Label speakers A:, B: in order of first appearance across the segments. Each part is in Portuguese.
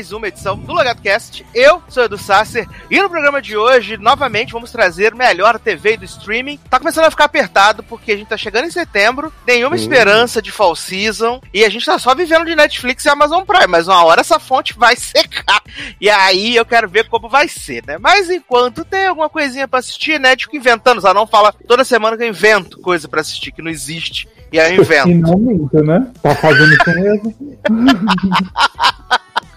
A: mais uma edição do Logado Cast. Eu sou Edu Sasser e no programa de hoje, novamente, vamos trazer melhor TV do streaming. Tá começando a ficar apertado porque a gente tá chegando em setembro, nenhuma
B: Hum.
A: esperança de fall season e a gente tá só vivendo de Netflix e Amazon Prime, mas uma hora essa fonte vai secar. E aí eu quero ver como vai ser, né? Mas enquanto tem alguma coisinha pra assistir, né? Tipo, inventando, só não fala toda semana que eu invento coisa pra assistir que não existe. E aí eu invento.
B: E minta, né? Tá fazendo isso mesmo.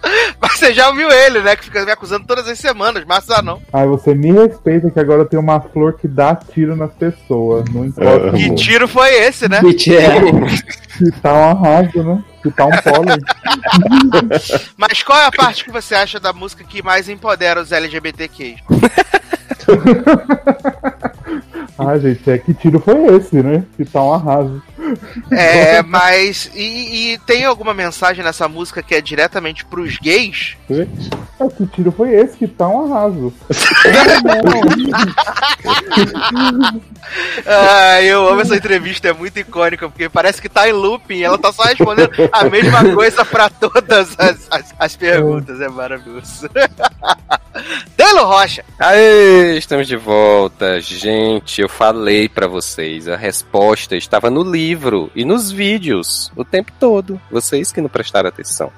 A: Mas você já ouviu ele, né? Que fica me acusando todas as semanas, mas ah, não.
B: Ai, você me respeita que agora tem uma flor que dá tiro nas pessoas. Não importa.
C: Amo.
A: Que tiro foi esse, né?
B: Se tá um arraso, né? Se tá um pólen.
A: Mas qual é a parte que você acha da música que mais empodera os LGBTQs?
B: Ah, gente, é que tiro foi esse, né? Que tá um arraso.
A: É, mas. E, e tem alguma mensagem nessa música que é diretamente pros gays?
B: É, que tiro foi esse que tá um arraso.
A: Ah, eu amo essa entrevista, é muito icônica, porque parece que tá em looping, ela tá só respondendo a mesma coisa pra todas as, as, as perguntas, é maravilhoso. Taylor Rocha,
C: Aê, estamos de volta. Gente, eu falei pra vocês, a resposta estava no livro e nos vídeos o tempo todo. Vocês que não prestaram atenção.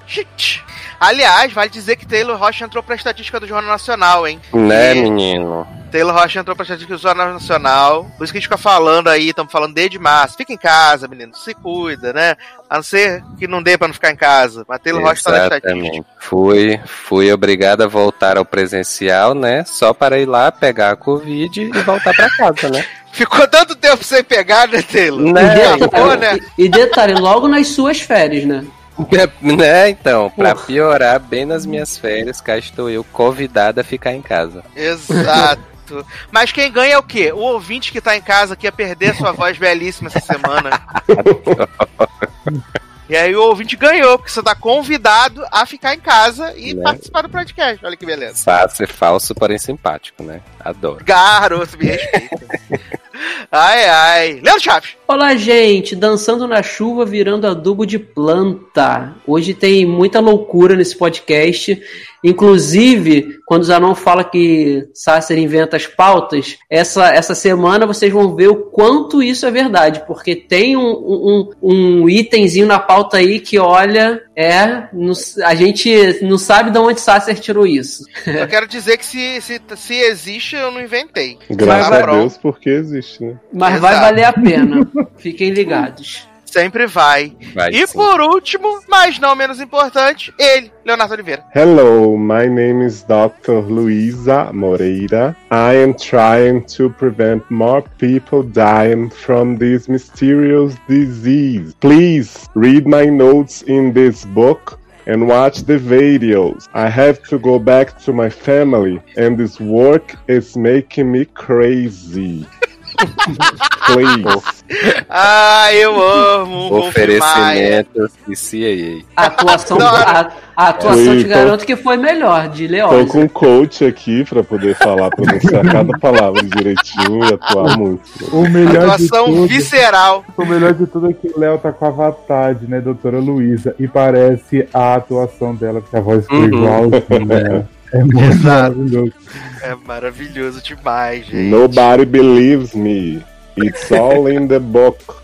A: Aliás, vale dizer que Taylor Rocha entrou pra estatística do Jornal Nacional, hein?
C: Né,
A: E-
C: menino?
A: Taylor Rocha entrou pra estatística do Jornal Nacional. Por isso que a gente fica falando aí, estamos falando desde março. Fica em casa, menino, se cuida, né? A não ser que não dê pra não ficar em casa. Mas Taylor Rocha tá na estatística.
C: Fui, fui obrigado a voltar ao presencial, né? Só para ir lá pegar a Covid e voltar pra casa, né?
A: Ficou tanto tempo sem pegar, né, Taylor?
C: Né?
A: Acabou, né?
D: E, e detalhe, logo nas suas férias, né?
C: né, então, pra
D: Porra.
C: piorar, bem nas minhas férias, cá estou eu convidado a ficar em casa.
A: Exato. Mas quem ganha é o quê? O ouvinte que tá em casa que ia perder sua voz belíssima essa semana. E aí o ouvinte ganhou, porque você tá convidado a ficar em casa e
C: Né?
A: participar do podcast. Olha que beleza.
C: Fácil, falso, porém simpático, né? Adoro.
A: Garoto, me respeita. ai, ai. Leandro Chaves.
D: Olá, gente! Dançando na chuva, virando adubo de planta. Hoje tem muita loucura nesse podcast. Inclusive, quando o Zanon fala que Sasser inventa as pautas, essa, essa semana vocês vão ver o quanto isso é verdade, porque tem um, um, um itemzinho na pauta aí que, olha, é. a gente não sabe de onde Sasser tirou isso.
A: Eu quero dizer que se, se, se existe, eu não inventei.
C: Graças
A: Vai,
C: a
A: vai.
C: Deus, porque existe, né?
D: Mas vai
A: Exato.
D: valer a pena. Fiquem ligados.
A: Sempre vai.
C: Vai
A: E
C: sim.
A: por último, mas não menos importante, ele, Leonardo Oliveira.
E: Hello, my name is Dr. Luisa Moreira. I am trying to prevent more people dying from this mysterious disease. Please read my notes in this book and watch the videos. I have to go back to my family and this work is making me crazy. Please.
A: Ah, eu amo um.
C: Oferecimento CCAA.
D: A atuação, a, a atuação
E: Sim,
D: te
E: tô-
D: garanto que foi melhor, de
E: Tô
D: Leões.
E: com um coach aqui pra poder falar, pronunciar cada palavra direitinho e atuar muito.
B: O melhor de
A: Atuação
B: tudo.
A: visceral.
B: O melhor de tudo é que o Léo tá com a avatar de, né, doutora Luísa, e parece a atuação dela, porque a voz ficou
C: Uhum.
B: igualzinha. É maravilhoso.
A: É maravilhoso demais, gente.
E: Nobody believes me. It's all in the book.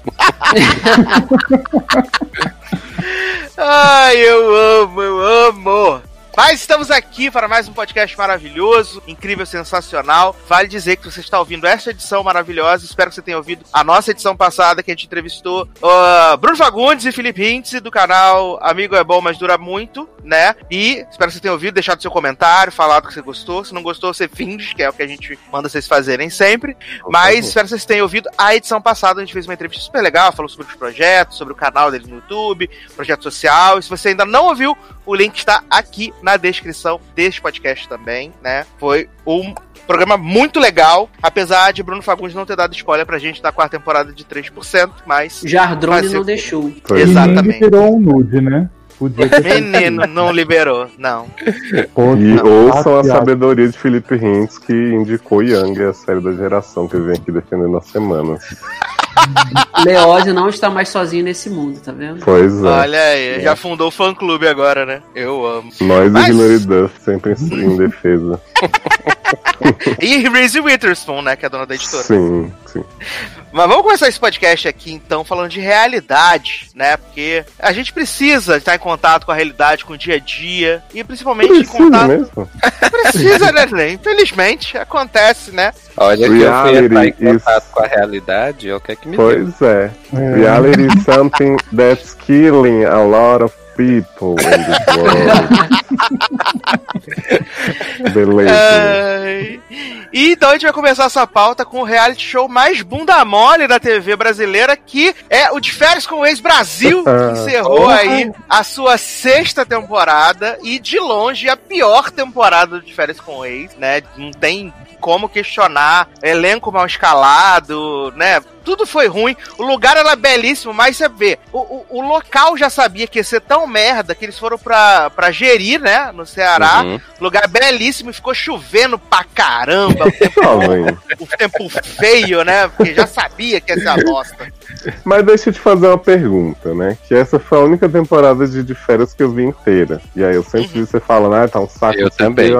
A: Ai, eu amo, eu amo. Mas estamos aqui para mais um podcast maravilhoso, incrível, sensacional. Vale dizer que você está ouvindo esta edição maravilhosa. Espero que você tenha ouvido a nossa edição passada, que a gente entrevistou uh, Bruno Fagundes e Felipe Hintz, do canal Amigo é Bom, mas Dura Muito, né? E espero que você tenha ouvido, deixado seu comentário, falado que você gostou. Se não gostou, você finge, que é o que a gente manda vocês fazerem sempre. Mas espero que vocês tenham ouvido a edição passada. A gente fez uma entrevista super legal, falou sobre os projetos, sobre o canal dele no YouTube, projeto social. E se você ainda não ouviu, o link está aqui na descrição deste podcast também, né? Foi um programa muito legal, apesar de Bruno Fagundes não ter dado spoiler pra gente da quarta temporada de 3%, mas.
D: Jardrone não deixou.
E: Foi.
A: Exatamente.
B: Ninguém tirou um nude, né?
A: Menino, não liberou, não.
E: E ouçam a sabedoria de Felipe Rins, que indicou Yang, a série da geração que vem aqui defendendo há semanas.
D: Leózio não está mais sozinho nesse mundo, tá vendo?
E: Pois é.
A: Olha aí, já fundou o fã clube agora, né? Eu amo.
E: Nós
A: Mas-
E: e Hilary Duff, sempre em, em defesa.
A: E Reese Witherspoon, né? Que é a dona da editora.
E: Sim, sim.
A: Mas vamos começar esse podcast aqui, então, falando de realidade, né? Porque a gente precisa estar em contato com a realidade, com o dia a dia. E principalmente em
E: Precisa
A: contato.
E: mesmo.
A: Precisa, né, Lê? Infelizmente, acontece, né?
C: Olha que eu fui entrar em
E: is-
C: contato com a realidade, é o que é que me deu.
E: Pois é. Reality is something that's killing a lot of people in this world. Beleza.
A: E então a gente vai começar essa pauta com o reality show mais bunda mole da TV brasileira, que é o de férias com o ex-Brasil, que
E: Ah.
A: encerrou aí a sua sexta temporada e de longe a pior temporada de férias com o ex, né? Não tem como questionar, elenco mal escalado, né? Tudo foi ruim, o lugar era belíssimo, mas você vê, o, o, o local já sabia que ia ser tão merda que eles foram pra, pra gerir, né? No Ceará,
C: Uhum.
A: Lugar belíssimo e ficou chovendo pra caramba. O tempo, o tempo feio, né? Porque já sabia que ia ser a bosta.
E: Mas deixa eu te fazer uma pergunta, né? Que essa foi a única temporada de, de férias que eu vi inteira. E aí eu sempre vi você falando, ah, tá um saco.
C: Eu também.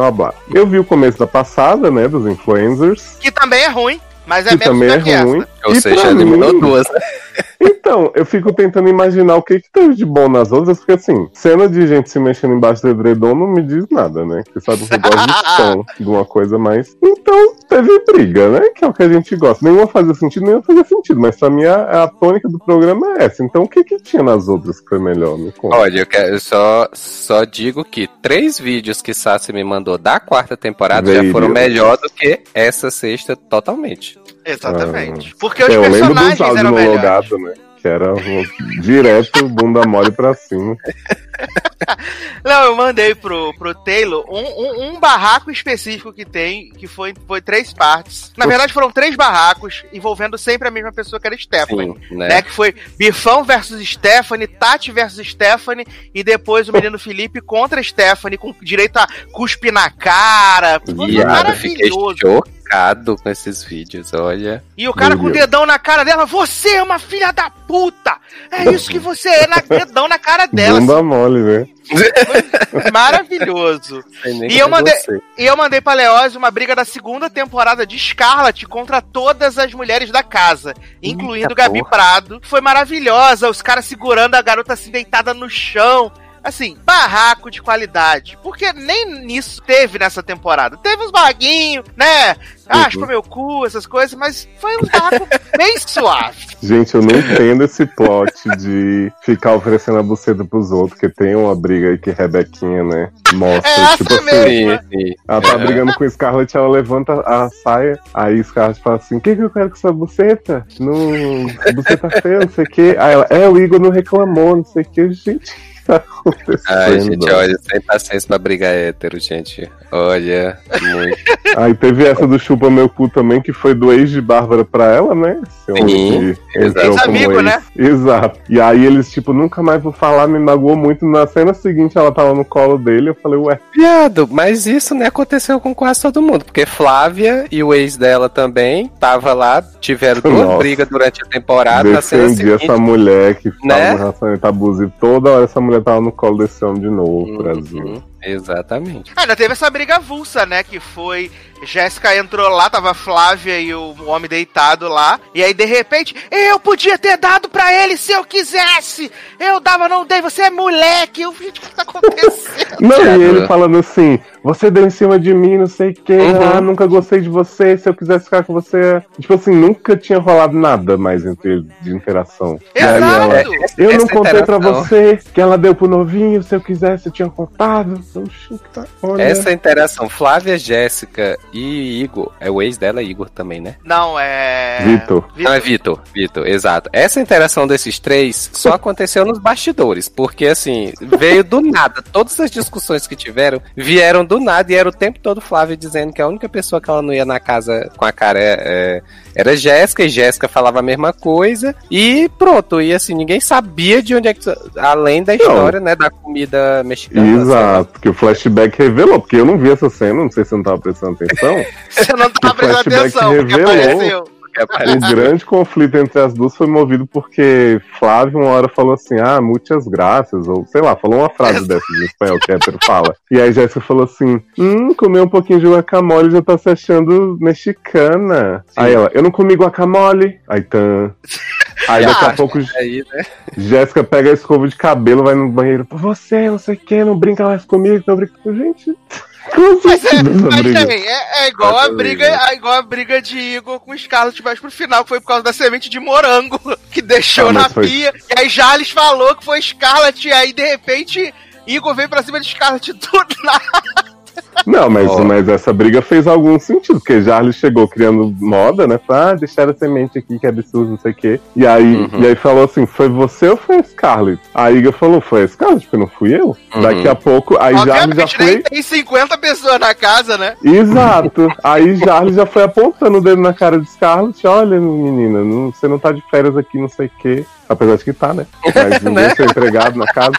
E: Eu vi o começo da passada, né? Dos influencers.
A: Que também é ruim, mas é
E: que
A: menos
E: também é ruim.
C: Ou
E: E
C: seja, eliminou
E: mim-
C: duas, né?
E: Então, eu fico tentando imaginar o que que teve de bom nas outras, porque assim, cena de gente se mexendo embaixo do edredom não me diz nada, né? Você sabe que eu gosto de som, de uma coisa mais. Então, teve briga, né? Que é o que a gente gosta. Nenhuma fazia sentido, nenhuma fazia sentido, mas pra mim a, a tônica do programa é essa. Então, o que que tinha nas outras que foi melhor? Me conta.
C: Olha, eu, quero, eu só, só digo que três vídeos que Sassi me mandou da quarta temporada já
E: Vídeos.
C: foram melhor do que essa sexta totalmente.
A: Exatamente. Porque os
E: É, eu lembro
A: personagens
E: áudios
A: eram
E: no
A: melhores.
E: logado, né? Que era direto bunda mole pra cima.
A: Não, eu mandei pro, pro Taylor um, um, um barraco específico que tem, que foi, foi três partes. Na verdade, foram três barracos envolvendo sempre a mesma pessoa, que era Stephanie.
C: Sim, né?
A: né? Que foi Bifão versus Stephanie, Tati versus Stephanie, e depois o menino Felipe contra Stephanie, com direito a cuspe na cara.
C: Viado, eu fiquei
A: maravilhoso.
C: Chocado com esses vídeos, olha.
A: E o cara com o dedão na cara dela, você é uma filha da puta! É isso que você é, na, dedão na cara dela.
E: Bunda mole, né?
A: Maravilhoso. E eu mandei-. E eu mandei pra Leózio uma briga da segunda temporada de Scarlet contra todas as mulheres da casa, incluindo
C: Eita
A: Gabi
C: porra.
A: Prado. Foi maravilhosa, os caras segurando a garota assim deitada no chão. Assim, barraco de qualidade. Porque nem nisso teve nessa temporada. Teve uns barraquinhos, né? Ah,
E: Uhum.
A: meu cu, essas coisas, mas foi um barraco bem suave.
E: Gente, eu não entendo esse plot de ficar oferecendo a buceta pros outros, que tem uma briga aí que Rebequinha, né? Mostra,
A: É essa
E: tipo assim.
C: Sim, sim.
E: ela tá
C: É.
E: brigando com o Scarlett, ela levanta a saia, aí Scarlett fala assim, o que que eu quero com essa buceta? Não, buceta feia, não sei o que. Aí ela, é, o Igor não reclamou, não sei o que, gente, tá acontecendo?
C: Ai, gente, olha, sem paciência pra brigar hétero, gente. Olha, muito.
E: Aí teve essa do Chupa Meu Cu também, que foi do ex de Bárbara pra ela, né?
C: Sim,
A: exato. Ex-amigo,
E: ex.
A: né?
E: Exato. E aí eles, tipo, nunca mais vou falar, me magoou muito. Na cena seguinte ela tava no colo dele, eu falei, ué,
C: Viado, mas isso né, aconteceu com quase todo mundo, porque Flávia e o ex dela também tava lá, tiveram duas
E: Nossa.
C: brigas durante a temporada, na cena
E: defendi
C: seguinte.
E: essa mulher que tava
C: Né?
E: no relacionamento abusivo. Toda hora essa mulher tava no colo desse homem de novo, Brasil.
C: Uhum, exatamente.
A: Ah, ainda teve essa briga avulsa, né? Que foi. Jéssica entrou lá, tava a Flávia e o homem deitado lá. E aí, de repente, eu podia ter dado pra ele se eu quisesse! Eu dava, não dei, você é moleque! Eu, gente, o que tá acontecendo?
E: Não, e ele falando assim, você deu em cima de mim, não sei o que,
C: Uhum.
E: ah, nunca gostei de você, se eu quisesse ficar com você. Tipo assim, nunca tinha rolado nada mais entre eles de interação. E aí ela,
A: Exato!
E: Eu não
C: Essa
E: contei pra
C: interação.
E: você que ela deu pro novinho, se eu quisesse eu tinha contado. Oxi, tá, olha.
C: Essa interação, Flávia, Jéssica e Igor, é o ex dela, é Igor também, né?
A: Não, é.
E: Vitor.
C: Não, é Vitor, Vitor, exato. Essa interação desses três só aconteceu nos bastidores, porque assim, veio do nada. Todas as discussões que tiveram vieram do nada e era o tempo todo Flávia dizendo que a única pessoa que ela não ia na casa com a cara é, é, era Jéssica, e Jéssica falava a mesma coisa, e pronto. E assim, ninguém sabia de onde é que. Além da história, né, da comida mexicana.
E: Exato, que o flashback revelou, porque eu não vi essa cena, não sei se você não tava prestando atenção.
A: Você não tava
E: O
A: prestando
E: flashback
A: atenção, porque
E: revelou. O grande conflito entre as duas foi movido porque Flávio uma hora falou assim, ah, muitas graças, ou sei lá, falou uma frase dessa de espanhol que hétero fala. E aí Jéssica falou assim, hum, comer um pouquinho de guacamole já tá se achando mexicana. Aí ela, eu não comi guacamole. Aí tan. Aí daqui a
A: Ah,
E: pouco
C: Aí, né?
E: Jéssica pega a escova de cabelo, vai no banheiro. Você, não sei o que, não brinca mais comigo, não brinca com gente.
A: Mas, é,
E: essa
A: mas
E: briga?
A: também, é, é igual a briga, é igual a briga de Igor com Scarlett mais pro final, que foi por causa da semente de morango que deixou
E: Ah, mas
A: na
E: foi-
A: pia. E aí Jales falou que foi Scarlett, e aí de repente Igor veio pra cima de Scarlett do nada.
E: Não, mas,
C: Ó.
E: mas essa briga fez algum sentido, porque Jarlis chegou criando moda, né? Pra ah, deixar a semente aqui, que absurdo, não sei o quê. E aí,
C: Uhum.
E: e aí falou assim: foi você ou foi a Scarlett? A Iga falou: foi a Scarlett, porque não fui eu.
C: Uhum.
E: Daqui a pouco, aí Jarlis já foi.
A: tem 50 pessoas na casa, né?
E: Exato. Aí Jarlis já foi apontando o dedo na cara de Scarlett: olha, menina, não- você não tá de férias aqui, não sei o quê. Apesar de que tá, né? Mas ninguém
C: Né?
E: foi empregado na casa.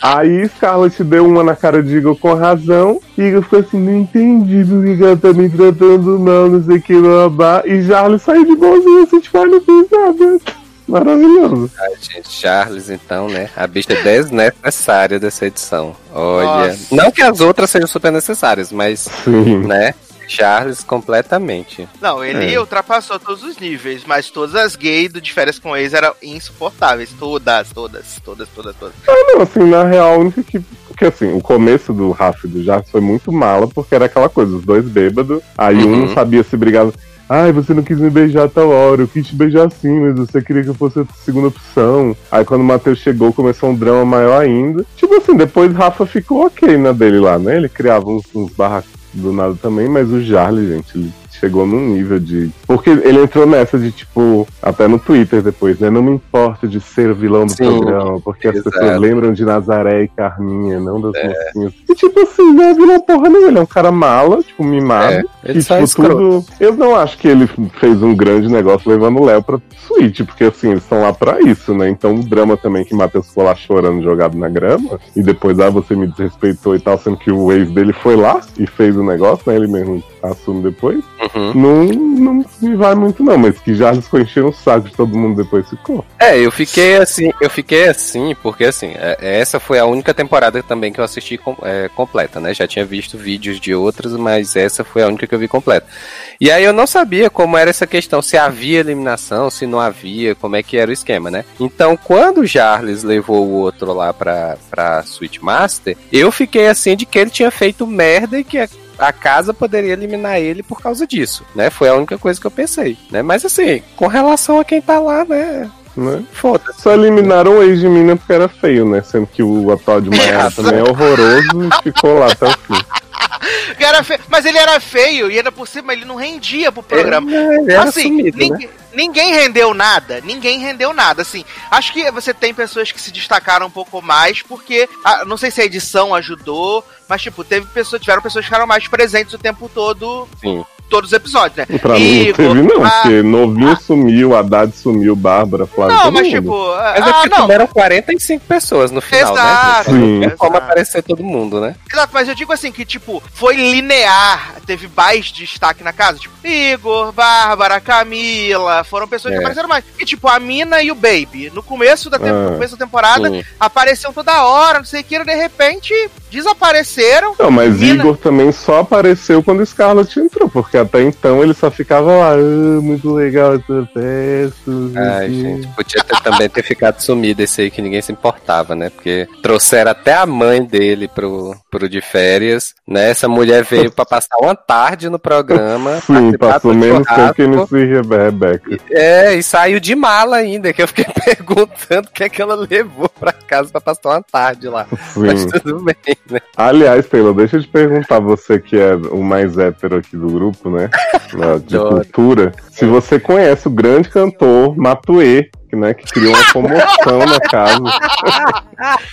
E: Aí Scarlett deu uma na cara de Igor com razão. E Igor ficou assim, não entendi do que ela tá me tratando mal, não sei o que, babá. E Jarlis saiu de bonzinho, assim, tipo, ai, não fez nada. Maravilhoso.
C: Ai, gente, Charles, então, né? A bicha é desnecessária dessa edição. Olha.
A: Nossa.
C: Não que as outras sejam super necessárias, mas,
E: Sim.
C: né? Charles completamente.
A: Não, ele
E: É.
A: ultrapassou todos os níveis, mas todas as gays do de férias com ex eram insuportáveis. Todas, todas, todas, todas, todas.
E: Não, assim, na real, a única que. Porque assim, o começo do Rafa e do Jarvis foi muito mala, porque era aquela coisa, os dois bêbados, aí um
C: Uhum.
E: não sabia se brigava. Ai, você não quis me beijar a tal hora, eu quis te beijar assim, mas você queria que eu fosse a segunda opção. Aí quando o Matheus chegou, começou um drama maior ainda. Tipo assim, depois Rafa ficou ok na dele lá, né? Ele criava uns, uns barracos do nada também, mas o Jarly, gente, ele chegou num nível de. Porque ele entrou nessa de, tipo, até no Twitter depois, né? Não me importa de ser vilão do
C: Sim,
E: programa, porque as
C: exato.
E: pessoas lembram de Nazaré e Carminha, não das mocinhas. E tipo assim, não é vilão porra nenhuma, ele é um cara mala, tipo, mimado.
C: É, ele
E: E,
C: é
E: tipo,
C: escroto.
E: tudo. Eu não acho que ele fez um grande negócio levando o Léo pra suíte, porque assim, eles estão lá pra isso, né? Então o drama também que Matheus ficou lá chorando jogado na grama, e depois, ah, você me desrespeitou e tal, sendo que o ex dele foi lá e fez o negócio, né? Ele mesmo assume depois.
C: Uhum.
E: Não, não me vai muito, não, mas que já enchendo o saco de todo mundo depois ficou.
C: É, eu fiquei assim, eu fiquei assim, porque assim, é- essa foi a única temporada também que eu assisti com- é, completa, né? Já tinha visto vídeos de outras, mas essa foi a única que eu vi completa. E aí eu não sabia como era essa questão, se havia eliminação, se não havia, como é que era o esquema, né? Então, quando o Jarles levou o outro lá pra, pra Switch Master, eu fiquei assim de que ele tinha feito merda e que a casa poderia eliminar ele por causa disso, né? Foi a única coisa que eu pensei, né? Mas assim, com relação a quem tá lá, né?
E: Né?
C: Foda-se.
E: Só eliminaram o ex de mina porque era feio, né? Sendo que o atual de Maia também é horroroso e ficou lá até o fim.
A: Era fe- Mas ele era feio e ainda por cima ele não rendia pro programa.
C: Ele era
A: assim,
C: sumido, né?
A: ninguém, ninguém rendeu nada, ninguém rendeu nada, assim. Acho que você tem pessoas que se destacaram um pouco mais, porque, ah, não sei se a edição ajudou, mas, tipo, teve pessoas, tiveram pessoas que ficaram mais presentes o tempo todo,
C: Sim.
A: Todos os episódios, né?
E: Pra mim não teve, não,
A: ah,
E: porque Novinho sumiu, Haddad sumiu, Bárbara, Flávio.
A: Não,
E: todo
A: mas,
E: mundo.
A: tipo,
C: Mas
A: ah,
C: é que
A: não,
C: tiveram 45 pessoas no final,
A: Exato,
C: né?
E: Sim.
C: Não tem como aparecer todo mundo, né?
A: Exato, mas eu digo assim que, tipo, foi linear, teve mais destaque na casa. Tipo, Igor, Bárbara, Camila, foram pessoas que
C: É.
A: apareceram mais. E, tipo, a Mina e o Baby. No começo da,
E: Ah.
A: no começo da temporada,
C: Sim.
A: apareciam toda hora, não sei o que, de repente desapareceram.
E: Não, mas Igor também só apareceu quando Scarlett entrou, porque até então ele só ficava lá, ah, muito legal essa peça. não sei o
C: Ai,
E: quê."
C: gente, podia ter- também ter ficado sumido esse aí que ninguém se importava, né? Porque trouxeram até a mãe dele pro, pro de férias, né? Essa mulher veio pra passar uma tarde no programa.
E: Sim, passou menos tempo que. MC Rebe- Rebeca.
C: É, e saiu de mala ainda, que eu fiquei perguntando o que é que ela levou pra casa pra passar uma tarde lá. Mas
E: Sim.
C: tudo bem, né?
E: Aliás, Taylor, deixa eu te perguntar, você que é o mais hétero aqui do grupo, né? De cultura, se você conhece o grande cantor Matuê, que, né, que criou uma comoção na casa.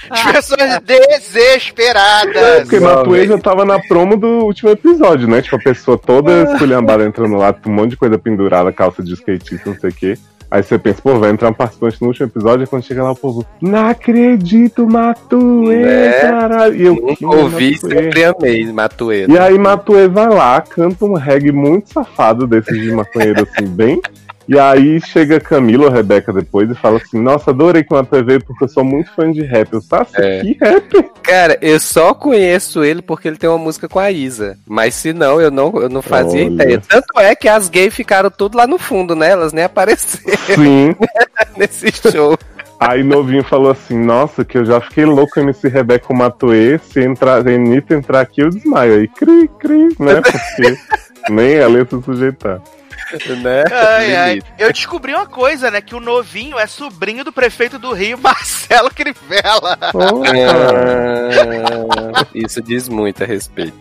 A: As pessoas desesperadas.
E: Porque
C: Não,
E: Matuê
C: velho.
E: já tava na promo do último episódio, né? Tipo, a pessoa toda esculhambada entrando lá, com um monte de coisa pendurada, calça de skatista, não sei o quê. Aí você pensa, pô, vai entrar um participante no último episódio, e quando chega lá o povo, não acredito, Matuê,
C: Né?
E: caralho. E eu,
C: Nunca
E: "Quem é
C: ouvi,
E: Matuê?"
C: sempre amei Matuê.
E: E aí Matuê vai lá, canta um reggae muito safado desses de maconheiro, assim, bem E aí chega Camila ou Rebeca depois e fala assim: Nossa, adorei que uma TV porque eu sou muito fã de rap. Eu faço
C: É.
E: que rap?
C: Cara, eu só conheço ele porque ele tem uma música com a Isa. Mas se não, eu não, eu não fazia
E: Olha.
C: ideia. Tanto é que as gays ficaram tudo lá no fundo, né? Elas nem apareceram
E: Sim.
C: nesse show.
E: Aí Novinho falou assim: Nossa, que eu já fiquei louco MC Rebeca Matoê. Se entrar, se a Anitta entrar aqui, eu desmaio. Aí cri, cri, né? Porque nem ela ia se sujeitar.
C: Né?
A: Ai, ai. Eu descobri uma coisa, né? Que o novinho é sobrinho do prefeito do Rio, Marcelo Crivella.
C: Ah, isso diz muito a respeito.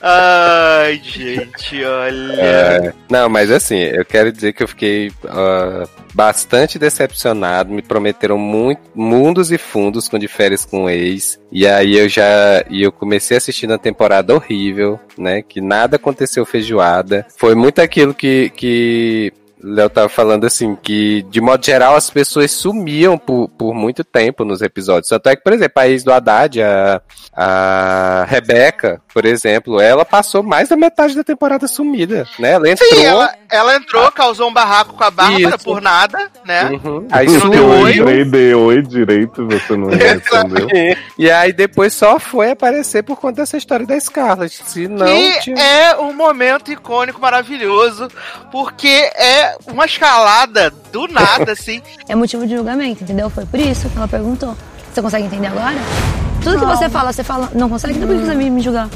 A: Ai, gente, olha.
C: É, não, mas assim, eu quero dizer que eu fiquei ah, bastante decepcionado. Me prometeram muito, mundos e fundos com de férias com ex. E aí eu já. E eu comecei assistindo a temporada horrível, né? Que nada aconteceu feijoada. Foi muito aquilo que. que Léo tava falando assim, que de modo geral as pessoas sumiam por, por muito tempo nos episódios. Tanto é que, por exemplo, a ex do Haddad, a, a Rebeca, por exemplo, ela passou mais da metade da temporada sumida, né? Ela entrou.
A: Sim, ela, ela entrou, causou um barraco com a Bárbara
C: Isso.
A: por nada, né?
C: Uhum. Aí
A: Não deu
E: eu
A: oi.
E: entrei, dei oi direito, você não respondeu.
C: E aí depois só foi aparecer por conta dessa história da Scarlett. Se não.
A: que
C: tinha-
A: é um momento icônico maravilhoso, porque é uma escalada do nada, assim.
F: É motivo de julgamento, entendeu? Foi por isso que ela perguntou. Você consegue entender agora? Tudo que você fala, você fala, não consegue? Então por que você me julgar?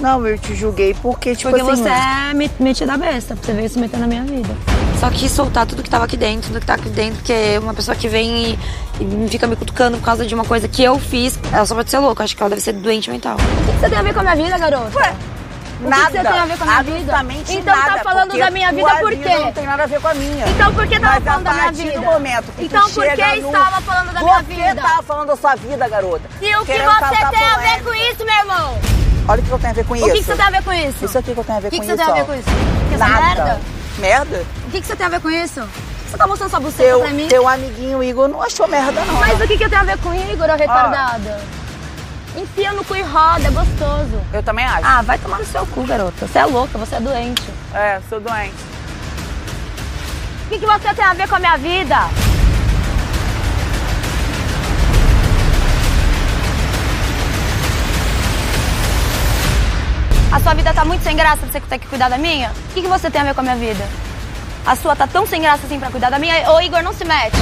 G: Não, eu te julguei porque, tipo
F: Porque
G: assim...
F: você é me- metida besta, você veio se meter na minha vida.
H: Só quis soltar tudo que tava aqui dentro, tudo que tá aqui dentro, porque é uma pessoa que vem e, e fica me cutucando por causa de uma coisa que eu fiz, ela só pode ser louca, acho que ela deve ser doente mental.
F: O que você tem a ver com a minha vida, garota?
G: Ué,
F: O que
G: nada.
F: que você tem a ver com a minha vida?
G: absolutamente
F: Então
G: nada,
F: tá falando da minha vida por
G: vida
F: quê?
G: não tem nada a ver com a minha.
F: Então por que tava
G: Mas
F: falando da minha vida?
G: momento que
F: então por que
G: no-
F: estava falando da minha
G: Você
F: vida?
G: tava falando da sua vida, garota.
F: E o que
G: Querendo
F: você tem a ver com isso, meu irmão?
G: Olha o que eu tenho a ver com
F: O
G: isso.
F: que, que você tem a ver com isso?
G: Isso aqui que eu tenho a ver
F: O que,
G: com
F: que você
G: isso.
F: tem a ver com isso? Que
G: Nada.
F: merda?
G: Merda?
F: O que, que você tem a ver com isso? Você tá mostrando sua buceta
G: Teu,
F: pra mim?
G: teu amiguinho Igor não achou merda, não.
F: Mas o que, que eu tenho a ver com Igor, retardada? Enfia no cu e roda, é gostoso.
G: Eu também acho.
F: Ah, vai tomar no seu cu, garota. Você é louca, você é doente.
G: É, sou doente.
F: O que, que você tem a ver com a minha vida? A sua vida tá muito sem graça pra você ter que cuidar da minha? O que, que você tem a ver com a minha vida? A sua tá tão sem graça assim pra cuidar da minha? Ô, Igor, não se mete.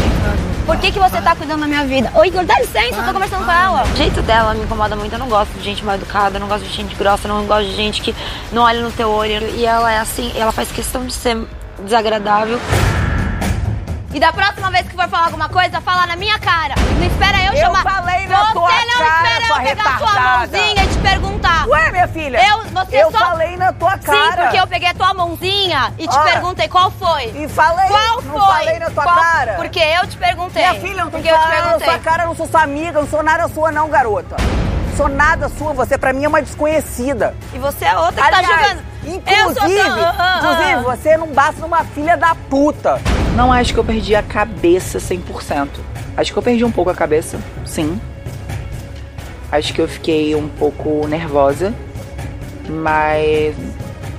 F: Por que, que você tá cuidando da minha vida? Ô, Igor, dá licença, eu tô conversando com ela.
H: O jeito dela me incomoda muito, eu não gosto de gente mal educada, eu não gosto de gente grossa, eu não gosto de gente que não olha no teu olho. E ela é assim, ela faz questão de ser desagradável.
F: E da próxima vez que for falar alguma coisa, fala na minha cara. Não espera eu,
G: Eu
F: chamar.
G: falei na
F: você
G: tua
F: não
G: cara,
F: espera
G: sua
F: eu pegar sua
G: retardada.
F: mãozinha e te perguntar.
G: Ué, minha filha?
F: Eu, você
G: eu
F: só...
G: falei na tua cara.
F: Sim, porque eu peguei a tua mãozinha e te perguntei qual foi.
G: E falei.
F: Qual
G: não
F: foi?
G: falei na tua
F: Qual-
G: cara.
F: Porque eu te perguntei.
G: Minha filha, eu não tô
F: porque eu te
G: falando na
F: perguntei.
G: sua cara, eu não sou sua amiga, eu não sou nada sua não, garota. Sou nada sua, você pra mim é uma desconhecida.
F: E você é outra que tá
G: Aliás,
F: jogando.
G: Inclusive,
F: tão-
G: inclusive, você não basta numa filha da puta. Não acho que eu perdi a cabeça 100%. Acho que eu perdi um pouco a cabeça, sim. Acho que eu fiquei um pouco nervosa, mas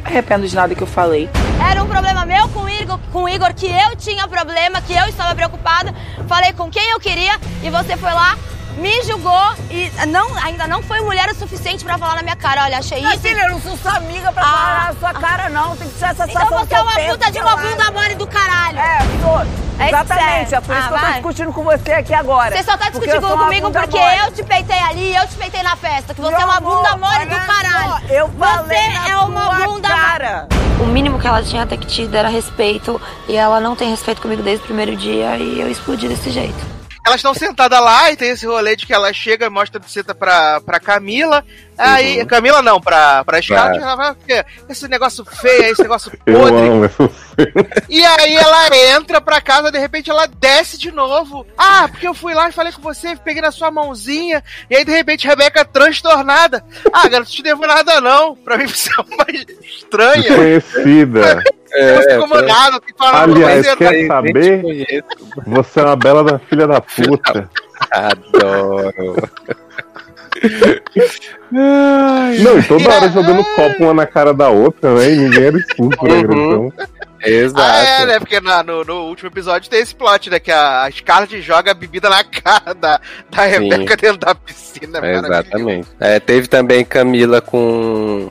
G: arrependo de nada que eu falei.
F: Era um problema meu com o, Igor, com o Igor, que eu tinha problema, que eu estava preocupada. Falei com quem eu queria e você foi lá, me julgou e não, ainda não foi mulher o suficiente pra falar na minha cara. Olha, achei
G: Minha
F: isso.
G: filha, eu não sou sua amiga pra
F: Ah.
G: falar na sua cara, não. Tem que ser essa
F: Então você é uma puta de uma bunda mole do caralho.
G: É, sou.
F: É isso
G: Exatamente,
F: é.
G: é por isso
F: Ah,
G: que eu tô
F: vai.
G: discutindo com você aqui agora.
F: Você só tá
G: Porque
F: discutindo
G: uma
F: comigo porque
G: mole.
F: eu te peitei ali e eu te peitei na festa. Que você
G: Meu
F: é uma
G: amor,
F: bunda mole do caralho.
G: Eu falei
F: Você é uma bunda
G: cara.
H: O mínimo que ela tinha até que tido era respeito, e ela não tem respeito comigo desde o primeiro dia, e eu explodi desse jeito.
A: Elas estão sentadas lá e tem esse rolê de que ela chega e mostra a pra, pra Camila. Aí,
E: Uhum.
A: Camila não, pra, pra.
E: Pra-
A: Ela fala, "Porque esse negócio feio, esse negócio
E: Eu
A: podre. E aí ela entra pra casa, de repente ela desce de novo. Ah, porque eu fui lá e falei com você, peguei na sua mãozinha. E aí, de repente, Rebeca transtornada. Ah, garoto, não te devo nada não. Pra mim você é uma estranha.
E: Desconhecida.
A: Você ficou molhado, tem que falar uma
E: Aliás, quer
C: Nem
E: saber? Você é uma bela da filha da puta.
C: Adoro.
E: Não, e toda hora jogando copo uma na cara da outra, né? E ninguém era expulso por
C: Uhum.
E: agressão.
C: Exato.
A: Ah, é, né? Porque na- no, no último episódio tem esse plot, né? Que a, a Scarlett joga a bebida na cara da, da Rebeca dentro da piscina. é.
C: Exatamente. É, teve também Camila com.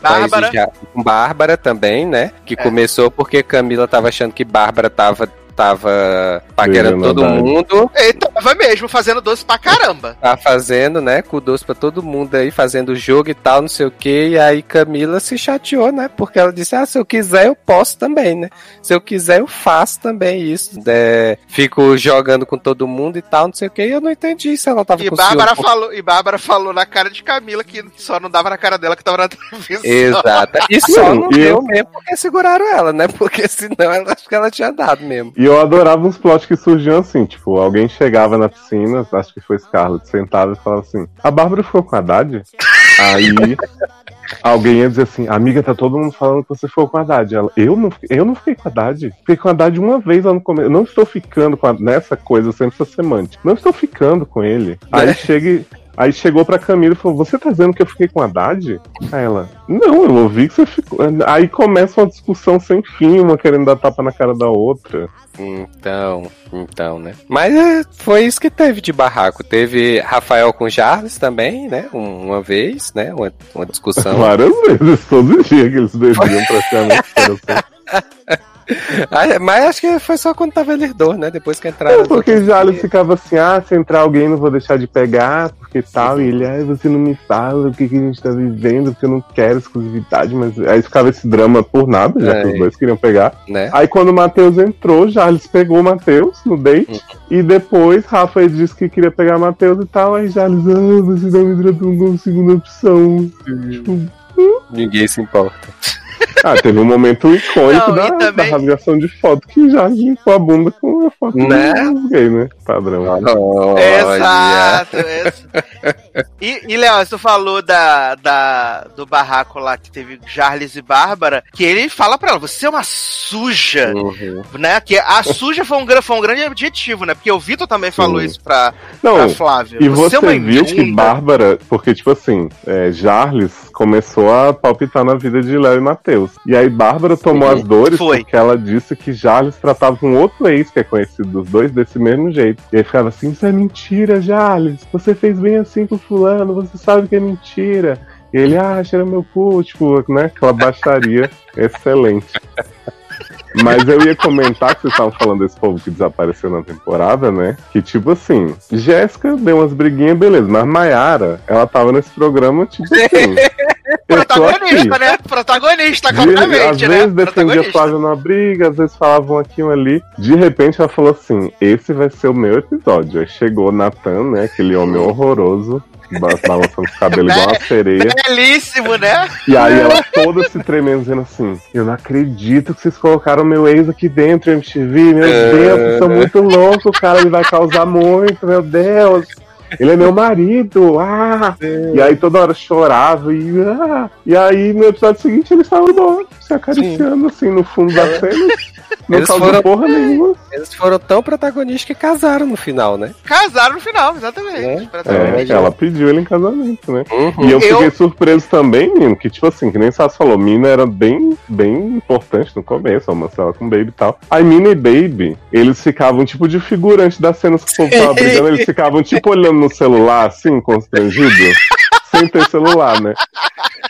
A: Bárbara.
C: Com Bárbara também, né? Que
A: É.
C: começou porque Camila tava achando que Bárbara tava, tava paquerando todo mundo.
A: Ele tava mesmo fazendo doce pra caramba.
C: Tá fazendo, né? Com doce pra todo mundo aí, fazendo jogo e tal, não sei o que. E aí Camila se chateou, né? Porque ela disse: Ah, se eu quiser, eu posso também, né? Se eu quiser, eu faço também isso. É, fico jogando com todo mundo e tal, não sei o que. E eu não entendi se ela tava
A: E
C: com
A: Bárbara,
C: ciúme.
A: falou, e Bárbara falou na cara de Camila que só não dava na cara dela que tava na televisão.
C: Exato. E só não
E: E
C: deu
E: eu-
C: mesmo porque seguraram ela, né? Porque senão ela, acho que ela tinha dado mesmo.
E: E eu adorava uns plots que surgiam assim, tipo, alguém chegava na piscina, acho que foi Scarlett, sentava e falava assim, a Bárbara ficou com a Haddad? Aí alguém ia dizer assim, amiga, tá todo mundo falando que você ficou com a Haddad. Ela, eu não, fiquei- eu não fiquei com a Haddad. Fiquei com a Haddad uma vez lá no começo. Eu não estou ficando com a, nessa coisa, sempre essa semântica. Não estou ficando com ele. Aí chega e- Aí chegou pra Camila e falou: Você tá dizendo que eu fiquei com a Haddad? Aí ela: Não, eu ouvi que você ficou. Aí começa uma discussão sem fim, uma querendo dar tapa na cara da outra.
C: Então, então, né? Mas é, foi isso que teve de barraco. Teve Rafael com Charles também, né? Um- uma vez, né? Uma, uma discussão.
E: Várias vezes, todos os dias que eles bebiam praticamente.
C: Ah, Mas acho que foi só quando tava eles dois, né? Depois que entraram.
E: É, porque já ele ficava assim, ah, se entrar alguém não vou deixar de pegar, porque tal, e ele, ah, você não me fala o que, que a gente tá vivendo, porque eu não quero exclusividade, mas aí ficava esse drama por nada, já que
C: É.
E: os dois queriam pegar.
C: Né?
E: Aí quando o Matheus entrou, Charles pegou o Matheus no date, e depois Rafa disse que queria pegar o Matheus e tal, aí Charles, ah, você não me tratou como segunda opção. Tipo,
C: Ninguém se importa.
E: ah, teve um momento icônico
A: Não,
E: da,
A: também-
E: da rasgação de foto que já limpou a bunda com a foto
C: Né?
E: gay, né? Padrão.
A: Exato. ex- E, e Léo, tu falou da, da, do barraco lá que teve Charles e Bárbara, que ele fala pra ela, você é uma suja,
C: Uhum.
A: né? Que a suja foi um, foi um grande adjetivo, né? Porque o Vitor também falou
E: Sim.
A: isso pra,
E: Não,
A: pra Flávia.
E: E você,
A: é uma
E: viu que. Bárbara, porque, tipo assim, é, Jarles começou a palpitar na vida de Léo e Matheus. E aí Bárbara tomou
C: Uhum.
E: as dores
A: Foi.
E: porque ela disse que Jarles tratava com outro ex que é conhecido dos dois desse mesmo jeito. E aí ficava assim: Isso é mentira, Jarles. Você fez bem assim com Fulano, você sabe que é mentira. E ele, ah, cheira meu cu, tipo, né? Aquela baixaria excelente. Mas eu ia comentar que vocês estavam falando desse povo que desapareceu na temporada, né? Que tipo assim, Jéssica deu umas briguinhas, beleza, mas Mayara, ela tava nesse programa, tipo assim.
A: Protagonista, né? Protagonista, claramente,
E: às
A: né?
E: vezes defendia. Flávia numa briga, às vezes falavam aqui um ali. De repente ela falou assim: esse vai ser o meu episódio. Aí chegou o Nathan, né? Aquele homem horroroso, ba- balançando os cabelos igual uma sereia.
A: Belíssimo, né?
E: E aí ela toda se tremendo, dizendo assim: Eu não acredito que vocês colocaram meu ex aqui dentro, MTV. Meu
C: É.
E: Deus, vocês são muito loucos, cara. Ele vai causar muito, meu Deus. Ele é meu marido, ah! E aí toda hora chorava e ah! E aí no episódio seguinte eles estavam embora, se acariciando assim no fundo da cena. Não
C: Eles
E: causou
C: foram-
E: porra nenhuma.
C: Eles foram tão protagonistas que casaram no final, né?
A: Casaram no final, exatamente.
C: Né?
A: Protagonista.
E: É, ela pediu ele em casamento, né?
C: Uhum.
E: E eu fiquei
A: Eu-
E: surpreso também, menino, que tipo assim, que nem Sassi falou, Mina era bem, bem importante no começo, a Marcela com Baby e tal. Aí Mina e Baby, eles ficavam tipo de figurante das cenas que o povo tava brigando, eles ficavam tipo olhando no celular, assim, constrangido, sem ter celular, né?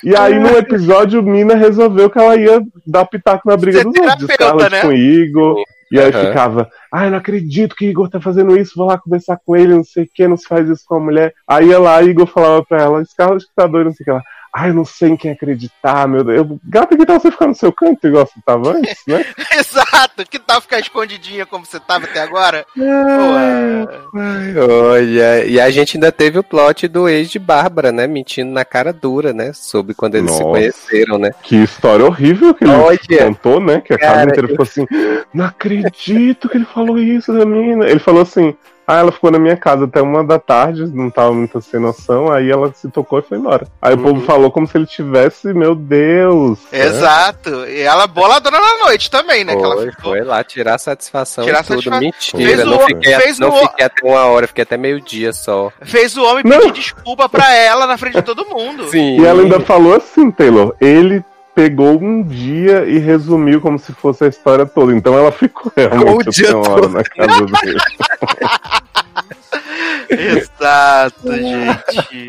E: E aí no episódio, Mina resolveu que ela ia dar pitaco na briga
A: Ser
E: dos outros, Scarlett
A: né?
E: com Igor. E aí
C: Aham.
E: ficava, ai, não acredito que Igor tá fazendo isso, vou lá conversar com ele, não sei o que, não se faz isso com a mulher. Aí ia lá, Igor falava pra ela, Scarlett que tá doido, não sei o que ela. Ai, eu não sei em quem acreditar, meu Deus. Eu, Gata, que tal você ficar no seu canto igual você tava antes, né?
A: Exato. Que tal ficar escondidinha como você tava até agora?
E: É.
C: Ai, olha, e a gente ainda teve o plot do ex de Bárbara, né? Mentindo na cara dura, né? Sobre quando eles se
E: Nossa.
C: conheceram, né?
E: Que história horrível que ele
C: Olha.
E: contou, né? Que a casa
C: Cara,
E: inteira ficou assim, não acredito que ele falou isso da mina. Ele falou assim, ah, ela ficou na minha casa até uma da tarde, não tava muito sem noção, aí ela se tocou e foi embora. Aí o
C: Uhum.
E: povo falou como se ele tivesse, meu Deus. né?
A: Exato. E ela boladona na noite também, né? que ela
C: Foi,
A: ficou.
C: foi lá tirar satisfação
A: Tirar
C: e tudo.
A: satisfa-
C: Mentira,
A: Fez
C: não,
A: o-
C: fiquei,
A: fez
C: não
A: o-
C: fiquei até uma hora, fiquei até meio-dia só.
A: Fez o homem
E: Não.
A: pedir desculpa pra ela na frente de todo mundo.
C: Sim.
E: E ela ainda falou assim, Taylor, ele pegou um dia e resumiu como se fosse a história toda. Então ela ficou realmente
C: O
E: a
C: dia todo.
E: na casa dele.
A: Exato, gente.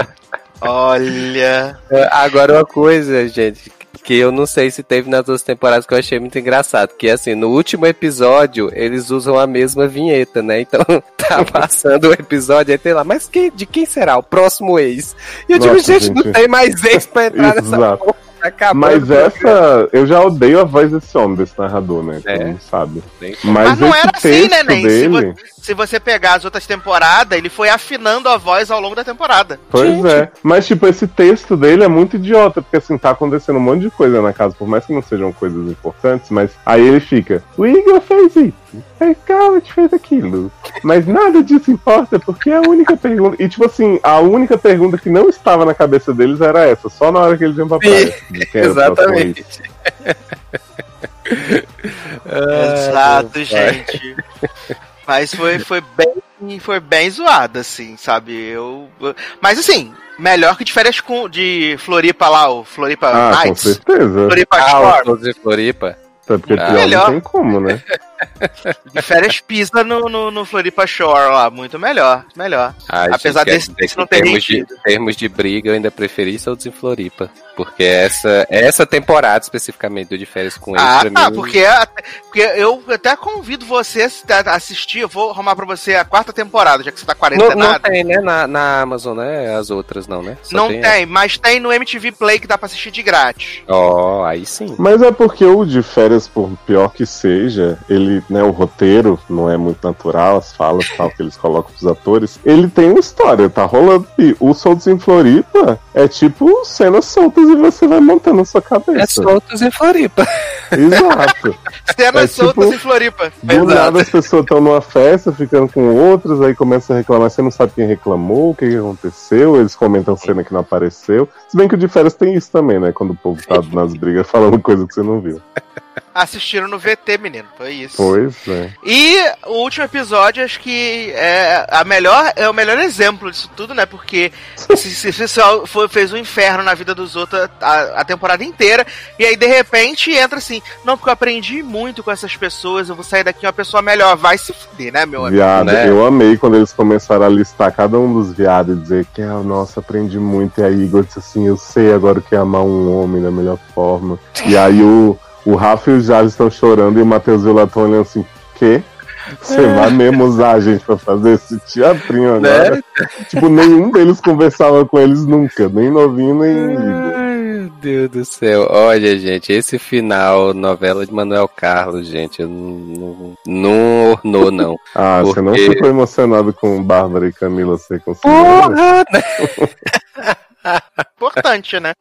A: Olha.
C: É, Agora uma coisa, gente, que eu não sei se teve nas duas temporadas que eu achei muito engraçado, que assim, no último episódio eles usam a mesma vinheta, né? Então tá passando o episódio aí tem lá, mas que, de quem será o próximo ex? E eu digo,
E: Nossa,
C: gente, não
E: gente.
C: tem mais ex pra entrar nessa
E: Exato.
C: porra. Acabando
E: Mas essa. Eu já odeio a voz desse homem, desse narrador, né?
C: É.
E: Mundo sabe. Mas,
A: Mas não
E: esse
A: era assim, né? Se,
E: dele.
A: vo- se você pegar as outras temporadas, ele foi afinando a voz ao longo da temporada.
E: Pois
C: Gente.
E: é. Mas, tipo, esse texto dele é muito idiota, porque assim, tá acontecendo um monte de coisa na casa, por mais que não sejam coisas importantes, mas aí ele fica, o Igor fez isso, a Scarlett fez aquilo. Mas nada disso importa, porque é a única pergunta. E tipo assim, a única pergunta que não estava na cabeça deles era essa, só na hora que eles iam pra praia.
C: Exatamente. Ah,
A: Exato, gente. Mas foi, foi bem foi bem zoado, assim, sabe? Eu, mas assim, melhor que de férias com de Floripa lá, o Floripa
E: Ah, com
A: Nights.
E: certeza.
A: Floripa
C: Ah, de Floripa.
E: Até porque
C: Ah,
E: pior
A: melhor.
E: não tem como, né?
A: De férias pisa no, no, no Floripa Shore lá, muito melhor, melhor.
C: Ai,
A: Apesar
C: gente,
A: desse- desse não ter
C: termos de, termos de briga, eu ainda preferi Soltos em Floripa. Porque essa, essa temporada, especificamente, do de férias com eles,
A: Ah,
C: pra
A: tá,
C: mim...
A: porque, até- porque eu até convido você a assistir, eu vou arrumar pra você a quarta temporada, já que você tá
C: Não,
A: quarentenado.
C: não tem, né? Na, na Amazon, né? As outras não, né? Só
A: Não tem, mas tem no MTV Play que dá pra assistir de grátis.
C: Ó, aí sim.
E: Mas é porque o de férias, por pior que seja, ele, né, o roteiro não é muito natural, as falas tal que eles colocam pros atores, ele tem uma história, tá rolando. E o Soltos em Floripa é tipo cenas soltas e você vai montando na sua
C: É
E: cabeça.
C: Soltos em Floripa.
E: Exato.
A: Cenas
E: É tipo-
A: soltas em Floripa.
E: Do
A: Exato.
E: nada as pessoas estão numa festa, ficando com outras, aí começa a reclamar, você não sabe quem reclamou, o que, que aconteceu, eles comentam cena que não apareceu. Se bem que o de férias tem isso também, né? Quando o povo tá nas brigas falando coisa que você não viu.
A: Assistiram no VT, menino. Foi isso.
E: Pois é.
A: E o último episódio, acho que é a melhor, é o melhor exemplo disso tudo, né? Porque esse, esse pessoal foi- fez um inferno na vida dos outros a, a temporada inteira. E aí, de repente, entra assim: Não, porque eu aprendi muito com essas pessoas, eu vou sair daqui uma pessoa melhor. Vai se fuder, né, meu amigo?
E: Viado,
C: né?
E: eu amei quando eles começaram a listar cada um dos viados e dizer que, ah, nossa, aprendi muito. E aí Igor disse assim, eu sei agora o que é amar um homem da melhor forma. E aí o, o Rafa e o Jales estão chorando e o Matheus Vila estão olhando assim, que? Você vai mesmo usar a gente pra fazer esse teatrinho agora? Tipo, nenhum deles conversava com eles nunca, nem novinho, nem.
C: Ai, meu Deus do céu. Olha, gente, esse final, novela de Manuel Carlos, gente, eu não, não, não ornou, não.
E: Ah, você não
C: Porque-
E: ficou emocionado com Bárbara e Camila ser conseguiram?
C: Porra!
A: Importante, né?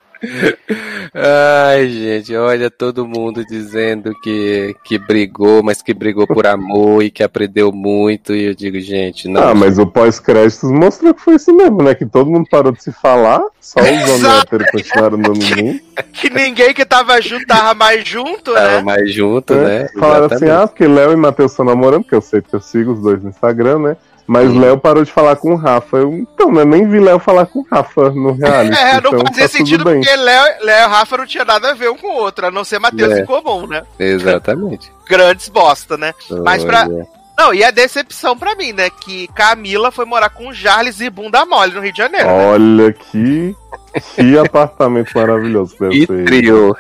C: Ai, gente, olha todo mundo dizendo que, que brigou, mas que brigou por amor e que aprendeu muito. E eu digo, gente, não.
E: Ah, mas o pós-créditos mostrou que foi isso mesmo, né? Que todo mundo parou de se falar, só os homens héteros continuaram dando boom.
A: Que ninguém que tava junto tava mais junto,
C: Tava
A: né?
C: mais junto, né?
E: Falaram assim,
C: Exatamente.
E: ah, porque Léo e Matheus estão namorando, porque eu sei que eu sigo os dois no Instagram, né? Mas
C: Sim.
E: Léo parou de falar com o Rafa. Eu, então, né? Nem vi Léo falar com o Rafa no reality.
A: É, não
E: então
A: fazia
E: tá
A: sentido
E: tudo bem.
A: porque Léo, Léo e Rafa não tinha nada a ver um com o outro, a não ser Matheus
C: É.
A: em comum, né?
C: Exatamente.
A: Grandes bosta, né? Mas pra-. Não, e a decepção pra mim, né? Que Camila foi morar com o Charles e bunda mole no Rio de Janeiro. né?
E: Olha que, que apartamento maravilhoso que deve
C: E
E: ser.
C: trio.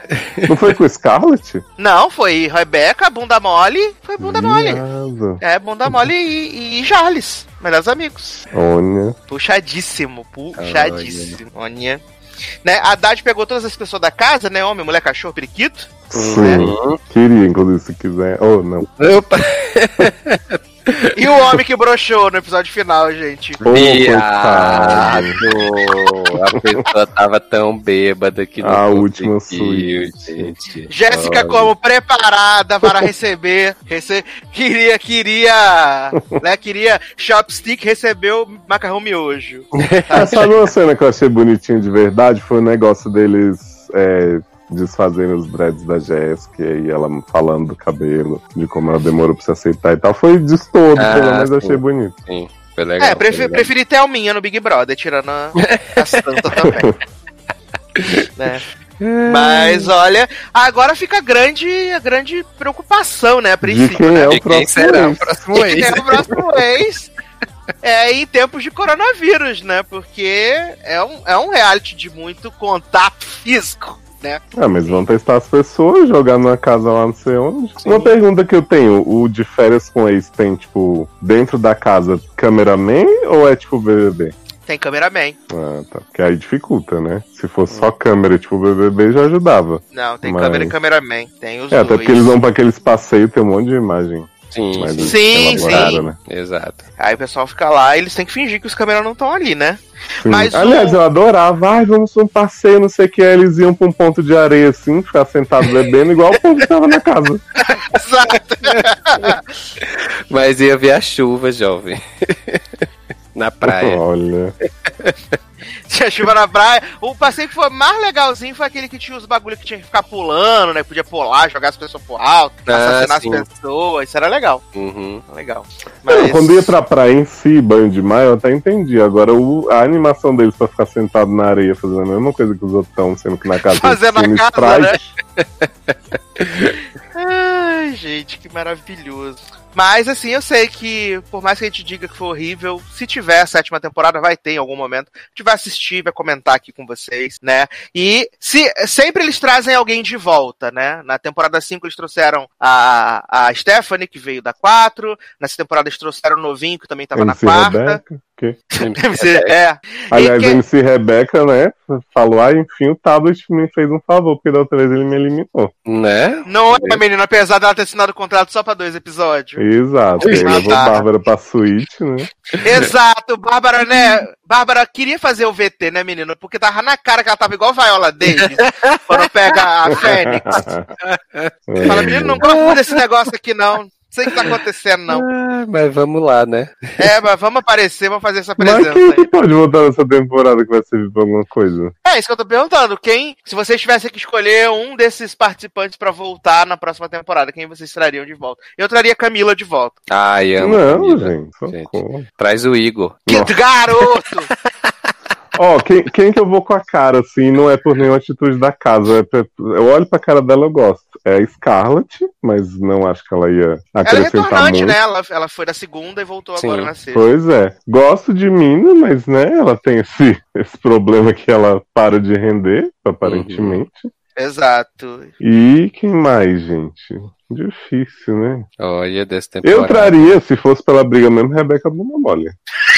E: Não foi com o Scarlett?
A: Não, foi Rebeca, bunda mole, foi bunda mole.
E: Viado.
A: É, bunda mole e, e Charles, melhores amigos.
E: Olha.
A: Puxadíssimo, puxadíssimo. Olha. Né, a Haddad pegou todas as pessoas da casa, né? Homem, mulher, cachorro, periquito.
E: Sim.
C: Uhum.
E: Queria, inclusive, se quiser. Oh, não.
C: Opa,
A: E o homem que broxou no episódio final, gente.
E: Ô,
C: viado. A pessoa tava tão bêbada que não
E: A última suíte.
C: gente.
A: Jéssica
C: Olha.
A: como preparada para receber, rece... queria, queria, né, queria chopstick, recebeu macarrão miojo.
E: Ah, sabe uma cena que eu achei bonitinho de verdade? Foi o negócio deles é, desfazendo os dreads da Jéssica e ela falando do cabelo, de como ela demorou pra se aceitar e tal. Foi destodo,
C: Ah,
E: pelo menos
C: sim.
E: achei bonito.
C: Sim, foi legal.
A: É,
C: foi
A: prefe-
C: legal.
A: preferi Thelminha no Big Brother, tirando a, a Santa também. né? Mas olha, agora fica a grande, a grande preocupação, né? A
E: De
A: princípio.
E: quem é
C: E
E: o
C: quem
E: próximo
C: será o
E: ex.
C: próximo
A: Quem
C: ex?
A: é o próximo ex? É em tempos de coronavírus, né? Porque é um, é um reality de muito contato físico, né?
E: Ah, mas vão testar as pessoas, jogar numa casa lá não sei onde. Uma pergunta que eu tenho, o de férias com ex tem, tipo, dentro da casa, cameraman ou é tipo BBB?
A: Tem cameraman.
E: Ah, tá. Porque aí dificulta, né? Se fosse só câmera, tipo BBB, já ajudava.
A: Não, tem
E: Mas-
A: câmera e cameraman. Tem os
E: É, até
A: dois.
E: porque eles vão pra aqueles passeios, tem um monte de imagem.
C: Sim,
E: mais
C: sim.
A: Sim,
E: né?
C: Exato.
A: Aí o pessoal fica lá e eles têm que fingir que os câmeras não estão ali, né?
E: Sim.
A: Mas
E: Aliás,
A: o-
E: eu adorava. Ai, vamos pra um passeio, não sei o que. Eles iam pra um ponto de areia assim, ficar sentado bebendo, igual o povo que tava na casa.
A: Exato.
C: Mas ia ver a chuva, jovem. Na praia.
E: Olha.
A: Tinha chuva na praia. O passeio que foi mais legalzinho foi aquele que tinha os bagulho que tinha que ficar pulando, né? Podia pular, jogar as pessoas pro alto,
C: Ah,
A: assassinar
C: sim.
A: as pessoas. Isso era legal.
C: Uhum.
A: Legal. Mas...
E: Quando ia pra praia em si, banho de mar, eu até entendi. Agora, o- a animação deles pra ficar sentado na areia fazendo a mesma coisa que os outros estão, sendo que na casa
A: Fazendo
E: tinham
A: casa, né? Ai, gente, que maravilhoso. Mas assim, eu sei que, por mais que a gente diga que foi horrível, se tiver a sétima temporada, vai ter em algum momento. A gente vai assistir, vai comentar aqui com vocês, né? E se sempre eles trazem alguém de volta, né? Na temporada 5 eles trouxeram a, a Stephanie, que veio da 4. Nessa temporada eles trouxeram o novinho, que também tava na
E: MC
A: quarta.
E: Rebeca. Que-
A: é.
E: Aliás,
A: E que-
E: MC Rebeca, né? Falou, ah, enfim, o tablet me fez um favor, porque da outra vez ele me eliminou.
C: Né?
A: Não é, menina, apesar dela ter assinado o contrato só pra dois episódios.
E: Exato. Ele levou
A: tá.
E: Bárbara pra suíte, né?
A: Exato, Bárbara, né? Bárbara queria fazer o VT, né, menino? Porque tava na cara que ela tava igual Viola Davis quando pega a Fênix. Fala, menino, não gosto desse negócio aqui, não. Não sei o que tá acontecendo, não.
C: Ah, mas vamos lá, né?
A: É, mas vamos aparecer, vamos fazer essa
E: Mas
A: presença
E: quem que
A: aí.
E: pode voltar nessa temporada que vai servir pra alguma coisa?
A: É isso que eu tô perguntando. Quem, se vocês tivessem que escolher um desses participantes pra voltar na próxima temporada, quem vocês trariam de volta? Eu traria Camila de volta.
C: Ai, amo.
E: Não,
C: Camila.
E: gente,
C: Gente. Traz o Igor.
A: Que
E: Nossa.
A: garoto!
E: Ó, quem, quem que eu vou com a cara, assim, não é por nenhuma atitude da casa. é pra- eu olho pra cara dela, eu gosto. É a Scarlett, mas não acho que ela ia
A: Ela é
E: acrescentar
A: retornante,
E: muito.
A: né? Ela, ela foi da segunda e voltou
C: Sim.
A: agora na sexta.
E: Pois é. Gosto de Mina, mas, né, ela tem esse, esse problema que ela para de render, aparentemente.
A: Exato.
E: E quem mais, gente? Difícil, né?
C: Olha, dessa temporada.
E: Eu traria, se fosse pela briga mesmo, Rebeca Bunda Mole.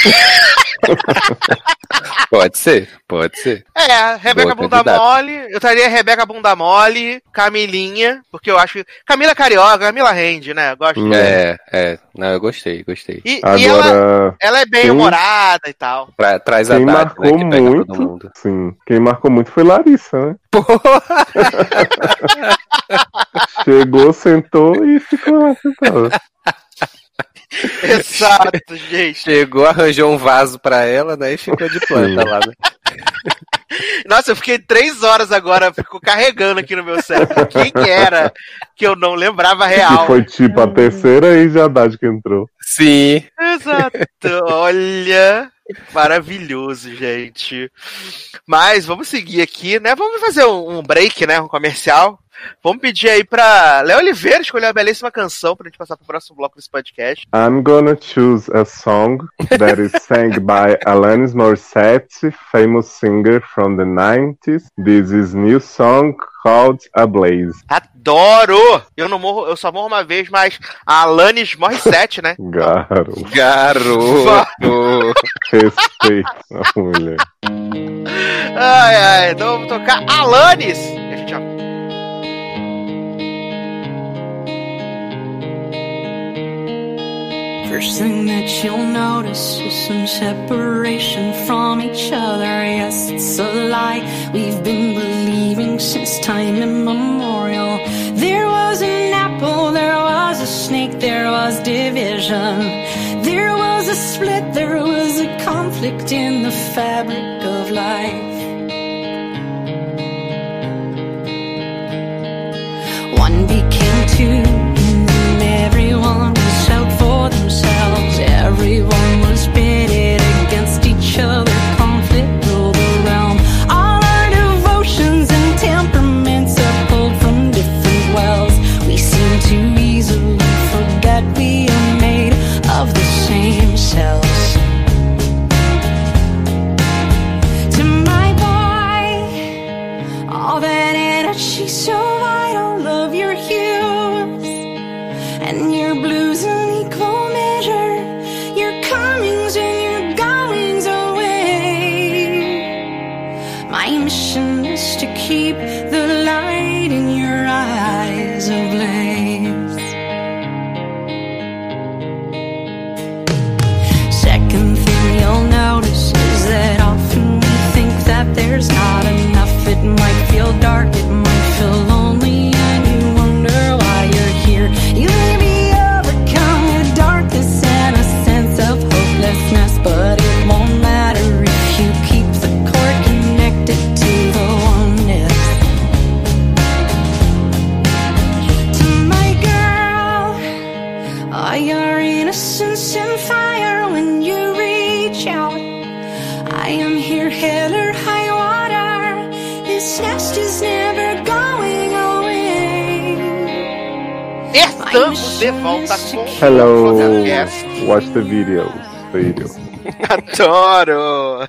C: Pode ser, pode ser.
A: É, Rebeca
C: Boa
A: Bunda
C: candidata.
A: Mole. Eu traria Rebeca Bunda Mole, Camilinha, porque eu acho que. Camila Carioca, Camila rende, né? Eu Gosto.
C: É, é. Não, eu gostei, gostei.
A: E, e ela,
E: Agora,
A: ela é bem
E: quem-
A: humorada e tal.
C: Tra- traz a
E: quem
C: Dade, né,
E: marcou
C: que pega
E: muito,
C: todo mundo.
E: sim, quem marcou muito foi Larissa, né? Chegou, sentou e ficou lá sentada.
A: Exato, gente.
C: Chegou, arranjou um vaso pra ela, né? E ficou de planta lá, né?
A: Nossa, eu fiquei três horas agora, ficou carregando aqui no meu cérebro. Quem que era que eu não lembrava
E: Que
A: real?
E: foi tipo a terceira e já Haddad que entrou.
C: Sim.
A: Exato. Olha, maravilhoso, gente. Mas vamos seguir aqui, né? Vamos fazer um, um break, né? Um comercial. Vamos pedir aí pra Léo Oliveira escolher uma belíssima canção pra gente passar pro próximo bloco desse podcast.
E: I'm gonna choose a song that is sang by Alanis Morissette, famous singer from the 90s. This is new song called A Blaze.
A: Adoro! Eu não morro, eu só morro uma vez, mas a Alanis Morissette, né?
E: Garoto,
C: Garoto.
E: respeito a mulher.
A: Ai, ai, então vamos tocar Alanis! A gente já
I: First thing that you'll notice is some separation from each other. Yes, it's a lie we've been believing since time immemorial. There was an apple, there was a snake, there was division. There was a split, there was a conflict in the fabric of life. One became two, and then everyone for themselves. Everyone was pitted against each other. Conflict ruled the realm. All our devotions and temperaments are pulled from different wells. We seem to easily forget we are made of the same cells. To my boy, all that so.
A: there's not Estamos de volta com
E: Hello.
A: o podcast.
E: Watch the videos. Video.
A: Adoro!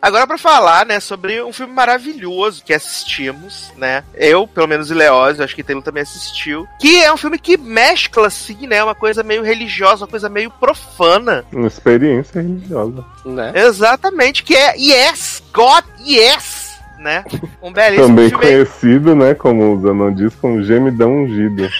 A: Agora pra falar, né, sobre um filme maravilhoso que assistimos, né? Eu, pelo menos e Leózio, acho que Taylor também assistiu. Que é um filme que mescla, assim, né? Uma coisa meio religiosa, uma coisa meio profana.
E: Uma experiência religiosa.
C: Né?
A: Exatamente, que é Yes! God Yes! Né? Um belíssimo
E: Também
A: filme.
E: conhecido, né, como o Zanon diz, como gemidão ungido.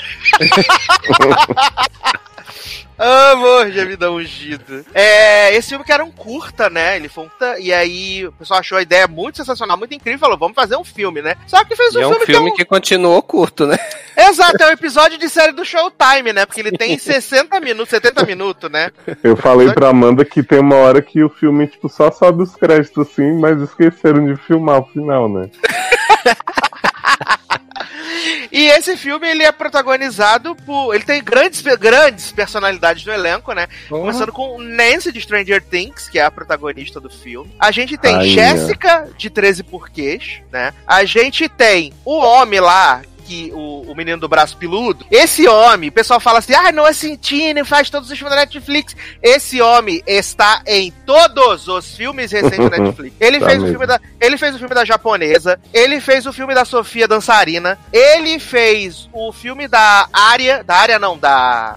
A: Amor, gemidão ungido. É, esse filme que era um curta, né? Ele foi um curta, e aí o pessoal achou a ideia muito sensacional, muito incrível, falou, vamos fazer um filme, né? Só que fez um
C: E é um
A: filme,
C: filme
A: que
C: que continuou curto, né?
A: é um... Exato, é um episódio de série do Showtime, né? Porque ele tem 60 minutos, 70 minutos, né?
E: Eu falei pra Amanda que tem uma hora que o filme, tipo, só sobe os créditos assim, mas esqueceram de filmar o final, né?
A: E esse filme, ele é protagonizado por... Ele tem grandes, grandes personalidades no elenco, né? Começando com Nancy de Stranger Things, que é a protagonista do filme. A gente tem Jéssica de 13 Porquês, né? A gente tem o homem lá, que o, o menino do braço peludo. Esse homem, o pessoal fala assim: ah, Noah Centini faz todos os filmes da Netflix. Esse homem está em todos os filmes recentes da Netflix. Ele
E: Tá
A: fez o filme da. Ele fez o filme da japonesa, ele fez o filme da Sofia Dançarina, ele fez o filme da área. Da área não, da.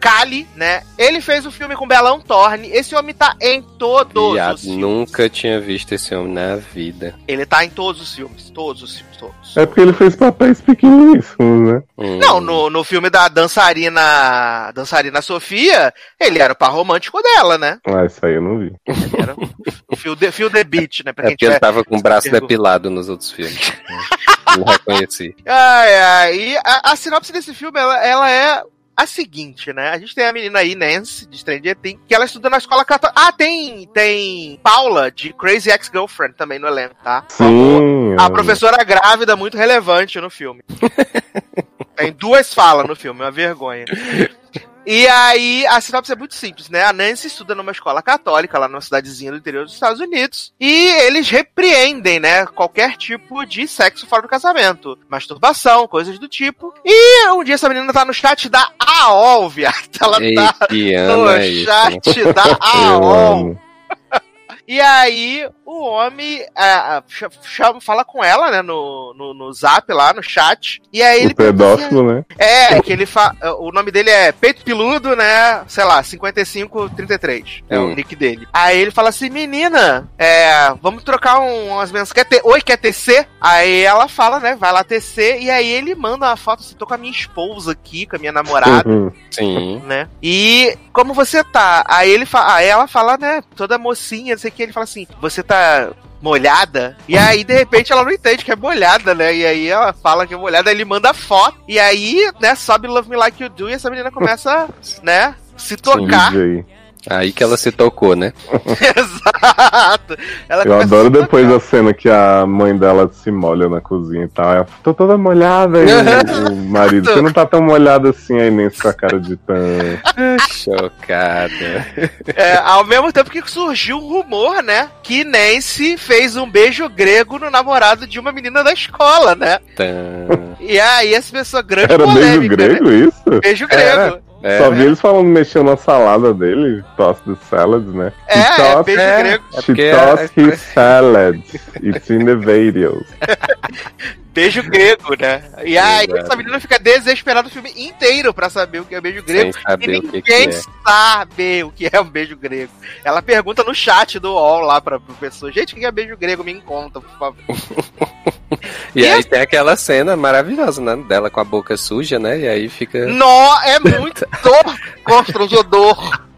A: Kali, né? Ele fez o filme com Belão Torne. Esse homem tá em todos
C: Viado,
A: os filmes.
C: nunca tinha visto esse homem na vida.
A: Ele tá em todos os filmes. Todos os filmes, todos.
E: É porque ele fez papéis pequeníssimos, né?
C: Hum.
A: Não, no, no filme da dançarina. Dançarina Sofia, ele era o par romântico dela, né?
E: Ah, isso aí eu não vi.
A: Ele era o Feel the, Beat, né? Pra
C: É
A: quem
C: porque ele
A: tiver.
C: tava com o braço
A: pergunta.
C: depilado nos outros filmes. Não reconheci.
A: Ai, ai. E a, a sinopse desse filme, ela, ela é a seguinte, né? A gente tem a menina aí, Nancy, de Stranger Things, que ela estuda na escola católica. Ah, tem, tem Paula, de Crazy Ex-Girlfriend, também no elenco, tá?
E: Sim.
A: A professora grávida muito relevante no filme. Tem duas falas no filme, é uma vergonha. E aí, a sinopse é muito simples, né? A Nancy estuda numa escola católica, lá numa cidadezinha do interior dos Estados Unidos, e eles repreendem, né, qualquer tipo de sexo fora do casamento. Masturbação, coisas do tipo. E um dia essa menina tá no chat da AOL, viado. Ela
C: Ei,
A: tá no
C: é isso?
A: chat da
E: Eu
A: AOL. E aí, o homem ah, ch- chama, fala com ela, né, no, no, no zap lá, no chat. E aí ele
E: O pedófilo, né?
A: É, que ele fa... O nome dele é Peito Piludo, né? Sei lá, 5533. É o
C: Hum.
A: nick dele. Aí ele fala assim: menina, é, vamos trocar um- umas mensagens. Quer ter... Oi, quer tecer? Aí ela fala, né? Vai lá tecer. E aí ele manda uma foto assim: tô com a minha esposa aqui, com a minha namorada
E: Uhum.
C: Sim.
A: né? E como você tá? Aí ele fa... aí ela fala, né, toda mocinha, não sei o que, ele fala assim: "Você tá molhada?" E aí de repente ela não entende que é molhada, né? E aí ela fala que é molhada, ele manda foto. E aí, né, sobe Love Me Like You Do e essa menina começa, né, se tocar.
E: DJ.
C: Aí que ela se tocou, né?
A: Exato. Ela
E: Eu adoro depois
A: tocar.
E: a cena que a mãe dela se molha na cozinha e tal. Ela, tô toda molhada aí, o marido. Você não tá tão molhada assim aí, nem com a cara de tan.
C: Chocada.
A: É, ao mesmo tempo que surgiu um rumor, né, que Nancy fez um beijo grego no namorado de uma menina da escola, né?
C: Tan.
A: E aí essa pessoa grande
E: Era beijo
A: polêmica,
E: grego
A: né?
E: isso?
A: Beijo
C: Era. É,
E: Só vi eles falando mexendo na salada dele, toss the salad, né?
A: É,
E: He
A: é beijo
C: é.
A: grego.
C: É
E: She
C: porque
E: tossed
C: a-
E: his salad. It's in the videos.
A: Beijo grego, né? E aí
C: Exato.
A: essa menina fica desesperada o filme inteiro pra saber o que é beijo grego. E
C: o que
A: ninguém
C: que é.
A: sabe o que é um beijo grego. Ela pergunta no chat do UOL lá pra pessoa: gente, o que é beijo grego? Me conta, por favor.
C: E aí tem aquela cena maravilhosa, né? Dela com a boca suja, né? E aí fica.
A: Nó, é muito constrangedor.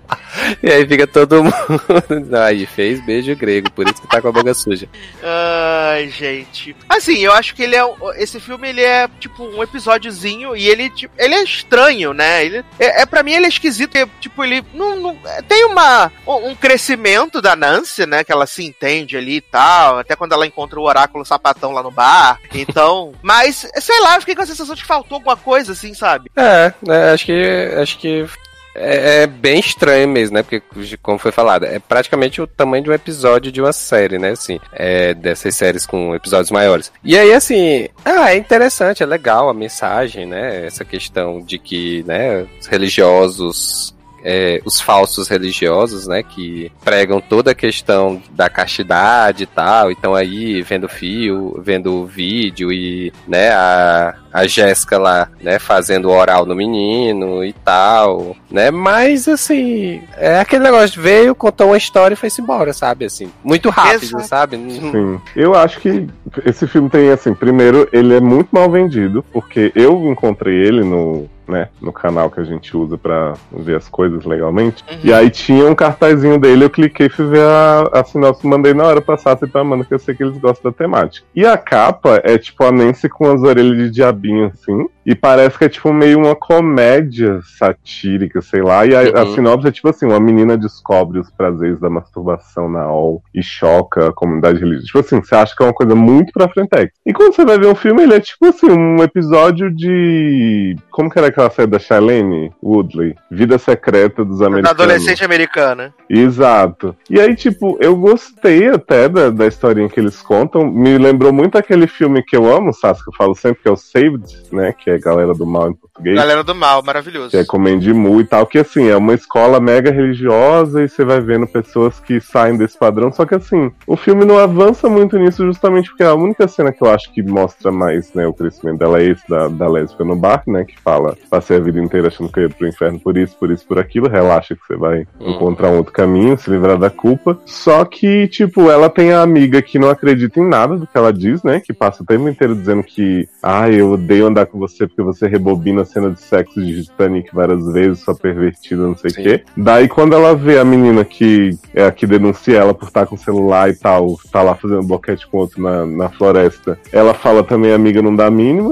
C: E aí fica todo mundo. Aí fez beijo grego, por isso que tá com a boca suja.
A: Ai, gente. Assim, eu acho que ele é. Esse filme ele é tipo um episódiozinho e ele, tipo, ele é estranho, né? Ele, é, é para mim ele é esquisito. é, tipo, ele não, não- é, tem uma um um crescimento da Nancy, né? Que ela se entende ali e tal. Até quando ela encontra o oráculo sapatão lá no bar. Então, mas sei lá, eu fiquei com a sensação de que faltou alguma coisa, assim, sabe?
C: É, né, acho que. Acho que é, é bem estranho mesmo, né? Porque, como foi falado, é praticamente o tamanho de um episódio de uma série, né? Assim, é, dessas séries com episódios maiores. E aí, assim, ah, é interessante, é legal a mensagem, né? Essa questão de que, né, os religiosos é, os falsos religiosos, né, que pregam toda a questão da castidade e tal, então aí vendo fio, vendo vídeo e, né, a, a Jéssica lá, né, fazendo oral no menino e tal, né, mas assim, é aquele negócio, veio, contou uma história e foi-se embora, sabe, assim, muito rápido,
A: Exato.
C: sabe?
E: Sim. Eu acho que esse filme tem, assim, primeiro, ele é muito mal vendido, porque eu encontrei ele no, né, no canal que a gente usa pra ver as coisas legalmente.
A: Uhum.
E: E aí tinha um cartazinho dele, eu cliquei, fui ver a, a sinopse, mandei na hora passar assim pra Amanda, que eu sei que eles gostam da temática. E a capa é tipo a Nancy com as orelhas de diabinho, assim. E parece que é tipo meio uma comédia satírica, sei lá. E a, a
C: Uhum.
E: sinopse é tipo assim: uma menina descobre os prazeres da masturbação na OL e choca a comunidade religiosa. Tipo assim, você acha que é uma coisa muito pra frente. E quando você vai ver um filme, ele é tipo assim, um episódio de. Como que era aquela série da Shailene Woodley? Vida Secreta dos
A: Da
E: Americanos.
A: adolescente americana.
E: Exato. E aí, tipo, eu gostei até da, da historinha que eles contam. Me lembrou muito aquele filme que eu amo, Sassi, que eu falo sempre, que é o Saved, né? Que é Galera do Mal em português.
A: Galera do mal, maravilhoso.
E: Que é com Mandy Moore e tal, que assim, é uma escola mega religiosa e você vai vendo pessoas que saem desse padrão. Só que assim, o filme não avança muito nisso justamente porque a única cena que eu acho que mostra mais né, o crescimento dela é esse da, da lésbica no bar, né? Que fala, passei a vida inteira achando que eu ia pro inferno por isso, por isso, por aquilo. Relaxa que você vai
C: Hum.
E: encontrar um outro caminho, se livrar da culpa. Só que, tipo, ela tem a amiga que não acredita em nada do que ela diz, né? Que passa o tempo inteiro dizendo que, ah, eu odeio andar com você porque você rebobina a cena de sexo de Titanic várias vezes, sua pervertida, não sei o quê. Daí, quando ela vê a menina que é a que denuncia ela por estar com o celular e tal, tá lá fazendo boquete com outro na, na floresta, ela fala também, amiga, não dá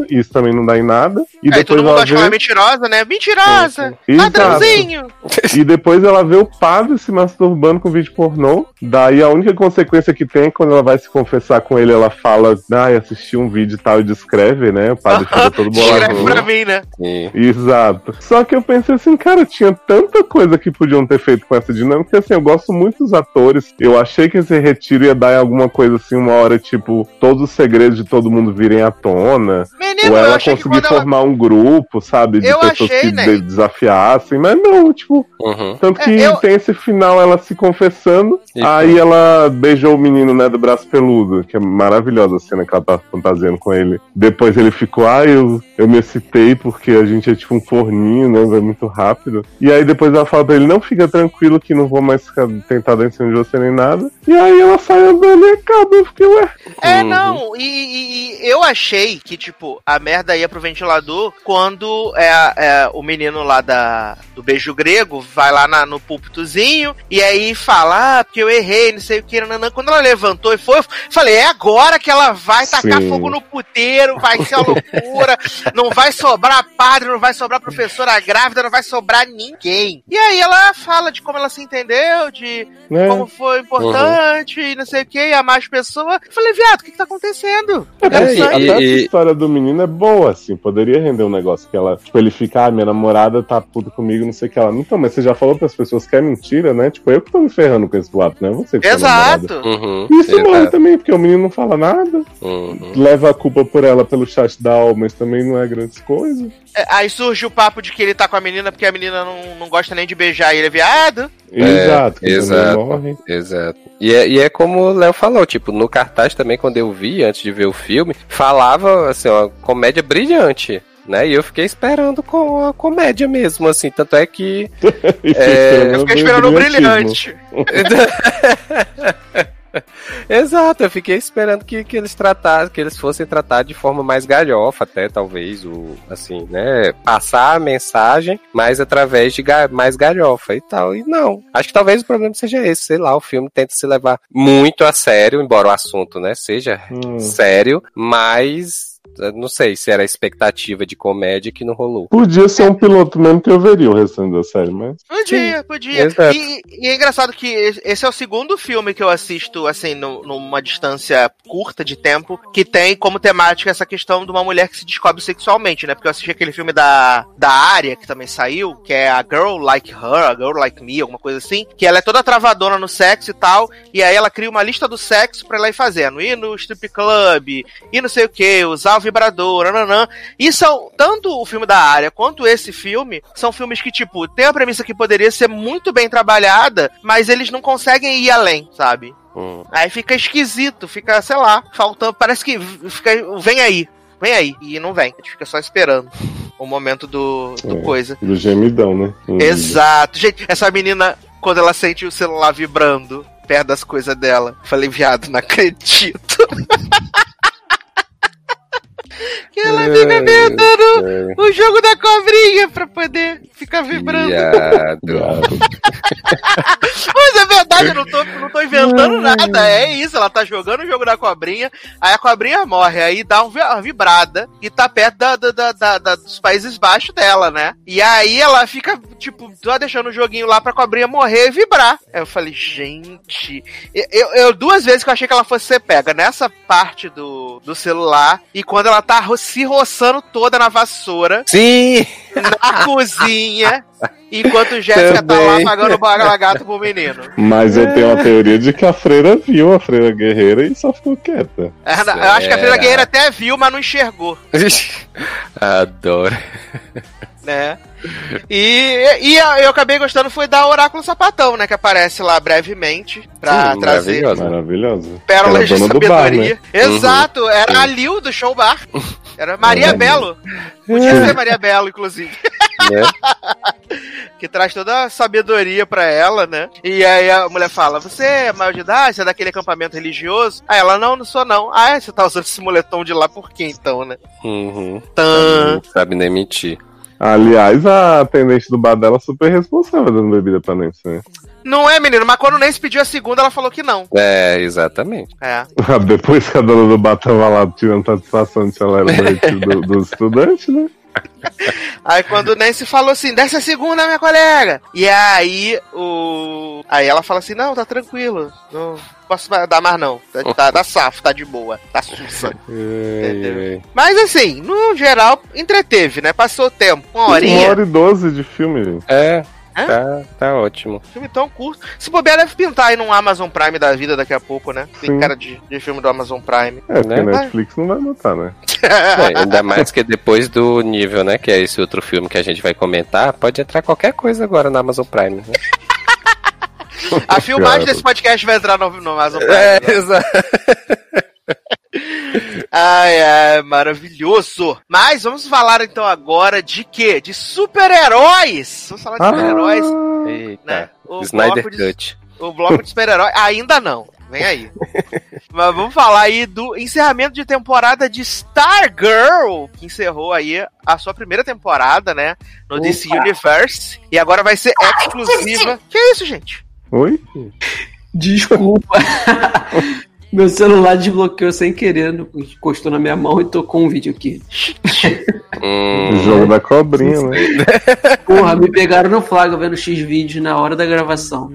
E: e isso também não dá em nada. E
A: Aí
E: depois
A: todo mundo
E: ela
A: acha que ela é
E: vê...
A: mentirosa, né? Mentirosa!
E: Exato.
A: Ladrãozinho!
E: E depois ela vê o padre se masturbando com vídeo pornô. Daí a única consequência que tem é quando ela vai se confessar com ele, ela fala, ah, assisti um vídeo e tal, e descreve, né? O padre fica todo
A: Escreve pra mim, né?
C: Sim.
E: Exato. Só que eu pensei assim, cara, tinha tanta coisa que podiam ter feito com essa dinâmica. Assim, eu gosto muito dos atores. Eu achei que esse retiro ia dar em alguma coisa assim, uma hora, tipo, todos os segredos de todo mundo virem à tona.
A: Menino,
E: ou ela conseguir
A: quando ela...
E: formar um grupo, sabe? De
A: Eu
E: pessoas
A: achei,
E: que
A: né?
E: de- desafiassem. Mas não, tipo,
C: Uhum.
E: tanto
A: É,
E: que
A: eu-
E: tem esse final ela se confessando,
C: E
E: aí ela beijou o menino, né, do braço peludo, que é maravilhosa a cena que ela tá fantasiando com ele. Depois ele ficou, ah, eu, eu me excitei porque a gente é tipo um forninho, né, vai muito rápido. E aí depois ela fala pra ele, não, fica tranquilo que não vou mais ficar, tentar dar em cima de você nem nada. E aí ela sai andando e acaba, eu fiquei, ué.
A: É,
C: Uhum.
A: não, e, e- e eu achei que, tipo, a merda ia pro ventilador quando é, é, o menino lá da, do beijo grego vai lá na- no púlpitozinho e aí fala, ah, porque eu errei, não sei o que, nananã. Quando ela levantou e foi, eu falei, é agora que ela vai tacar
E: Sim.
A: fogo no puteiro, vai ser uma loucura, não vai sobrar padre, não vai sobrar professora grávida, não vai sobrar ninguém. E aí ela fala de como ela se entendeu, de
E: Né?
A: como foi importante e não sei o que, e amar as pessoas. Eu falei, viado, o que, que tá acontecendo? Eu
E: É,
A: quero
C: É, e-
E: até
C: e-
E: essa história do menino é boa, assim. Poderia render um negócio que ela, tipo, ele fica, ah, minha namorada tá puta comigo, não sei o que ela. Então, mas você já falou pras pessoas que é mentira, né? Tipo, eu que tô me ferrando com esse boato, né? Você que tá.
A: Exato.
C: Uhum.
E: E isso morre
C: Exato.
E: também, porque o menino não fala nada.
C: Uhum.
E: Leva a culpa por ela pelo chat da alma, mas também não é grandes coisas.
A: É, Aí surge o papo de que ele tá com a menina porque a menina não, não gosta nem de beijar e ele é viado.
E: exato, também
C: exato.
E: morre.
C: Exato. E é, e é como o Léo falou, tipo, no cartaz também, quando eu vi, antes de ver o filme, falava, assim, uma comédia brilhante. Né? E eu fiquei esperando com a comédia mesmo, assim. Tanto é que. É,
A: Eu fiquei esperando o brilhante.
C: Exato, eu fiquei esperando que, que eles tratassem, que eles fossem tratar de forma mais galhofa, até talvez, o, assim, né? Passar a mensagem, mas através de ga- mais galhofa e tal. E não. Acho que talvez o problema seja esse, sei lá, o filme tenta se levar muito a sério, embora o assunto, né, seja
E: Hum.
C: sério, mas Não sei se era a expectativa de comédia que não rolou.
E: Podia ser um piloto mesmo que eu veria o restante da série, mas.
A: Podia, podia.
C: Exato.
A: E, e é engraçado que esse é o segundo filme que eu assisto, assim, no- numa distância curta de tempo, que tem como temática essa questão de uma mulher que se descobre sexualmente, né? Porque eu assisti aquele filme da, da Arya, que também saiu, que é a Girl Like Her, a Girl Like Me, alguma coisa assim, que ela é toda travadona no sexo e tal, e aí ela cria uma lista do sexo pra ela ir fazendo, ir no strip club, ir não sei o que, usar o vibrador, nananã. E são, tanto o filme da área quanto esse filme, são filmes que, tipo, tem a premissa que poderia ser muito bem trabalhada, mas eles não conseguem ir além, sabe?
C: Hum.
A: Aí fica esquisito, fica, sei lá, faltando, parece que fica, vem aí, vem aí, e não vem, a gente fica só esperando o momento do, do
E: É.
A: coisa.
E: Do gemidão, né?
A: Exato, gente, essa menina, quando ela sente o celular vibrando perto das coisas dela, falei, viado, não acredito. ela fica inventando o jogo da cobrinha pra poder ficar vibrando. Mas é verdade, eu não tô, não tô inventando nada. É isso, ela tá jogando o jogo da cobrinha, aí a cobrinha morre, aí dá um uma vibrada e tá perto da, da- da- da- dos Países Baixos dela, né? E aí ela fica, tipo, só deixando o joguinho lá pra cobrinha morrer e vibrar. Aí eu falei, gente. Eu, eu- duas vezes que eu achei que ela fosse ser pega nessa parte do, do celular e quando ela tá ro- se roçando toda na vassoura
C: Sim!
A: Na cozinha, enquanto Jéssica tá lá pagando o gato pro menino.
E: Mas eu tenho a teoria de que a freira viu a freira guerreira e só ficou quieta.
A: É, Eu acho que a Freira? Guerreira até viu, mas não enxergou,
C: Adoro.
A: né? E, e eu acabei gostando foi da Oráculo Sapatão, né? Que aparece lá brevemente pra
C: Sim,
A: trazer
C: maravilhosa.
E: Maravilhosa.
A: pérolas de
E: do bar,
A: sabedoria.
E: né?
A: Exato, era
C: Sim.
A: a Lil do show bar. Era Maria
E: É.
A: Belo. Podia ser Maria Belo, inclusive.
C: Né?
A: que traz toda a sabedoria pra ela, né? E aí a mulher fala: Você é maior de idade? Você é daquele acampamento religioso? Aí ela: Não, não sou não. Ah, você tá usando esse moletom de lá por quê então, né?
C: Uhum.
A: Tã.
C: Não sabe nem mentir.
E: Aliás, a atendente do bar dela é super responsável dando bebida pra Nancy, né?
A: Não é, menino, mas quando o Nancy pediu a segunda, ela falou que não.
C: É, exatamente.
A: É.
E: Depois que a dona do bar tava lá tirando satisfação de se ela era do do- dos estudantes, né?
A: Aí quando o Nancy falou assim, desce a segunda, minha colega. E aí o. Aí ela fala assim, não, tá tranquilo. Não posso dar mais não. Tá, tá, tá safo, tá de boa. Tá sussa. Entendeu? Mas assim, no geral, entreteve, né? Passou o tempo. Uma
E: Uma
A: horinha.
E: hora e doze de filme, gente.
C: É,
A: Hã?
C: tá, tá ótimo.
A: Filme tão curto. Se bobear, deve pintar aí num Amazon Prime da vida daqui a pouco, né? Tem
E: Sim.
A: cara de, de filme do Amazon Prime.
E: É, porque
C: Né?
E: Netflix não vai botar, né?
C: É, ainda mais que depois do nível, né? Que é esse outro filme que a gente vai comentar, pode entrar qualquer coisa agora na Amazon Prime. Né?
A: A filmagem
E: Cara.
A: desse podcast vai entrar no, no Amazon Prime.
C: É,
A: né?
C: exato.
A: Ai, ai, maravilhoso. Mas vamos falar então agora de quê? De super-heróis. Vamos falar de super-heróis,
C: Eita.
A: né? O
C: Snyder
A: bloco de,
C: Cut.
A: o bloco de super-herói ainda não. Vem aí. Mas vamos falar aí do encerramento de temporada de Stargirl, que encerrou aí a sua primeira temporada, né? No DC Universe. E agora vai ser exclusiva. Que é isso, gente?
E: Oi?
D: Desculpa. Meu celular desbloqueou sem querer, encostou na minha mão e tocou um vídeo aqui.
E: O
C: Hum,
E: jogo da cobrinha, né?
D: Porra, me pegaram no flagra vendo X vídeos na hora da gravação.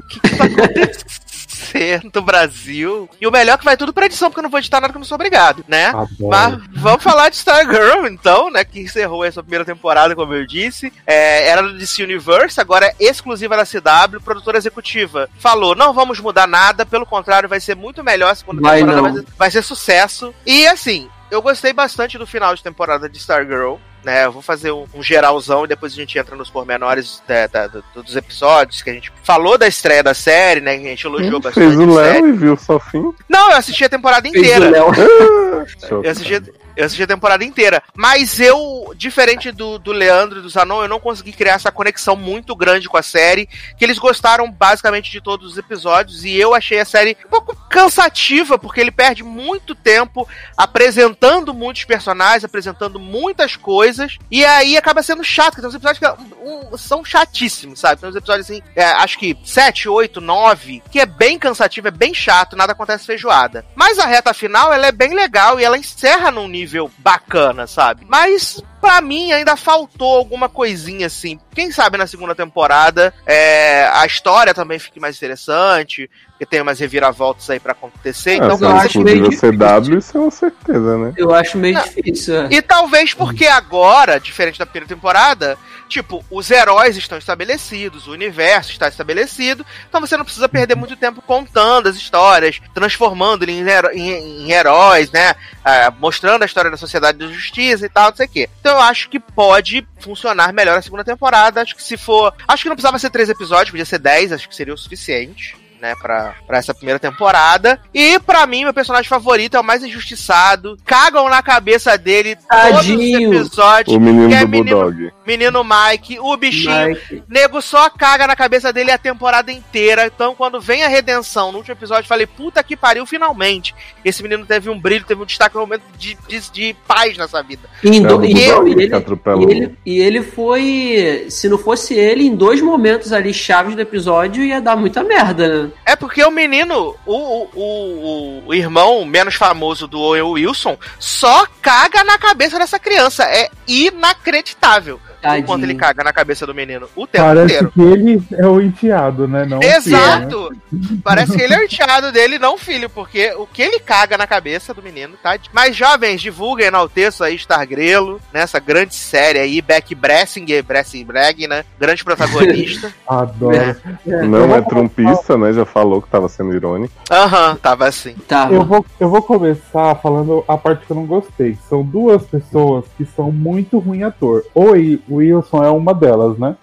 A: Do Brasil. E o melhor é que vai tudo pra edição, porque eu não vou editar nada que eu não sou obrigado, né?
B: Adoro.
A: Mas vamos falar de Stargirl, então, né? Que encerrou essa primeira temporada, como eu disse. É, era do DC Universe, agora é exclusiva da CW, produtora executiva. Falou, não vamos mudar nada, pelo contrário, vai ser muito melhor a segunda
D: Vai
A: temporada, vai ser, vai ser sucesso. E assim, eu gostei bastante do final de temporada de Stargirl. Né, eu vou fazer um, um geralzão e depois a gente entra nos pormenores da- da- do- dos episódios que a gente falou da estreia da série, né? Que a gente elogiou bastante.
E: Fez o. Léo e viu só fim.
A: Não, eu assisti a temporada
D: Fez o
A: inteira.
D: Léo.
A: Eu assisti, eu assisti a temporada inteira. Mas eu, diferente do, do Leandro e do Zanon, eu não consegui criar essa conexão muito grande com a série. Que eles gostaram basicamente de todos os episódios. E eu achei a série um pouco cansativa, porque ele perde muito tempo apresentando muitos personagens, apresentando muitas coisas. E aí acaba sendo chato, porque tem uns episódios que um, um, são chatíssimos, sabe? Tem uns episódios assim, é, acho que 7, 8, 9, que é bem cansativo, é bem chato, nada acontece feijoada. Mas a reta final, ela é bem legal e ela encerra num nível nível bacana, sabe? Mas pra mim ainda faltou alguma coisinha assim. Quem sabe na segunda temporada é, a história também fique mais interessante, que tem umas reviravoltas aí pra acontecer. Então,
E: É, se
D: eu
E: não
D: acho meio
E: ser W, isso é uma certeza, né?
D: Eu acho meio
A: Não.
D: difícil. é.
A: E talvez porque agora, diferente da primeira temporada, tipo, os heróis estão estabelecidos, o universo está estabelecido, então você não precisa perder muito tempo contando as histórias, transformando ele em, heró- em- em heróis, né? Ah, mostrando a história da sociedade da justiça e tal, não sei o quê. Então eu acho que pode funcionar melhor a segunda temporada. Acho que se for. Acho que não precisava ser três episódios, podia ser dez, acho que seria o suficiente. Né, pra, pra essa primeira temporada. E pra mim, meu personagem favorito é o mais injustiçado. Cagam na cabeça dele
D: Tadinho.
A: todos os episódios.
E: O menino
A: que é
E: do
A: menino-
E: Bulldog.
A: Menino Mike, o bichinho.
D: Mike.
A: Nego só caga na cabeça dele a temporada inteira. Então, quando vem a redenção no último episódio, eu falei, puta que pariu, finalmente. Esse menino teve um brilho, teve um destaque, um momento de, de, de paz nessa vida.
E: É
D: e, ele,
E: que
D: e,
E: atropelou.
D: ele, e ele foi. Se não fosse ele, em dois momentos ali chaves do episódio, ia dar muita merda, né?
A: É porque o menino, o, o, o, o irmão menos famoso do Owen Wilson, só caga na cabeça dessa criança. É inacreditável o
D: Tadinho.
A: quanto ele caga na cabeça do menino o tempo
B: Parece
A: inteiro.
B: que ele é o enteado, né? Não o filho, né?
A: Exato! Parece que ele é o enteado dele, não o filho, porque o que ele caga na cabeça do menino, tá? Mas jovens, divulguem na Alteço aí Star Grelo, nessa grande série aí, Beck Bressinger, Bressing né? Grande protagonista.
B: Adoro.
E: Não é trumpista, né? Já falou que tava sendo irônico.
A: Aham, tava assim.
D: Tá.
B: Eu vou, eu vou começar falando a parte que eu não gostei. São duas pessoas que são muito ruim ator. Oi, o Wilson é uma delas, né?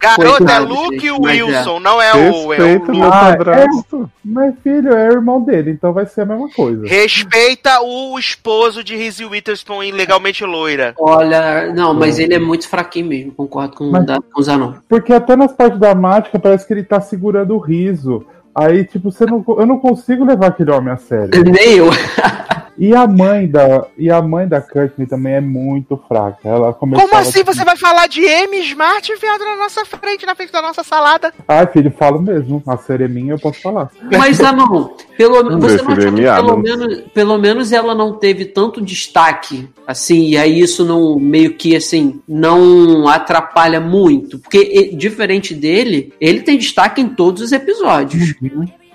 A: Garota, é Luke
D: gente, é.
A: Wilson, não é o, é o Luke.
E: meu
B: Ah,
E: padrasto.
B: Mas filho, é irmão dele, então vai ser a mesma coisa.
A: Respeita o esposo de Reese Witherspoon em Legalmente Loira.
D: Olha, não, mas ele é muito fraquinho mesmo, concordo com,
B: Mas-
D: da, com o Zanon.
B: Porque até nas partes dramáticas parece que ele tá segurando o riso. Aí, tipo, você não, eu não consigo levar aquele homem a sério.
D: Nem eu.
B: E a mãe da, e a mãe da Courtney também é muito fraca. Ela começava
A: Como assim você vai falar de M Smart enfiado na nossa frente, na frente da nossa salada?
B: Ai, filho, falo mesmo. A série é minha, eu posso falar.
D: Mas, Zanon, pelo,
E: Vamos
D: você não achou que
E: é
D: pelo menos, pelo menos ela não teve tanto destaque, assim, e aí isso não, meio que, assim, não atrapalha muito? Porque, diferente dele, ele tem destaque em todos os episódios.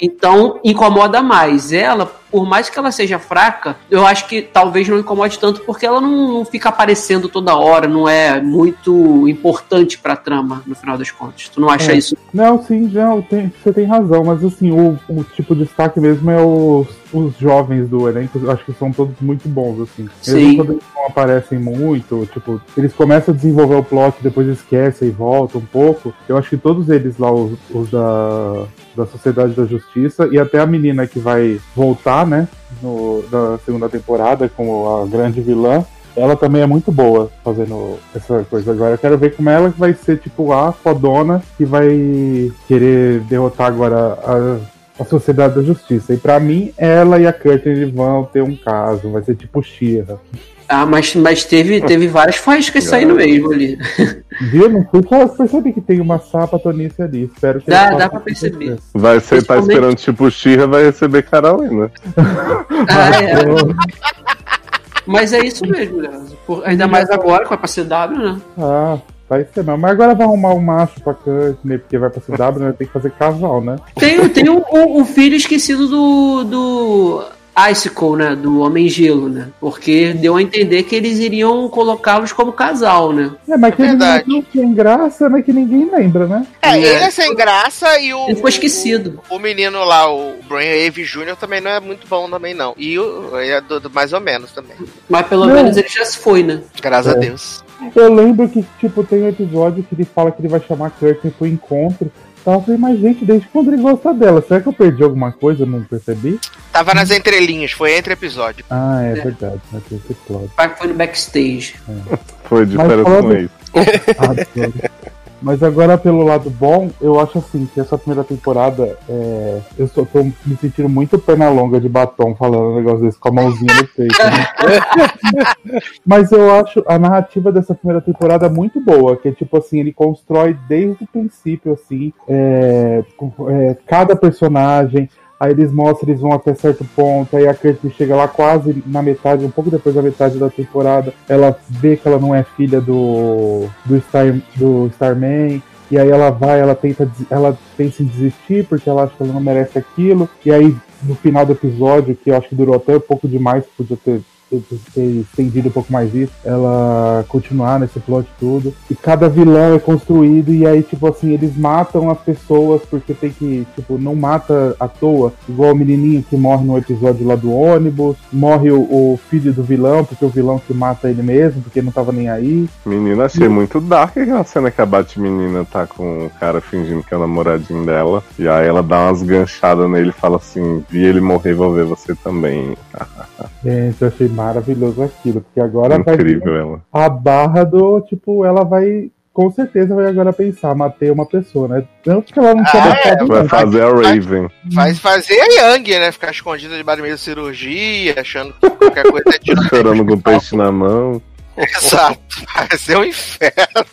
D: Então, incomoda mais. Ela, por mais que ela seja fraca, eu acho que talvez não incomode tanto porque ela não, não fica aparecendo toda hora, não é muito importante pra trama, no final das contas. Tu não acha
B: É.
D: isso?
B: Não, sim, não, tem, você tem razão, mas assim, o, o tipo de destaque mesmo é os, os jovens do elenco, eu acho que são todos muito bons, assim. Mesmo
D: Sim.
B: quando eles não aparecem muito, tipo, eles começam a desenvolver o plot, depois esquecem e voltam um pouco. Eu acho que todos eles lá, os, os da, da Sociedade da Justiça, e até a menina que vai voltar, né, no, da segunda temporada como a grande vilã, ela também é muito boa fazendo essa coisa agora. Eu quero ver como ela vai ser, tipo, a fodona que vai querer derrotar agora a, a Sociedade da Justiça. E pra mim, ela e a Courtney vão ter um caso, vai ser tipo Shira.
D: Ah, mas, mas teve, teve várias faíscas saindo mesmo ali.
B: Viu? Não fui só perceber que tem uma sapatonice ali. Espero que
D: Dá- dá pra perceber.
E: Vai ser, tá esperando tipo Xirra, vai receber Carolina.
D: Ah, é. Mas é isso mesmo, Ainda mais agora com a PCW, né?
B: Ah, vai ser não. Mas agora vai arrumar um macho pra Courtney, porque vai pra CW, né? Tem que fazer casal, né?
D: Tem, tem o, o- o filho esquecido do, do Icicle, né? Do Homem Gelo, né? Porque deu a entender que eles iriam colocá-los como casal, né?
B: É, mas que ele
A: Verdade.
B: não tem graça, né? Que ninguém lembra, né?
A: É,
D: É.
A: ele é sem graça e o.
D: Ele foi esquecido.
A: O menino lá, o Brian Ave Jr., também não é muito bom também, não. E o ele é do, do mais ou menos também.
D: Mas pelo
B: Não.
D: menos ele já se foi, né?
A: Graças
B: É.
A: a Deus.
B: Eu lembro que, tipo, tem um episódio que ele fala que ele vai chamar a Courtney pro encontro. Eu falei, mas gente, desde quando ele gosta dela? Será que eu perdi alguma coisa? Eu não percebi?
A: Tava nas entrelinhas, foi entre episódio.
B: Ah, é,
D: É.
B: verdade, né? Tem esse plot.
D: O pai foi no backstage.
E: Foi de férias com.
B: Adoro. Mas agora, pelo lado bom, eu acho assim que essa primeira temporada, é, eu só tô me sentindo muito perna longa de batom falando um negócio desse com a mãozinha no peito. né? Mas eu acho a narrativa dessa primeira temporada muito boa, que é tipo assim, ele constrói desde o princípio, assim, é, é, cada personagem. Aí eles mostram, eles vão até certo ponto, aí a Kirsten chega lá quase na metade, um pouco depois da metade da temporada, ela vê que ela não é filha do do, Star, do Starman, e aí ela vai, ela tenta, ela pensa em desistir porque ela acha que ela não merece aquilo, e aí no final do episódio, que eu acho que durou até um pouco demais, podia ter ter estendido um pouco mais isso, ela continuar nesse plot tudo. E cada vilão é construído e aí, tipo assim, eles matam as pessoas porque tem que, tipo, não mata à toa. Igual o menininho que morre no episódio lá do ônibus, morre o, o filho do vilão, porque o vilão que mata ele mesmo, porque não tava nem aí.
E: Menina, achei muito dark aquela cena que a Batmenina tá com o cara fingindo que é o namoradinho dela. E aí ela dá umas ganchadas nele e fala assim: vi ele morrer, vou ver você também.
B: Gente, eu achei maravilhoso aquilo, porque agora
E: Incrível
B: vai
E: ela.
B: a barra do, tipo, ela vai com certeza vai agora pensar, matei uma pessoa, né? Não porque ela não
A: Ah, é,
E: Vai fazer a Raven.
A: Vai fazer a Yang, né? Ficar escondida debaixo do meio da cirurgia, achando que qualquer coisa é de
E: Chorando com o peixe na mão.
A: Exato. Vai ser um inferno.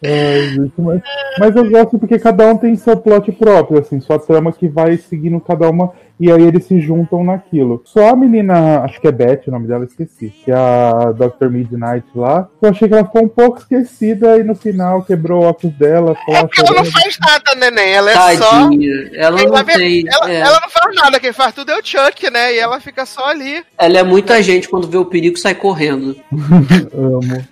B: É, gente, mas, mas eu gosto porque cada um tem seu plot próprio, assim, sua trama que vai seguindo cada uma e aí eles se juntam naquilo. Só a menina, acho que é Beth, o nome dela, esqueci, que é a Dr. Midnight lá. Eu achei que ela ficou um pouco esquecida e no final quebrou o óculos dela. lá
A: Porque ela não faz nada, neném. Ela é só.
D: Tadinha. Ela
A: Quem
D: não tem.
A: Ela,
D: é.
A: ela não faz nada, quem faz tudo é o Chuck, né? E ela fica só ali.
D: Ela é muita gente quando vê o perigo sai correndo.
B: Amo.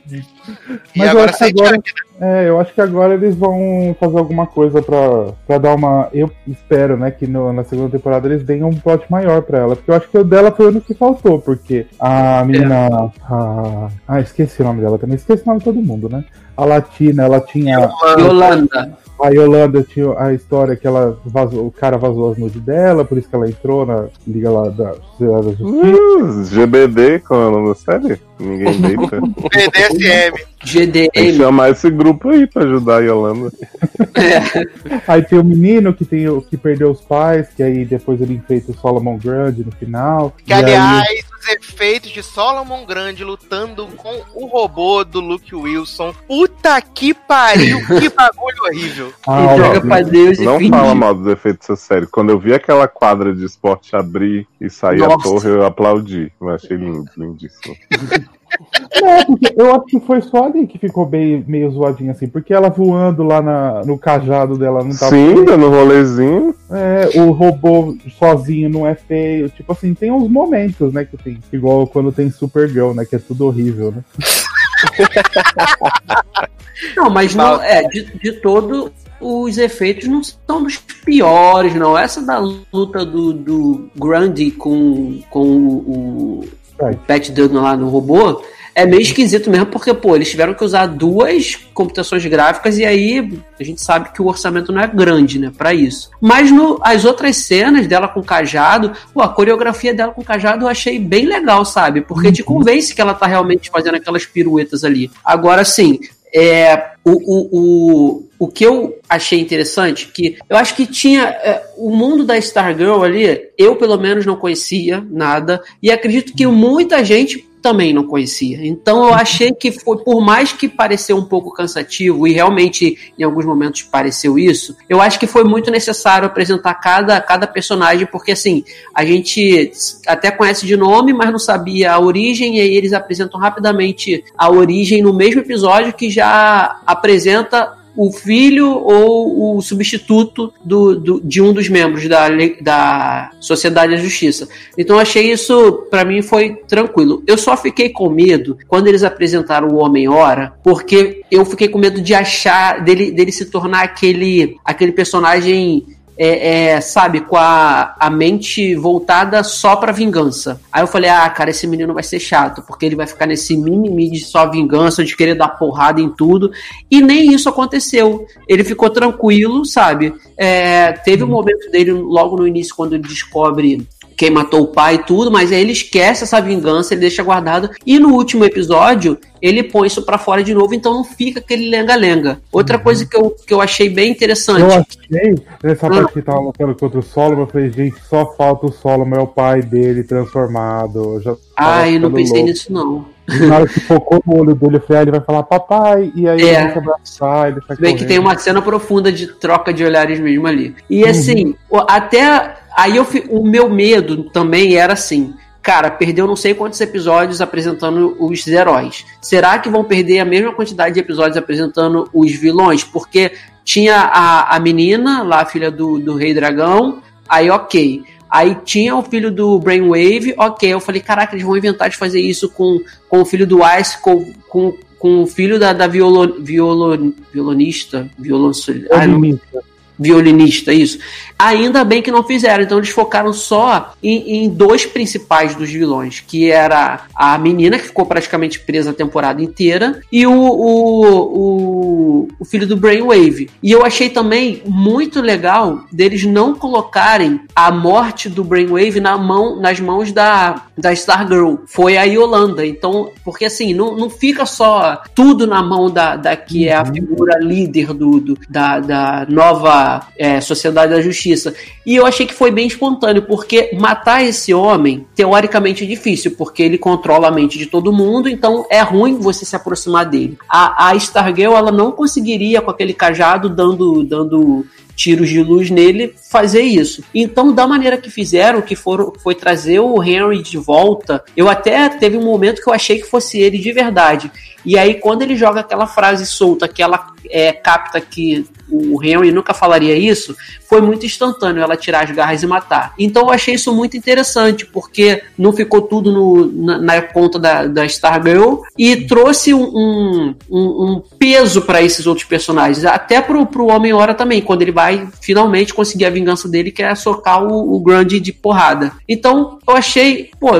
A: E
B: Mas eu
A: agora
B: acho que agora-
A: né?
B: É, eu acho que agora eles vão fazer alguma coisa pra, pra dar uma. Eu espero, né, que no- na segunda temporada eles deem um plot maior pra ela. Porque eu acho que o dela foi o único que faltou. Porque a menina. A, ah, esqueci o nome dela também. Esqueci o nome de todo mundo, né? A Latina, ela tinha.
D: Yolanda.
B: A Yolanda tinha a história que ela vazou, o cara vazou as nudes dela, por isso que ela entrou na Liga lá da Sociedade da Justiça.
E: Uh, GBD, qual é o nome da série? Ninguém deita. Tem que
D: GDM.
E: chamar esse grupo aí pra ajudar a Yolanda.
B: Aí tem o menino que tem que perdeu os pais, que aí depois ele enfeita o Solomon Grande no final.
A: Que,
B: E aí-
A: aliás, os efeitos de Solomon Grande lutando com o robô do Luke Wilson. Puta que pariu, que bagulho horrível.
B: Ah,
D: joga pra Deus
E: Não fala mal dos efeitos dessa série. Quando eu vi aquela quadra de esporte abrir e sair a
D: Nossa.
E: torre, eu aplaudi. Eu achei lindo, lindíssimo.
B: É, porque eu acho que foi só ali que ficou bem, meio zoadinho assim, porque ela voando lá na- no cajado dela não tá
E: Sim, dando rolezinho.
B: É, o robô sozinho não é feio. Tipo assim, tem uns momentos, né, que tem. Igual quando tem Supergirl, né, que é tudo horrível, né?
D: Não, mas não, é, de, de todo, os efeitos não são dos piores, não. Essa da luta do, do Grundy com, com o
B: Right.
D: Pat Duggan lá no robô é meio esquisito mesmo, porque, pô, eles tiveram que usar duas computações gráficas e aí a gente sabe que o orçamento não é grande, né, pra isso. Mas no, as outras cenas dela com cajado, pô, a coreografia dela com cajado eu achei bem legal, sabe? Porque te convence que ela tá realmente fazendo aquelas piruetas ali. Agora, sim, é, o, o, o, o que eu achei interessante, que eu acho que tinha é, o mundo da Stargirl ali, eu pelo menos não conhecia nada, e acredito que muita gente também não conhecia. Então eu achei que foi, por mais que pareceu um pouco cansativo, e realmente em alguns momentos pareceu isso, eu acho que foi muito necessário apresentar cada, cada personagem, porque assim, a gente até conhece de nome, mas não sabia a origem, e aí eles apresentam rapidamente a origem no mesmo episódio que já apresenta o filho ou o substituto do, do- de um dos membros da, da Sociedade da Justiça. Então achei isso, pra mim, foi tranquilo. Eu só fiquei com medo quando eles apresentaram o Homem-Hora, porque eu fiquei com medo de achar, dele, dele se tornar aquele, aquele personagem é, é, sabe, com a, a mente voltada só pra vingança. Aí eu falei, ah, cara, esse menino vai ser chato, porque ele vai ficar nesse mimimi de só vingança, de querer dar porrada em tudo. E nem isso aconteceu. Ele ficou tranquilo, sabe? É, teve um momento dele logo no início, quando ele descobre quem matou o pai e tudo, mas aí ele esquece essa vingança, ele deixa guardado. E no último episódio, ele põe isso pra fora de novo, então não fica aquele lenga-lenga. Outra coisa que eu, que eu achei bem interessante.
B: Eu achei, nessa parte que tava lutando contra o Solomon, eu falei, gente, só falta o Solomon, é o pai dele transformado. Eu já
D: Ai, eu não pensei
B: louco.
D: nisso, não.
B: Na hora que focou no olho dele, eu falei, ah, ele vai falar papai, e aí
D: É.
B: ele vai se abraçar, ele sai
D: que
B: correndo.
D: tem uma cena profunda de troca de olhares mesmo ali. E
B: Uhum.
D: assim, o- até aí eu fi- o meu medo também era assim. Cara, perdeu não sei quantos episódios apresentando os heróis. Será que vão perder a mesma quantidade de episódios apresentando os vilões? Porque tinha a, a menina, lá a filha do, do Rei Dragão, aí ok. Aí tinha o filho do Brainwave, ok. Eu falei, caraca, eles vão inventar de fazer isso com, com o filho do Ice, com, com, com o filho da, da violo, violo, violonista, violon, ah, não-
B: Feminista.
D: Violinista, isso. Ainda bem que não fizeram, então eles focaram só em, em dois principais dos vilões, que era a menina que ficou praticamente presa a temporada inteira e o, o, o, o filho do Brainwave. E eu achei também muito legal deles não colocarem a morte do Brainwave na mão, nas mãos da, da Stargirl. Foi a Yolanda. Então, porque assim, não, não fica só tudo na mão da, da que é a figura líder do, do- da, da nova é, Sociedade da Justiça. E eu achei que foi bem espontâneo, porque matar esse homem, teoricamente, é difícil, porque ele controla a mente de todo mundo, então é ruim você se aproximar dele. A, a Stargirl, ela não conseguiria, com aquele cajado, dando, dando tiros de luz nele, fazer isso. Então, da maneira que fizeram, que foram, foi trazer o Henry de volta, eu até teve um momento que eu achei que fosse ele de verdade. E aí, quando ele joga aquela frase solta, que ela é, capta que o Henry nunca falaria isso, foi muito instantâneo ela tirar as garras e matar. Então eu achei isso muito interessante, porque não ficou tudo no- na, na conta da, da Stargirl e trouxe um, um, um peso para esses outros personagens. Até pro, pro Homem-Hora também, quando ele vai finalmente conseguir a vingança dele, que é socar o, o Grande de porrada. Então eu achei, pô,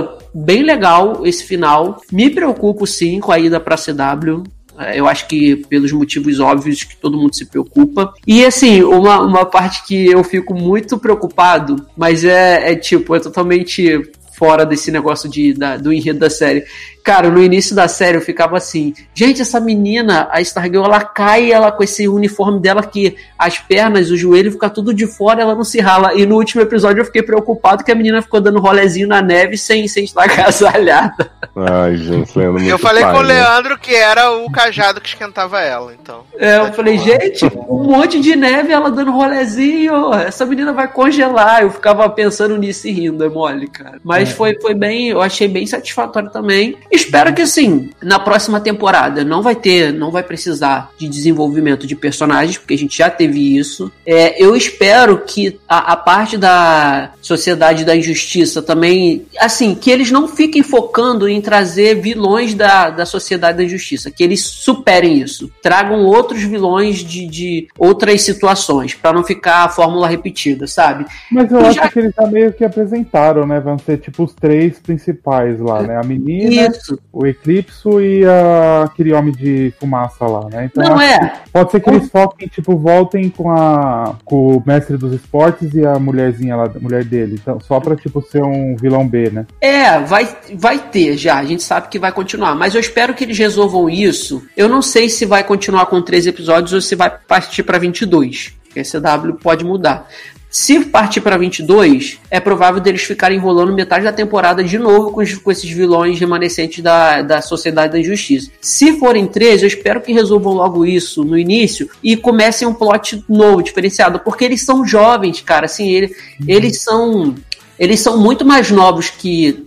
D: bem legal esse final. Me preocupo sim com a ida pra CW. É, Eu acho que pelos motivos óbvios que todo mundo se preocupa. E assim, uma, uma parte que eu fico muito preocupado, mas é, é tipo, é totalmente fora desse negócio de, da- do enredo da série. Cara, no início da série eu ficava assim, gente, essa menina, a Stargirl, ela cai ela com esse uniforme dela que as pernas, o joelho fica tudo de fora, ela não se rala. E no último episódio eu fiquei preocupado que a menina ficou dando rolezinho na neve sem, sem estar agasalhada.
E: Ai, gente, Leandro, muito
A: Eu falei
E: pai,
A: com o
E: né?
A: Leandro que era o cajado que esquentava ela, então.
D: É, eu falei, gente, um monte de neve, ela dando rolezinho, essa menina vai congelar. Eu ficava pensando nisso e rindo, é mole, cara. Mas foi, foi bem, eu achei bem satisfatório também. Espero que, assim, na próxima temporada não vai ter, não vai precisar de desenvolvimento de personagens, porque a gente já teve isso. É, eu espero que a, a parte da Sociedade da Injustiça também, assim, que eles não fiquem focando em trazer vilões da, da Sociedade da Injustiça, que eles superem isso. Tragam outros vilões de, de outras situações, pra não ficar a fórmula repetida, sabe?
B: Mas eu
D: Eu
B: acho
D: já-
B: que eles já meio que apresentaram, né? Vão ser tipo os três principais lá, né? A menina,
D: Isso.
B: O Eclipso e a... aquele homem de fumaça lá, né? Então
D: Não é.
B: pode ser que eles foquem, tipo, voltem com a com o mestre dos esportes e a mulherzinha lá, a mulher dele. Então, só pra, tipo, ser um vilão B, né?
D: É, vai, vai ter já. A gente sabe que vai continuar. Mas eu espero que eles resolvam isso. Eu não sei se vai continuar com 13 episódios ou se vai partir pra 22. Porque a CW pode mudar. Se partir pra 22, é provável deles ficarem enrolando metade da temporada de novo com, os- com esses vilões remanescentes da, da Sociedade da Injustiça. Se forem 13, eu espero que resolvam logo isso no início e comecem um plot novo, diferenciado. Porque eles são jovens, cara. Assim, ele, eles são eles são muito mais novos que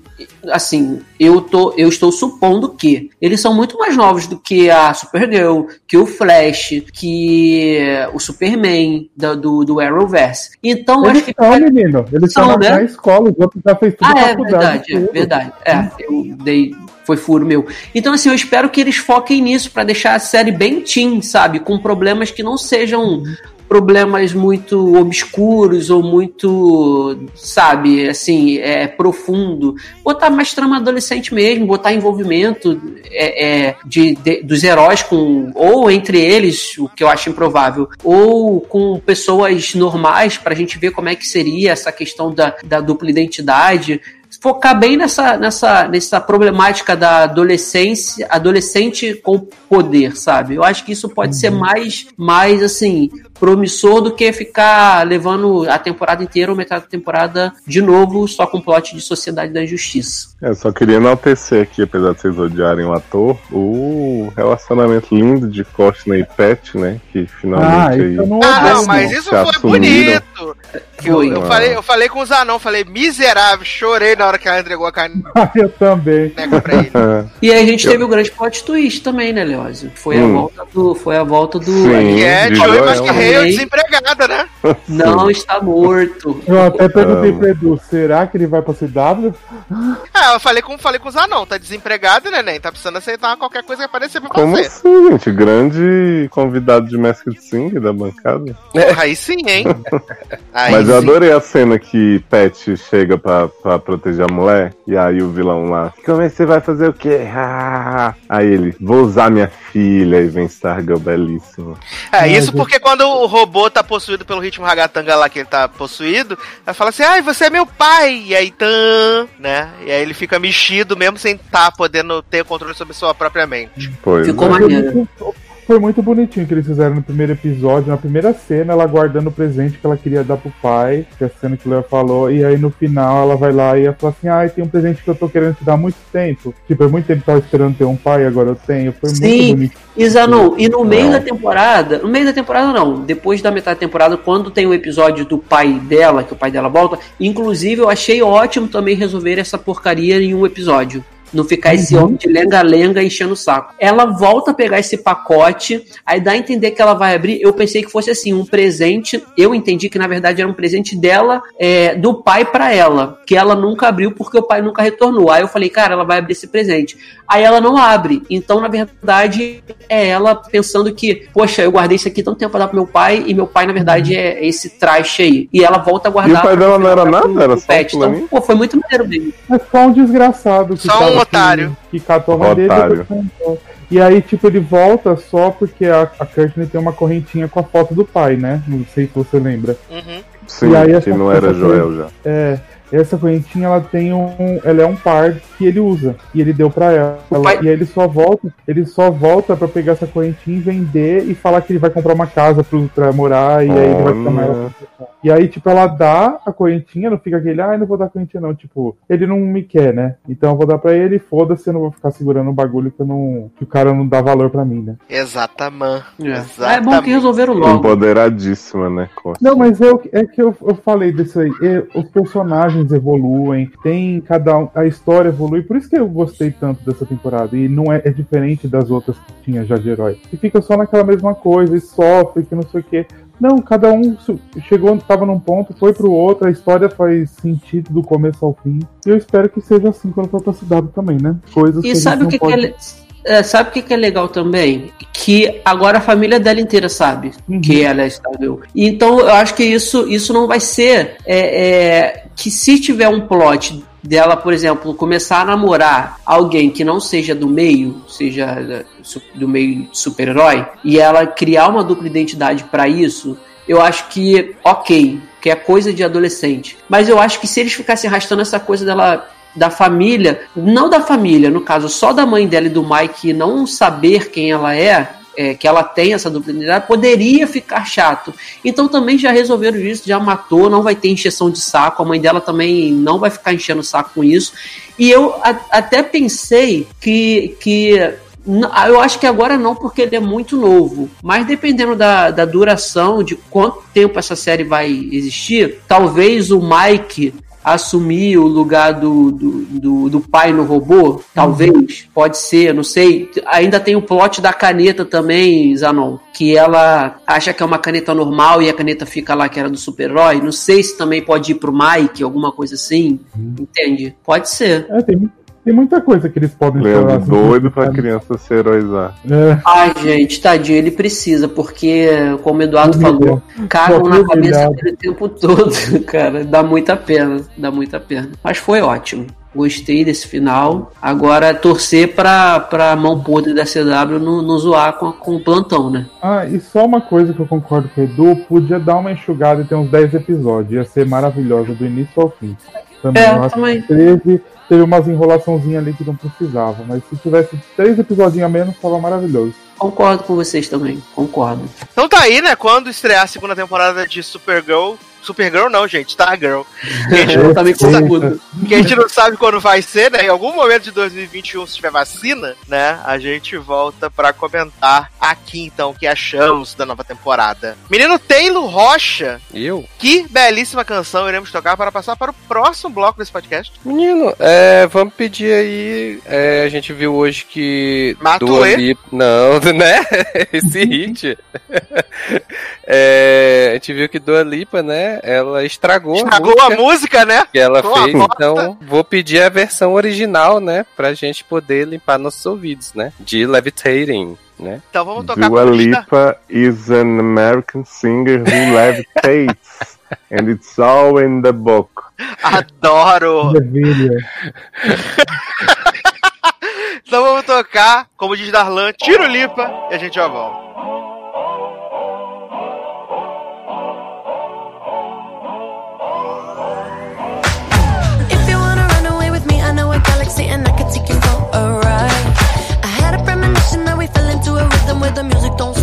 D: assim, eu tô eu estou supondo que eles são muito mais novos do que a Supergirl, que o Flash, que o Superman da- do, do Arrowverse. Então,
B: Eles
D: acho que
B: são, menino. Eles
D: São, né?
B: na escola, os outros já fez tudo
D: ah, é verdade, é verdade. É, eu dei. Foi furo meu. Então, assim, eu espero que eles foquem nisso pra deixar a série bem teen, sabe? Com problemas que não sejam problemas muito obscuros ou muito, sabe, assim, é, profundo. Botar mais trama adolescente mesmo, botar envolvimento é, é, de, de- dos heróis com, ou entre eles, o que eu acho improvável, ou com pessoas normais pra gente ver como é que seria essa questão da, da dupla identidade focar bem nessa, nessa, nessa problemática da adolescência, adolescente com poder, sabe? Eu acho que isso pode ser mais, mais assim, promissor do que ficar levando a temporada inteira ou metade da temporada de novo só com plot de Sociedade da Justiça.
E: É, só queria enaltecer aqui, apesar de vocês odiarem o ator, o relacionamento lindo de Courtney e Pat, né? Que
B: Ah,
E: finalmente
B: isso
E: aí.
B: eu não
A: Ah, não, mas isso foi
E: assumiram.
A: bonito. Eu,
D: Foi.
A: eu falei, eu falei com o Zanon, falei, miserável, chorei na hora que ela entregou a caneca
B: eu também.
A: pra ele.
D: E aí a gente teve o grande plot twist também, né, Leózio? Foi a
E: Hum.
D: volta do. Foi a volta do.
E: Sim.
A: É
E: de
A: Joey
E: Joel.
D: Também.
A: desempregada, né?
D: Não está morto.
B: Eu até perguntei pro Edu, será que ele vai pra CW?
A: Ah, eu falei com, falei com o Zanon, tá desempregado, neném, tá precisando aceitar qualquer coisa que aparecer pra
E: Como
A: você.
E: assim, gente? Grande convidado de Masked Singer da bancada.
A: Porra, aí sim, hein? Aí
E: Mas eu
A: sim.
E: adorei a cena que Pat chega pra, pra proteger a mulher. E aí o vilão lá, como é que você vai fazer o quê? Ah. Aí ele, vou usar minha filha. E vem Stargirl belíssimo.
A: É, isso porque quando o robô tá possuído pelo ritmo ragatanga lá que ele tá possuído, ela fala assim, ai, você é meu pai, e aí, tan, né? E aí ele fica mexido mesmo sem tá podendo ter controle sobre sua própria mente.
E: Pois
D: Ficou
E: é.
D: maneiro.
B: Foi muito bonitinho que eles fizeram no primeiro episódio, na primeira cena, ela guardando o presente que ela queria dar pro pai, que é a cena que o Léo falou, e aí no final ela vai lá e ela fala assim, ai, tem um presente que eu tô querendo te dar há muito tempo. Tipo, é muito tempo que eu tava esperando ter um pai, agora eu tenho. Foi muito
D: Sim.
B: bonito.
D: E Zanon, e no meio
E: Não.
D: da temporada, no meio da temporada não, depois da metade da temporada, quando tem o episódio do pai dela, que o pai dela volta, inclusive eu achei ótimo também resolver essa porcaria em um episódio. Não ficar esse
B: Uhum.
D: homem de lenga-lenga enchendo o saco. Ela volta a pegar esse pacote, aí dá a entender que ela vai abrir. Eu pensei que fosse assim, um presente. Eu entendi que na verdade era um presente dela, é, do pai pra ela, que ela nunca abriu porque o pai nunca retornou. Aí eu falei, cara, ela vai abrir esse presente. Aí ela não abre. Então, na verdade, é ela pensando que, poxa, eu guardei isso aqui tanto tempo pra dar pro meu pai, e meu pai, na verdade, é esse traste aí. E ela volta a guardar.
E: E o pai dela não era nada? Era só
D: pet.
E: um
D: Então,
E: fulaninho?
D: pô, foi muito maneiro mesmo.
B: É só um desgraçado. Que
A: Só
B: tava-
A: otário.
B: Que, que catou a mãe dele.
E: Otário.
B: E aí, tipo, ele volta só porque a, a Courtney tem uma correntinha com a foto do pai, né? Não sei se você lembra.
A: Uhum.
E: Sim,
B: E aí
E: que não era Joel já.
B: É, essa correntinha ela tem um, ela é um par que ele usa e ele deu pra ela.
D: Pai-
B: E aí ele só volta, ele só volta para pegar essa correntinha e vender e falar que ele vai comprar uma casa pro, pra morar e aí ele vai chamar ela. pra ficar. E aí tipo ela dá a correntinha, não fica aquele, ah, eu não vou dar a correntinha não, tipo, ele não me quer, né? Então eu vou dar pra ele, foda-se, eu não vou ficar segurando um bagulho que eu não, que o cara não dá valor pra mim, né?
A: Exatamente.
D: É, é bom que resolveram logo.
E: Empoderadíssima, né? Costa?
B: Não, mas eu, é que eu, eu falei disso aí. os personagens evoluem, tem cada um, a história evolui. Por isso que eu gostei tanto dessa temporada. E não é, é diferente das outras que tinha já de herói. E fica só naquela mesma coisa e sofre, que não sei o quê. Não, cada um chegou, tava num ponto, foi pro outro, a história faz sentido do começo ao fim. E eu espero que seja assim quando for pra cidade também, né? Coisas
D: E
B: a
D: sabe o que,
B: não
D: que é,
B: pode-
D: é, sabe o que, que é legal também? Que agora a família dela inteira sabe
B: Uhum.
D: que ela é estável. Então eu acho que isso, isso não vai ser é, é, que se tiver um plot dela, por exemplo, começar a namorar alguém que não seja do meio, seja su- do meio super-herói, e ela criar uma dupla identidade pra isso, eu acho que ok, que é coisa de adolescente. Mas eu acho que se eles ficassem arrastando essa coisa dela da família, não da família, no caso, só da mãe dela e do Mike não saber quem ela é, é, que ela tem essa dupla identidade, poderia ficar chato. Então também já resolveram isso, já matou, não vai ter encheção de saco, a mãe dela também não vai ficar enchendo o saco com isso. E eu a- até pensei que, que ah, Eu acho que agora não, porque ele é muito novo. Mas dependendo da, da duração, de quanto tempo essa série vai existir, talvez o Mike assumir o lugar do, do, do, do pai no robô, talvez, pode ser, não sei. Ainda tem o plot da caneta também, Zanon, que ela acha que é uma caneta normal e a caneta fica lá que era do super-herói. Não sei se também pode ir pro Mike, alguma coisa assim, entende? Pode ser.
B: É, tem, tem muita coisa que eles podem
E: Leandro
B: falar, assim,
E: doido pra criança se heroizar.
B: É,
D: Ai, gente, tadinho, ele precisa, porque, como o Eduardo falou, cagam
B: Só
D: na cabeça
B: humilhado.
D: dele o tempo todo, cara. Dá muita pena, dá muita pena. Mas foi ótimo. Gostei desse final. Agora torcer pra, pra mão podre da CW não, não zoar com, com o plantão, né?
B: Ah, e só uma coisa que eu concordo com o Edu, podia dar uma enxugada e ter uns 10 episódios. Ia ser maravilhosa do início ao fim. Também,
D: É,
B: eu acho
D: também.
B: que 13 teve umas enrolaçãozinhas ali que não precisava. Mas se tivesse três episódios a menos, tava maravilhoso.
D: Concordo com vocês também, concordo.
A: Então tá aí, né? Quando estrear a segunda temporada de Supergirl. Supergirl não, gente, Stargirl. Que a gente,
D: Eu também
B: Eita.
D: concordo.
A: que a gente não sabe quando vai ser, né? Em algum momento de 2021, se tiver vacina, né? A gente volta pra comentar aqui, então, o que achamos da nova temporada. Menino Taylor Rocha,
C: Eu?
A: que belíssima canção iremos tocar para passar para o próximo bloco desse podcast.
C: Menino, é, vamos pedir aí. é, a gente viu hoje que.
A: Matuê?
C: Lipa- Não, né? Esse hit. É, a gente viu que Dua Lipa, né? Ela estragou,
A: Estragou
C: a
A: a
C: música
A: música, né?
C: que ela
A: uma
C: fez. Então, vou pedir a versão original, né? Pra gente poder limpar nossos ouvidos, né? De Levitating, né?
A: Então vamos tocar
E: Dua Lipa is an American singer who levitates. and it's all in the book.
A: Adoro!
B: Maravilha.
A: Então vamos tocar, como diz Darlan, tiro lipa e a gente já volta.
J: Can take you for a ride. I had a premonition that we fell into a rhythm where the music don't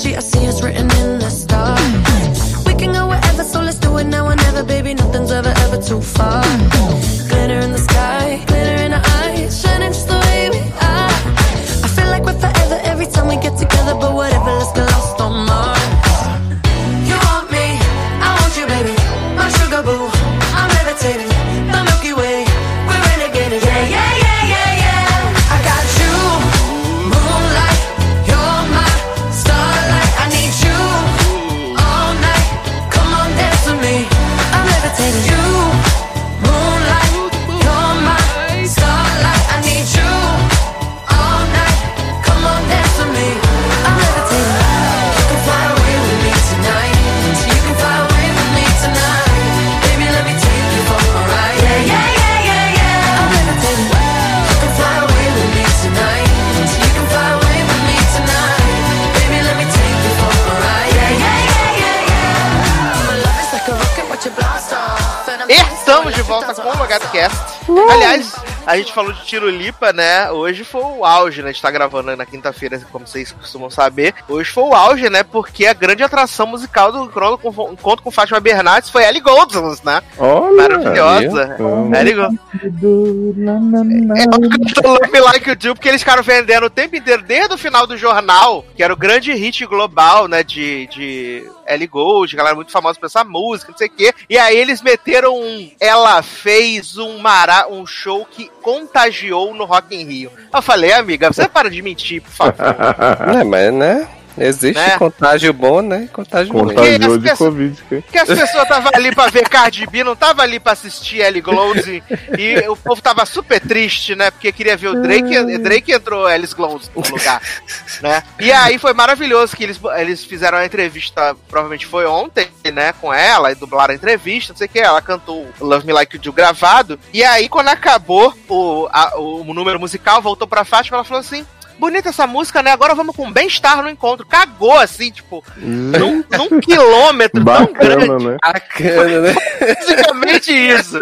J: energy. I see it's written in the stars. We can go wherever, so let's do it now or never, baby. Nothing's ever,
A: volta com o LogadoCast. Aliás, a gente falou de Tiro Lipa, né? Hoje foi o auge, né? A gente tá gravando na quinta-feira, como vocês costumam saber. Hoje foi o auge, né? Porque a grande atração musical do Crono com- Encontro com Fátima Bernardes foi Ellie Gouldson, né?
E: Olha!
A: Maravilhosa. Ellie Gouldson. É o Love Like You Do, porque eles ficaram vendendo o tempo inteiro, desde o final do jornal, que era o grande hit global, né, de, de Ellie Gold, galera muito famosa por essa música, não sei o quê. E aí eles meteram um... Ela fez um, mara, um show que contagiou no Rock in Rio. Eu falei, amiga, você para de mentir, por favor.
C: É, mas, né? Existe
A: Né?
C: contágio bom, né? Contágio ruim.
E: Contagiou
A: Porque as
E: de
A: pessoas-
E: Covid. que-
A: Porque as pessoas estavam ali pra ver Cardi B, não tava ali pra assistir Ellie Gouldson. E o povo tava super triste, né? Porque queria ver o Drake. e Drake entrou Alice Gouldson no lugar, né? E aí foi maravilhoso que eles, eles fizeram a entrevista, provavelmente foi ontem, né? Com ela, e dublaram a entrevista, não sei o que. Ela cantou Love Me Like You Do gravado. E aí, quando acabou o, a- o número musical, voltou pra Fátima, ela falou assim... bonita essa música, né? Agora vamos com bem-estar no encontro. Cagou, assim, tipo, num, num quilômetro tão grande.
E: Bacana, né?
C: Bacana, né?
A: Basicamente isso.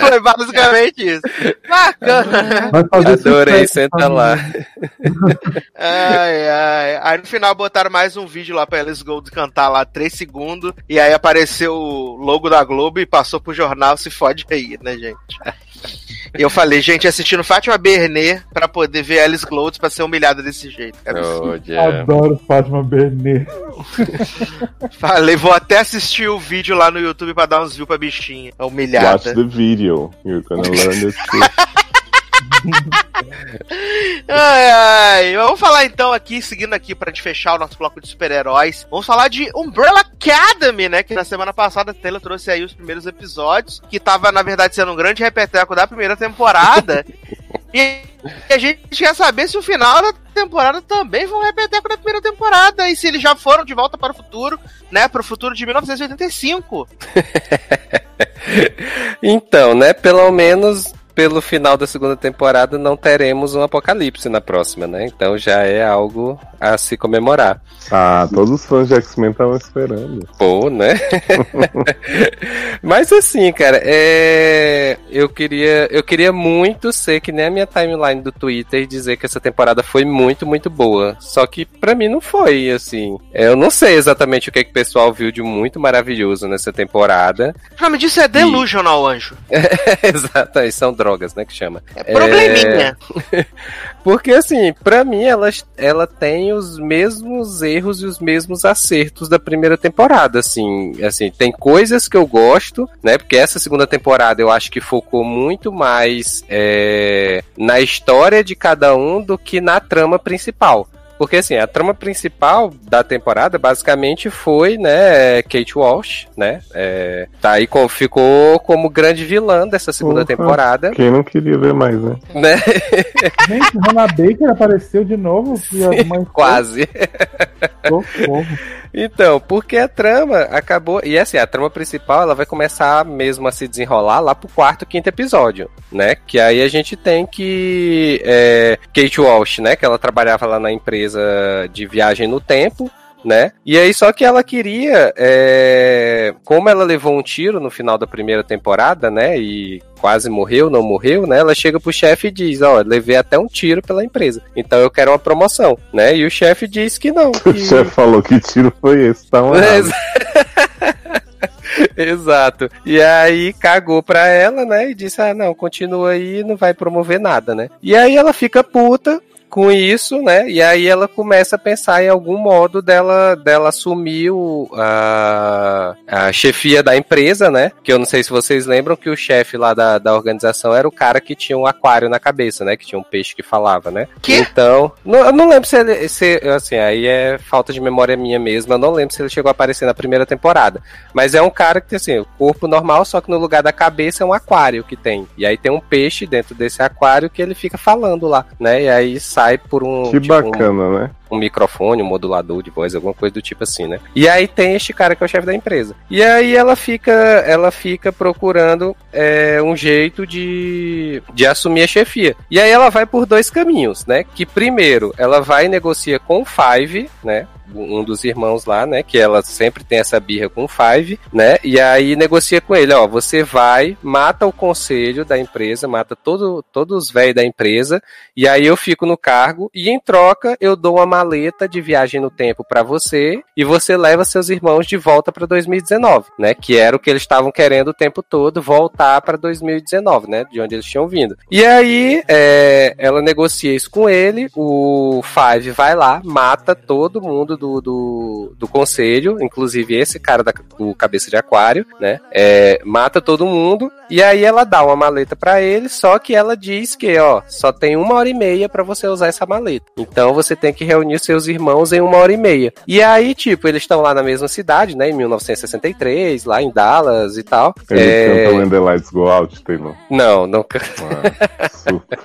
A: Foi basicamente isso. Bacana.
C: Adorei, senta lá.
A: Ai, ai. Aí no final botaram mais um vídeo lá pra Alice Gold cantar lá 3 segundos. E aí apareceu o logo da Globo e passou pro jornal. Se fode aí, né, gente? E eu falei, gente, assistindo Fátima Bernet pra poder ver Alice Gold pra ser humilhada desse jeito. É absurdo.
C: Oh, yeah.
B: Adoro Fátima Bernet.
A: Falei, vou até assistir o vídeo lá no YouTube pra dar uns views pra bichinha.
E: Watch
A: Humilhada.
E: the video. You're gonna learn the truth.
A: Ai, ai. Vamos falar então aqui, seguindo aqui pra gente fechar o nosso bloco de super-heróis. Vamos falar de Umbrella Academy, né? Que na semana passada a Taylor trouxe aí os primeiros episódios, que tava, na verdade, sendo um grande repeteco da primeira temporada. e a gente quer saber se o final da temporada também foi um repeteco da primeira temporada e se eles já foram de volta para o futuro, né? Para o futuro de 1985.
C: Então, né? Pelo menos pelo final da segunda temporada não teremos um apocalipse na próxima, né? Então já é algo a se comemorar.
E: Ah, todos os fãs de X-Men estavam esperando.
C: Pô, né? Mas assim, cara, é... eu queria eu queria muito ser que nem a minha timeline do Twitter e dizer que essa temporada foi muito, muito boa. Só que pra mim não foi, assim. Eu não sei exatamente o que, que o pessoal viu de muito maravilhoso nessa temporada.
A: O nome disso é Delusional, anjo.
C: Exato, aí são drogas, né, que chama.
A: É probleminha.
C: Porque, assim, pra mim, ela, ela tem os mesmos erros e os mesmos acertos da primeira temporada, assim. Assim, tem coisas que eu gosto, né? Porque essa segunda temporada eu acho que focou muito mais é, na história de cada um do que na trama principal. Porque assim, a trama principal da temporada basicamente foi, né, Kate Walsh, né? É, tá aí com, ficou como grande vilã dessa segunda temporada,
E: Quem não queria ver mais, né?
C: né?
B: Gente, Hannah Baker apareceu de novo. A mãe
C: Quase. Então, porque a trama acabou. E assim, a trama principal ela vai começar mesmo a se desenrolar lá pro quarto, quinto episódio, né? Que aí a gente tem que. É, Kate Walsh, né? Que ela trabalhava lá na empresa de viagem no tempo. Né? E aí, só que ela queria, é, como ela levou um tiro no final da primeira temporada, né? E quase morreu, não morreu, né? Ela chega pro chefe e diz: Ó, levei até um tiro pela empresa, então eu quero uma promoção, né? E o chefe diz que não.
E: O
C: que-
E: chefe falou que tiro foi esse, tá
C: Ex- Exato. E aí cagou pra ela, né? E disse: Ah, não, continua aí, não vai promover nada, né? E aí ela fica puta com isso, né? E aí ela começa a pensar em algum modo dela, dela assumir o, a, a chefia da empresa, né? Que eu não sei se vocês lembram que o chefe lá da, da organização era o cara que tinha um aquário na cabeça, né? Que tinha um peixe que falava, né?
A: Que?
C: Então, não, eu não lembro se ele, se, assim, aí é falta de memória minha mesmo, eu não lembro se ele chegou a aparecer na primeira temporada. Mas é um cara que tem assim, o corpo normal, só que no lugar da cabeça é um aquário que tem. E aí tem um peixe dentro desse aquário que ele fica falando lá, né? E aí sai por um.
E: Que
C: tipo, um-
E: bacana, né?
C: Um microfone, um modulador de voz, alguma coisa do tipo assim, né? E aí tem este cara que é o chefe da empresa. E aí ela fica, ela fica procurando é, um jeito de, de assumir a chefia. E aí ela vai por dois caminhos, né? Que primeiro ela vai e negocia com o Five, né? Um dos irmãos lá, né? Que ela sempre tem essa birra com o Five, né? E aí negocia com ele, ó, você vai, mata o conselho da empresa, mata todo, todos os velhos da empresa, e aí eu fico no cargo e em troca eu dou uma maleta de viagem no tempo pra você e você leva seus irmãos de volta pra 2019, né? Que era o que eles estavam querendo o tempo todo, voltar pra 2019, né? De onde eles tinham vindo. E aí é, ela negocia isso com ele, o Five vai lá, mata todo mundo do, do, do conselho, inclusive esse cara da, do cabeça de aquário, né? É, mata todo mundo e aí ela dá uma maleta pra ele, só que ela diz que, ó, só tem uma hora e meia pra você usar essa maleta. Então você tem que reunir seus irmãos em uma hora e meia. E aí, tipo, eles estão lá na mesma cidade, né? Em 1963, lá em Dallas e tal.
E: Ele
C: É,
E: canta When the Lights Go Out, Taylor.
C: Não, não
E: Ah, super.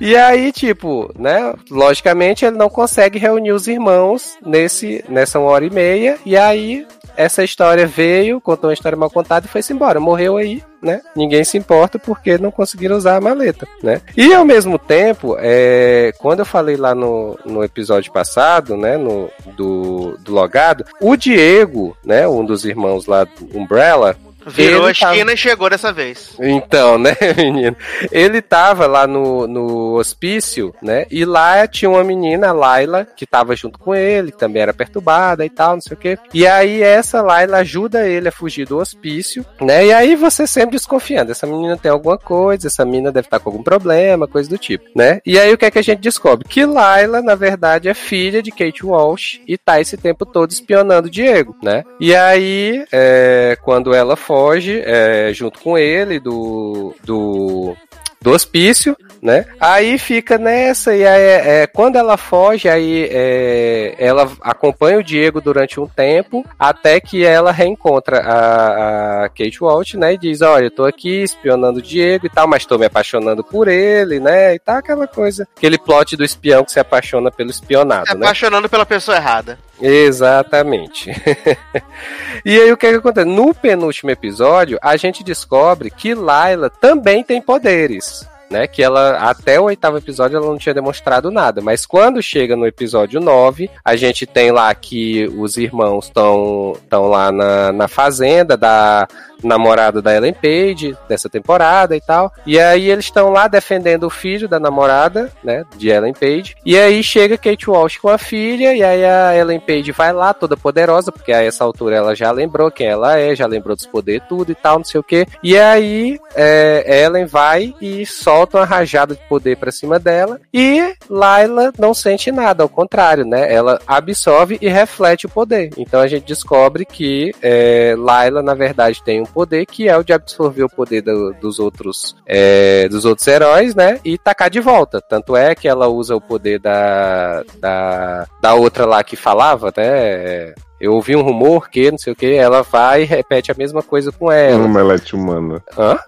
C: E aí, tipo, né? Logicamente ele não consegue reunir os irmãos nesse, nessa uma hora e meia. E aí essa história veio, contou uma história mal contada e foi-se embora. Morreu aí, né? Ninguém se importa porque não conseguiram usar a maleta, né? E ao mesmo tempo, é, quando eu falei lá no, no episódio passado, né, no, do, do Logado, o Diego, né, um dos irmãos lá do Umbrella,
A: Virou
C: ele
A: a esquina
C: tava-
A: e chegou dessa vez.
C: Então, né, menino? Ele tava lá no, no hospício, né? E lá tinha uma menina, a Laila, que tava junto com ele, que também era perturbada e tal, não sei o quê. E aí essa Laila ajuda ele a fugir do hospício, né? E aí você sempre desconfiando, essa menina tem alguma coisa, essa menina deve estar com algum problema, coisa do tipo, né? E aí o que é que a gente descobre? Que Laila, na verdade, é filha de Kate Walsh e tá esse tempo todo espionando o Diego, né? E aí, é, quando ela foge, é, junto com ele, do, do, do hospício, né? Aí fica nessa, e aí, é, quando ela foge, aí é, ela acompanha o Diego durante um tempo, até que ela reencontra a, a Kate Walsh, né? E diz, olha, eu tô aqui espionando o Diego e tal, mas tô me apaixonando por ele, né? E tal, aquela coisa. Aquele plot do espião que se apaixona pelo espionado,
A: Se
C: né?
A: apaixonando pela pessoa errada.
C: Exatamente. e aí o que, que acontece? No penúltimo episódio, a gente descobre que Layla também tem poderes. Né, que ela, até o oitavo episódio, ela não tinha demonstrado nada. Mas quando chega no episódio 9, a gente tem lá que os irmãos estão lá na, na fazenda da namorada da Ellen Page, dessa temporada e tal. E aí eles estão lá defendendo o filho da namorada, né, de Ellen Page. E aí chega Kate Walsh com a filha, e aí a Ellen Page vai lá, toda poderosa, porque a essa altura ela já lembrou quem ela é, já lembrou dos poderes tudo e tal, não sei o que. E aí é, Ellen vai e solta uma rajada de poder pra cima dela, e Layla não sente nada, ao contrário, né? Ela absorve e reflete o poder. Então a gente descobre que é, na verdade, tem um poder que é o de absorver o poder do- dos outros é, dos outros heróis, né? E tacar de volta. Tanto é que ela usa o poder da, da, da outra lá que falava, né? Eu ouvi um rumor que, não sei o que, ela vai e repete a mesma coisa com ela.
E: Omelete humana.
C: Hã?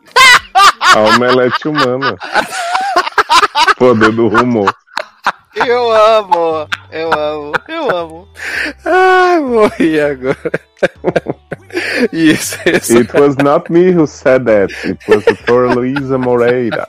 E: A omelete humana. Poder do rumor.
A: Eu amo, eu amo, eu amo.
C: Ai, morri agora. Isso, isso.
E: It was not me who said that. It was for Luisa Moreira.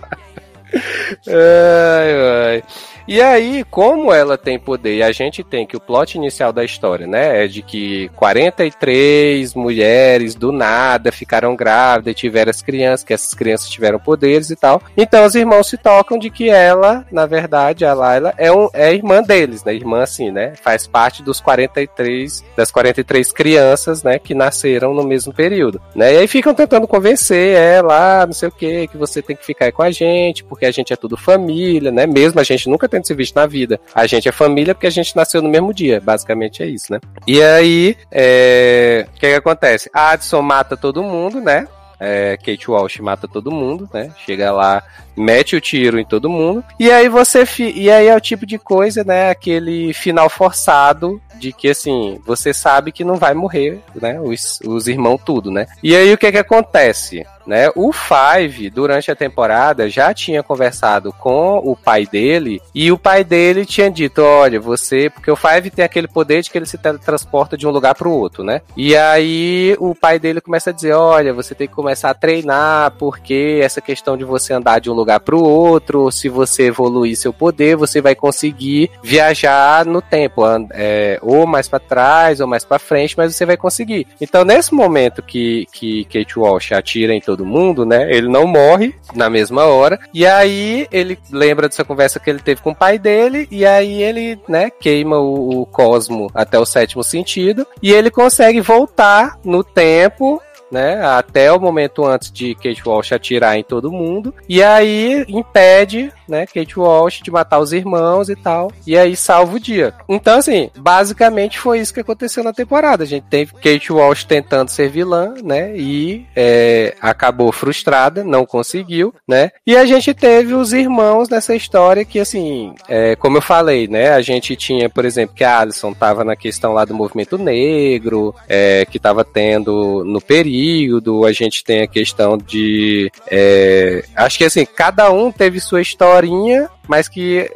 C: Ai, ai. E aí, como ela tem poder e a gente tem que o plot inicial da história, né, é de que 43 mulheres do nada ficaram grávidas e tiveram as crianças, que essas crianças tiveram poderes e tal. Então os irmãos se tocam de que ela, na verdade, a Layla é, um, é irmã deles, né, irmã assim, né, faz parte dos 43, das 43 crianças, né, que nasceram no mesmo período, né, e aí ficam tentando convencer ela, ah, não sei o que, que você tem que ficar com a gente, porque a gente é tudo família, né, mesmo a gente nunca tendo se visto na vida. A gente é família porque a gente nasceu no mesmo dia, basicamente é isso, né? E aí, é, o que, que acontece? A Addison mata todo mundo, né? É, Kate Walsh mata todo mundo, né? Chega lá, mete o tiro em todo mundo. E aí você fi- e aí é o tipo de coisa, né? Aquele final forçado de que assim você sabe que não vai morrer, né? Os, os irmãos tudo, né? E aí o que que acontece? Né? O Five, durante a temporada, já tinha conversado com o pai dele e o pai dele tinha dito: Olha, você. Porque o Five tem aquele poder de que ele se teletransporta de um lugar para o outro, né? E aí o pai dele começa a dizer: Olha, você tem que começar a treinar, porque essa questão de você andar de um lugar para o outro, se você evoluir seu poder, você vai conseguir viajar no tempo, é, ou mais para trás ou mais para frente, mas você vai conseguir. Então, nesse momento que, que Kate Walsh atira em todo mundo, né? Ele não morre na mesma hora. E aí ele lembra dessa conversa que ele teve com o pai dele. E aí ele, né, queima o, o cosmo até o sétimo sentido. E ele consegue voltar no tempo. Né, até o momento antes de Kate Walsh atirar em todo mundo. E aí impede, né, Kate Walsh de matar os irmãos e tal. E aí salva o dia. Então, assim, basicamente foi isso que aconteceu na temporada. A gente teve Kate Walsh tentando ser vilã, né? E é, acabou frustrada, não conseguiu, né? E a gente teve os irmãos nessa história que, assim, é, como eu falei, né? A gente tinha, por exemplo, que a Alison tava na questão lá do movimento negro, é, que tava tendo no período período, a gente tem a questão de. é, acho que assim, cada um teve sua historinha, mas que,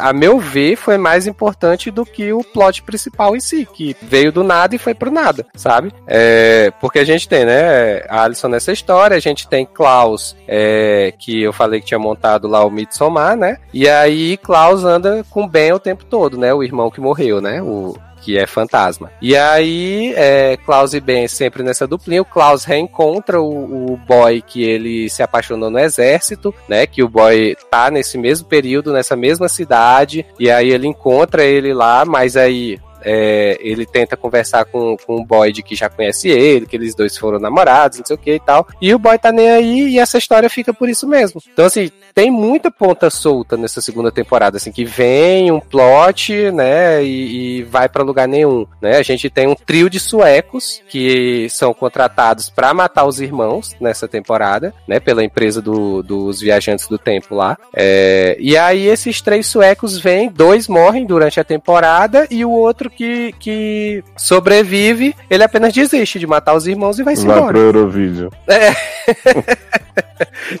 C: a meu ver, foi mais importante do que o plot principal em si, que veio do nada e foi pro nada, sabe? É, porque a gente tem, né, a Alison nessa história, a gente tem Klaus, é, que eu falei que tinha montado lá o Midsommar, né? E aí Klaus anda com Ben o tempo todo, né? O irmão que morreu, né? O, que é fantasma. E aí, é, Klaus e Ben sempre nessa duplinha. O Klaus reencontra o, o boy que ele se apaixonou no exército, né? Que o boy tá nesse mesmo período, nessa mesma cidade. E aí ele encontra ele lá, mas aí é, ele tenta conversar com, com o Boyd que já conhece ele, que eles dois foram namorados, não sei o que e tal. E o boy tá nem aí e essa história fica por isso mesmo. Então, assim, tem muita ponta solta nessa segunda temporada, assim, que vem um plot, né, e, e vai pra lugar nenhum, né? A gente tem um trio de suecos que são contratados pra matar os irmãos nessa temporada, né, pela empresa do- dos viajantes do tempo lá. É, e aí esses três suecos vêm, dois morrem durante a temporada e o outro que, que sobrevive, ele apenas desiste de matar os irmãos e vai se
E: Vai
C: embora.
E: pro Eurovídeo.
C: É.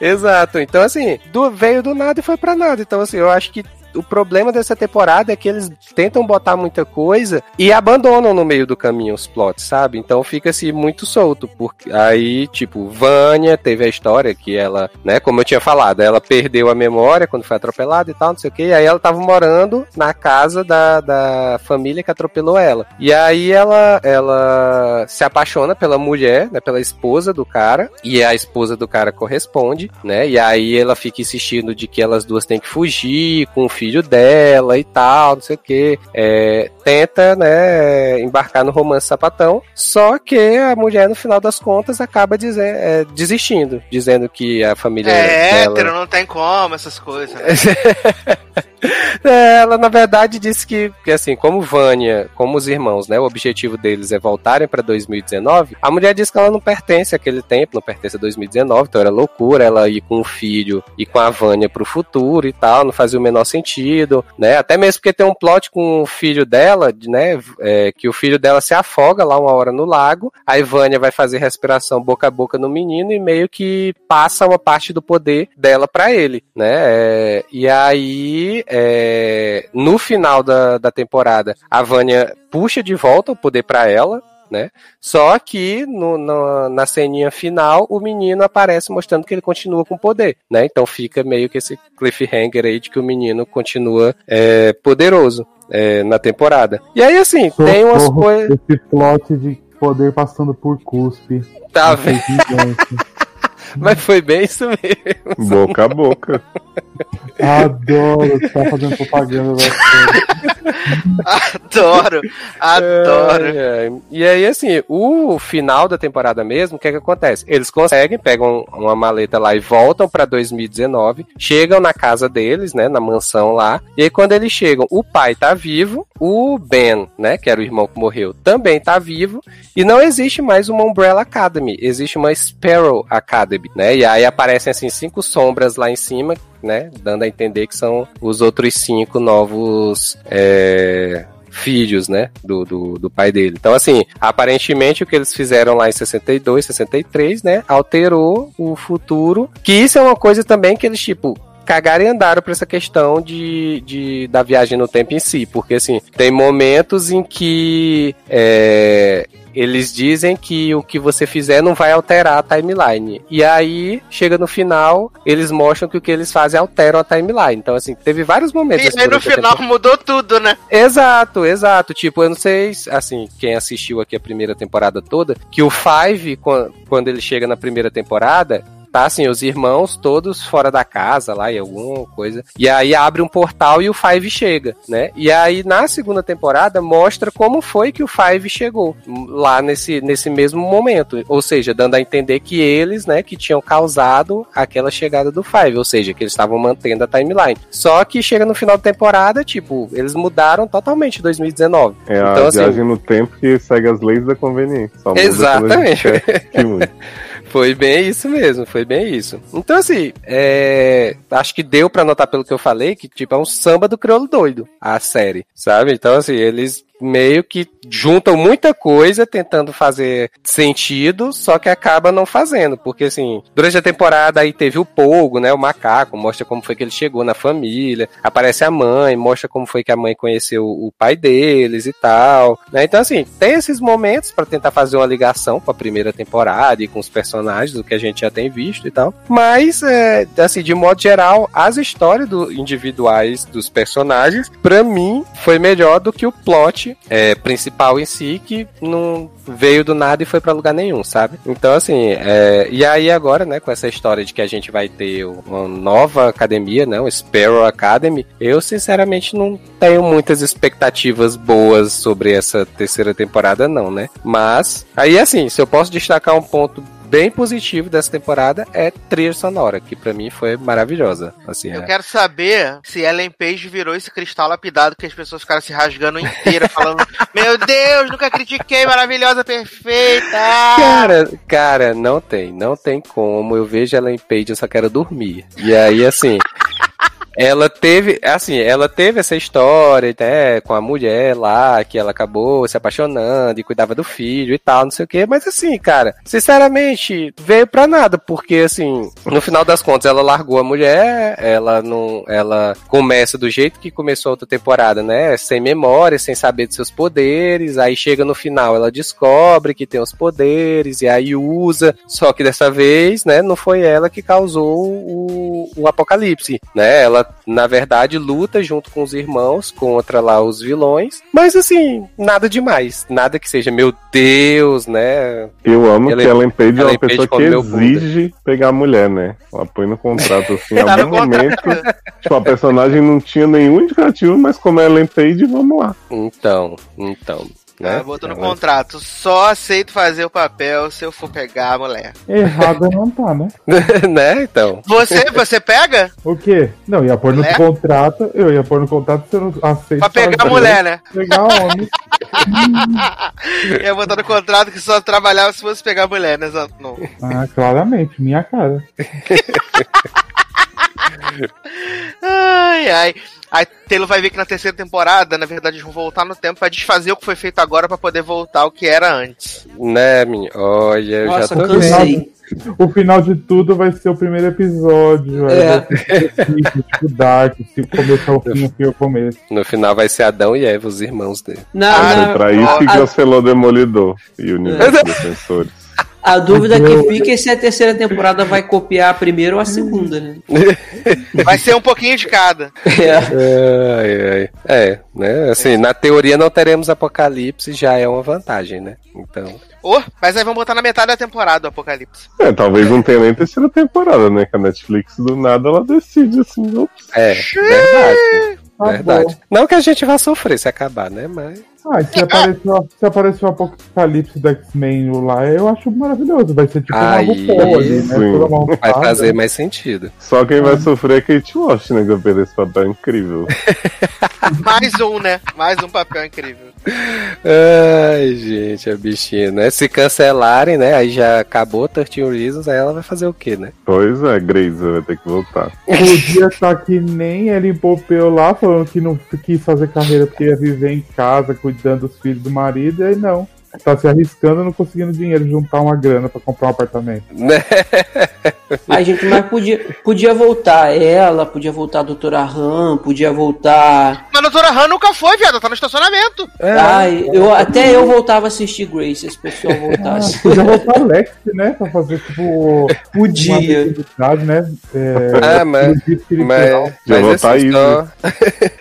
C: Exato. Então, assim, do- veio do nada e foi pra nada. Então, assim, eu acho que o problema dessa temporada é que eles tentam botar muita coisa e abandonam no meio do caminho os plots, sabe? Então fica assim muito solto, porque aí, tipo, Vânia teve a história que ela, né, como eu tinha falado, ela perdeu a memória quando foi atropelada e tal, não sei o que, aí ela tava morando na casa da, da família que atropelou ela. E aí ela, ela se apaixona pela mulher, né, pela esposa do cara, e a esposa do cara corresponde, né, e aí ela fica insistindo de que elas duas têm que fugir com o filho dela e tal, não sei o que, é, tenta, né, embarcar no romance sapatão, só que a mulher, no final das contas, acaba dizer, é, desistindo, dizendo que a família
A: É,
C: dela...
A: hétero, não tem como, essas coisas. né?
C: É, ela na verdade disse que, que assim, como Vânia, como os irmãos, né, o objetivo deles é voltarem pra 2019, a mulher disse que ela não pertence àquele tempo, não pertence a 2019, então era loucura ela ir com o filho e com a Vânia pro futuro e tal, não fazia o menor sentido, né, até mesmo porque tem um plot com o filho dela, de, né, é, que o filho dela se afoga lá uma hora no lago, aí Vânia vai fazer respiração boca a boca no menino e meio que passa uma parte do poder dela pra ele, né, é, e aí é, no final da, da temporada, a Vânia puxa de volta o poder pra ela, né? Só que no- na- na ceninha final, o menino aparece mostrando que ele continua com poder, né? Então fica meio que esse cliffhanger aí de que o menino continua é, poderoso é, na temporada. E aí, assim, tem umas
B: Socorro,
C: coisas.
B: Esse plot de poder passando por cuspe.
C: Tá vendo? Mas foi bem isso mesmo.
E: Boca a boca.
B: Adoro, tá fazendo propaganda da
A: Adoro, adoro.
C: Ai, ai. E aí, assim, o final da temporada mesmo, o que é que acontece? Eles conseguem, pegam uma maleta lá e voltam pra 2019, chegam na casa deles, né, na mansão lá, e aí quando eles chegam, o pai tá vivo, o Ben, né, que era o irmão que morreu, também tá vivo, e não existe mais uma Umbrella Academy, existe uma Sparrow Academy, né, e aí aparecem, assim, cinco sombras lá em cima, né, dando a entender que são os outros cinco novos, é, filhos, né, do, do, do pai dele. Então, assim, aparentemente o que eles fizeram lá em 62, 63, né, alterou o futuro, que isso é uma coisa também que eles, tipo, cagaram e andaram pra essa questão de, de da viagem no tempo em si, porque assim, tem momentos em que é, eles dizem que o que você fizer não vai alterar a timeline. E aí, chega no final, eles mostram que o que eles fazem altera a timeline. Então, assim, teve vários momentos.
A: E
C: assim,
A: aí no final
C: temporada.
A: mudou tudo, né?
C: Exato, exato. Tipo, eu não sei, assim, quem assistiu aqui a primeira temporada toda, que o Five, quan- quando ele chega na primeira temporada, tá assim, os irmãos todos fora da casa lá e alguma coisa. E aí abre um portal e o Five chega, né? E aí na segunda temporada mostra como foi que o Five chegou lá nesse, nesse mesmo momento. Ou seja, dando a entender que eles, né, que tinham causado aquela chegada do Five. Ou seja, que eles estavam mantendo a timeline. Só que chega no final da temporada, tipo, eles mudaram totalmente 2019.
E: É a
C: Então, assim,
E: viagem no tempo que segue as leis da conveniência. A
C: Exatamente. Foi bem isso mesmo, foi bem isso. Então, assim, é, acho que deu pra notar pelo que eu falei que, tipo, é um samba do crioulo doido, a série, sabe? Então, assim, eles meio que juntam muita coisa tentando fazer sentido, só que acaba não fazendo, porque assim, durante a temporada aí teve o Pogo, né, o macaco, mostra como foi que ele chegou na família, aparece a mãe, mostra como foi que a mãe conheceu o pai deles e tal, né? Então assim, tem esses momentos para tentar fazer uma ligação com a primeira temporada e com os personagens do que a gente já tem visto e tal, mas é, assim, de modo geral, as histórias do, individuais dos personagens, para mim, foi melhor do que o plot é, principal em si, que não veio do nada e foi para lugar nenhum, sabe? Então, assim, é, e aí agora, né, com essa história de que a gente vai ter uma nova academia, né, o Sparrow Academy, eu sinceramente não tenho muitas expectativas boas sobre essa terceira temporada, não, né? Mas, aí assim, se eu posso destacar um ponto bem positivo dessa temporada é trilha sonora, que para mim foi maravilhosa. Assim,
A: Eu
C: é.
A: quero saber se Ellen Page virou esse cristal lapidado que as pessoas ficaram se rasgando inteira, falando: Meu Deus, nunca critiquei, maravilhosa, perfeita!
C: Cara, cara, não tem, não tem como. Eu vejo ela em Page, eu só quero dormir. E aí, assim. Ela teve, assim, ela teve essa história, né, com a mulher lá, que ela acabou se apaixonando e cuidava do filho e tal, não sei o que, mas assim, cara, sinceramente, veio pra nada, porque assim, no final das contas, ela largou a mulher, ela não, ela começa do jeito que começou a outra temporada, né, sem memória, sem saber de seus poderes, aí chega no final, ela descobre que tem os poderes, e aí usa, só que dessa vez, né, não foi ela que causou o, o apocalipse, né, ela na verdade, luta junto com os irmãos contra lá os vilões. Mas assim, nada demais. Nada que seja, meu Deus, né?
E: Eu amo
C: Ellen-
E: que Ellen Page é uma
C: Page
E: pessoa que
C: Buda.
E: exige pegar a mulher, né? Ela põe no contrato assim, em
A: Tá
E: algum momento. Tipo, a personagem não tinha nenhum indicativo, mas como é Ellen Page, vamos lá.
C: Então, então. Né?
A: Ah, botou no
C: Ela-
A: contrato, só aceito fazer o papel se eu for pegar a mulher.
B: Errada não tá, né?
C: né? Então.
A: Você, você pega?
B: O quê? Não, ia pôr no
A: Mulher?
B: contrato, eu ia pôr no contrato se eu não aceito.
A: Pra pegar a mulher, né?
B: Pegar homem.
A: Ia botar no contrato que só trabalhava se fosse pegar a mulher, né? Não.
B: Ah, claramente, minha cara.
A: Ai, ai. Aí Taylor vai ver que na terceira temporada, na verdade, eles vão voltar no tempo pra desfazer o que foi feito agora pra poder voltar ao que era antes.
C: Né, minha? Olha, eu
D: Nossa,
C: já tô
D: cansei.
B: O final de tudo vai ser o primeiro episódio.
D: É.
B: tipo, Dark, se começar o fim, o fim é o começo.
C: No final vai ser Adão e Eva, os irmãos dele.
D: Na,
A: Ah,
E: Foi pra isso que cancelou Demolidor e o Universo dos Defensores.
D: A dúvida que fica é se a terceira temporada vai copiar a primeira ou a segunda, né?
A: Vai ser um pouquinho de cada.
D: É.
C: Ai, ai. É, né? Assim, na teoria não teremos apocalipse, já é uma vantagem, né? Então.
A: Oh, mas aí vamos botar na metade da temporada o Apocalipse.
E: É, talvez não tenha nem terceira temporada, né? Que a Netflix do nada ela decide assim, ops.
C: É, verdade.
B: Tá
C: verdade.
B: bom.
C: Não que a gente vá sofrer se acabar, né? Mas.
B: Ah, e se aparecer, se aparecer o Apocalipse do X-Men lá, eu acho maravilhoso. Vai ser tipo uma
C: Aí,
B: RuPaul ali, né?
C: Vai fazer mais sentido.
E: Só quem vai sofrer é Kate Walsh, né? Que vai perder esse papel incrível.
A: Mais um, né? Mais um papel incrível.
C: Ai, gente, a bichinha, né? Se cancelarem, né? Aí já acabou 13 Reasons, aí ela vai fazer o quê, né?
E: Pois é, Grace vai ter que voltar.
B: Podia estar que nem Ellen Pompeu lá, falando que não quis fazer carreira porque ia viver em casa, cuidando dos filhos do marido, e aí não. Tá se arriscando, não conseguindo dinheiro, juntar uma grana pra comprar um apartamento.
C: Né?
D: A gente, mas podia, podia voltar ela, podia voltar a doutora Ram, podia voltar.
A: Mas a doutora Han nunca foi, viado. Tá no estacionamento.
D: Ai, eu, até eu voltava a assistir Grace, se esse pessoal
B: Ah,
D: voltasse.
B: podia voltar Alex, né? Pra fazer tipo.
D: Podia.
B: Né? É,
C: Ah, mas-. Mas,
E: Já
C: mas assim,
E: isso,
C: só,
A: Easy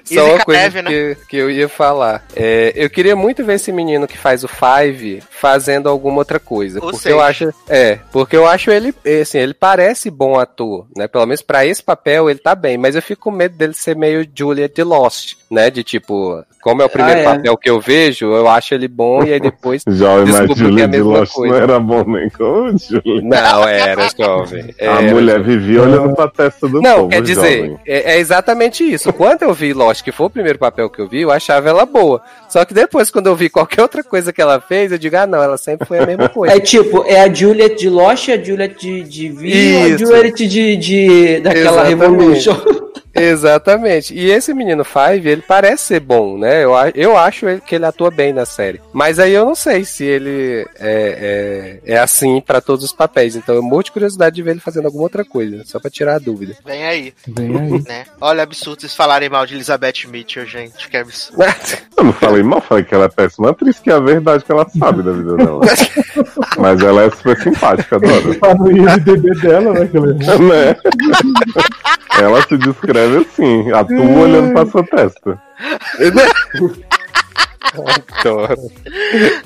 C: só uma coisa
A: neve, né?
C: que, que eu ia falar. É, eu queria muito ver esse menino que faz o Five fazendo alguma outra coisa.
A: Ou
C: porque
A: seja.
C: eu acho. É, porque eu acho ele, assim, ele parece bom ator, né? Pelo menos pra esse papel ele tá bem, mas eu fico com medo dele ser meio Juliet de Lost, né? De tipo, como é o primeiro
D: Ah, é.
C: papel que eu vejo, eu acho ele bom e aí depois.
E: Jovem, mas
C: que é a
E: de
C: mesma
E: Lost
C: coisa.
E: não era bom nem com o Julia.
C: Não, era jovem.
E: A
C: era
E: mulher vivia olhando pra testa do
C: Não,
E: povo,
C: quer dizer,
E: jovem.
C: é, é exatamente isso. Quando eu vi Lost, que foi o primeiro papel que eu vi, eu achava ela boa. Só que depois, quando eu vi qualquer outra coisa que ela fez, eu digo, ah, não, ela sempre foi a mesma coisa.
D: É tipo, é a Juliet de Lost, a Juliet de, de View, a. Juliet de, de daquela
C: Exatamente.
D: Revolution.
C: Exatamente. E esse menino Five, ele parece ser bom, né? Eu, eu acho que ele atua bem na série. Mas aí eu não sei se ele é, é, é assim pra todos os papéis. Então eu morro de curiosidade de ver ele fazendo alguma outra coisa, só pra tirar a dúvida.
A: Vem aí,
B: Vem aí.
A: né? Olha, absurdo vocês falarem mal de Elizabeth Mitchell, gente. Que absurdo.
E: Eu não falei mal, falei que ela é péssima atriz, que é a verdade que ela sabe da vida dela. Mas ela é super simpática, adoro.
B: Tá no IMDB dela, né? Que ela errou.
E: Ela se descreve assim, atua olhando pra sua testa.
C: Adoro.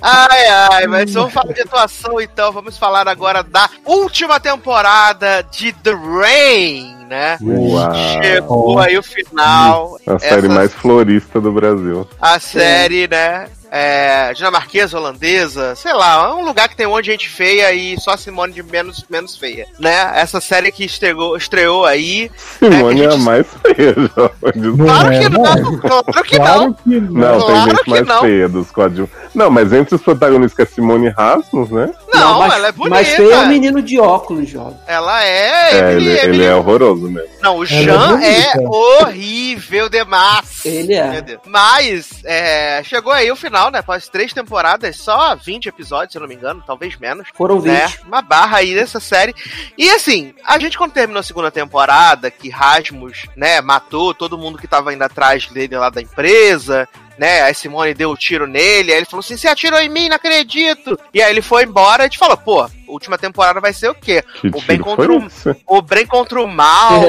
A: Ai, ai, mas vamos falar de atuação então. Vamos falar agora da última temporada de The Rain, né?
E: Uau.
A: Chegou aí o final.
E: A série mais florista do Brasil.
A: A série, né? É, dinamarquesa, holandesa, sei lá, é um lugar que tem um monte de gente feia e só Simone de menos, menos feia, né? Essa série que estreou, estreou aí.
E: Simone é,
A: que gente-
E: mais feia, jovem.
A: Claro
B: é,
A: que não,
B: não.
A: claro que
B: Claro
A: não.
B: que não.
E: Não,
A: Claro
E: tem gente
A: que
E: mais
A: não.
E: feia dos coadjuvantes. Não, mas entre os protagonistas que é Simone Rasmus, né?
A: Não,
D: mas,
A: ela é bonita.
D: Mas é o menino de óculos, jovem.
A: Ela é.
E: É, ele, ele
A: Emily-
E: é horroroso mesmo.
A: Não, o
B: é
A: Jean é,
B: bonita.
A: horrível demais.
D: Ele é.
A: Mas, é, chegou aí o final, né? Após três temporadas, só 20 episódios, se eu não me engano, talvez menos.
D: Foram 20.
A: né? Uma barra aí dessa série. E assim, a gente quando terminou a segunda temporada, que Rasmus, né, matou todo mundo que tava indo atrás dele lá da empresa, né? A Simone deu o tiro nele, aí ele falou assim: você atirou em mim, não acredito. E aí ele foi embora e gente falou, pô, última temporada vai ser o quê?
E: Que
A: O bem contra o-? O bem contra o mal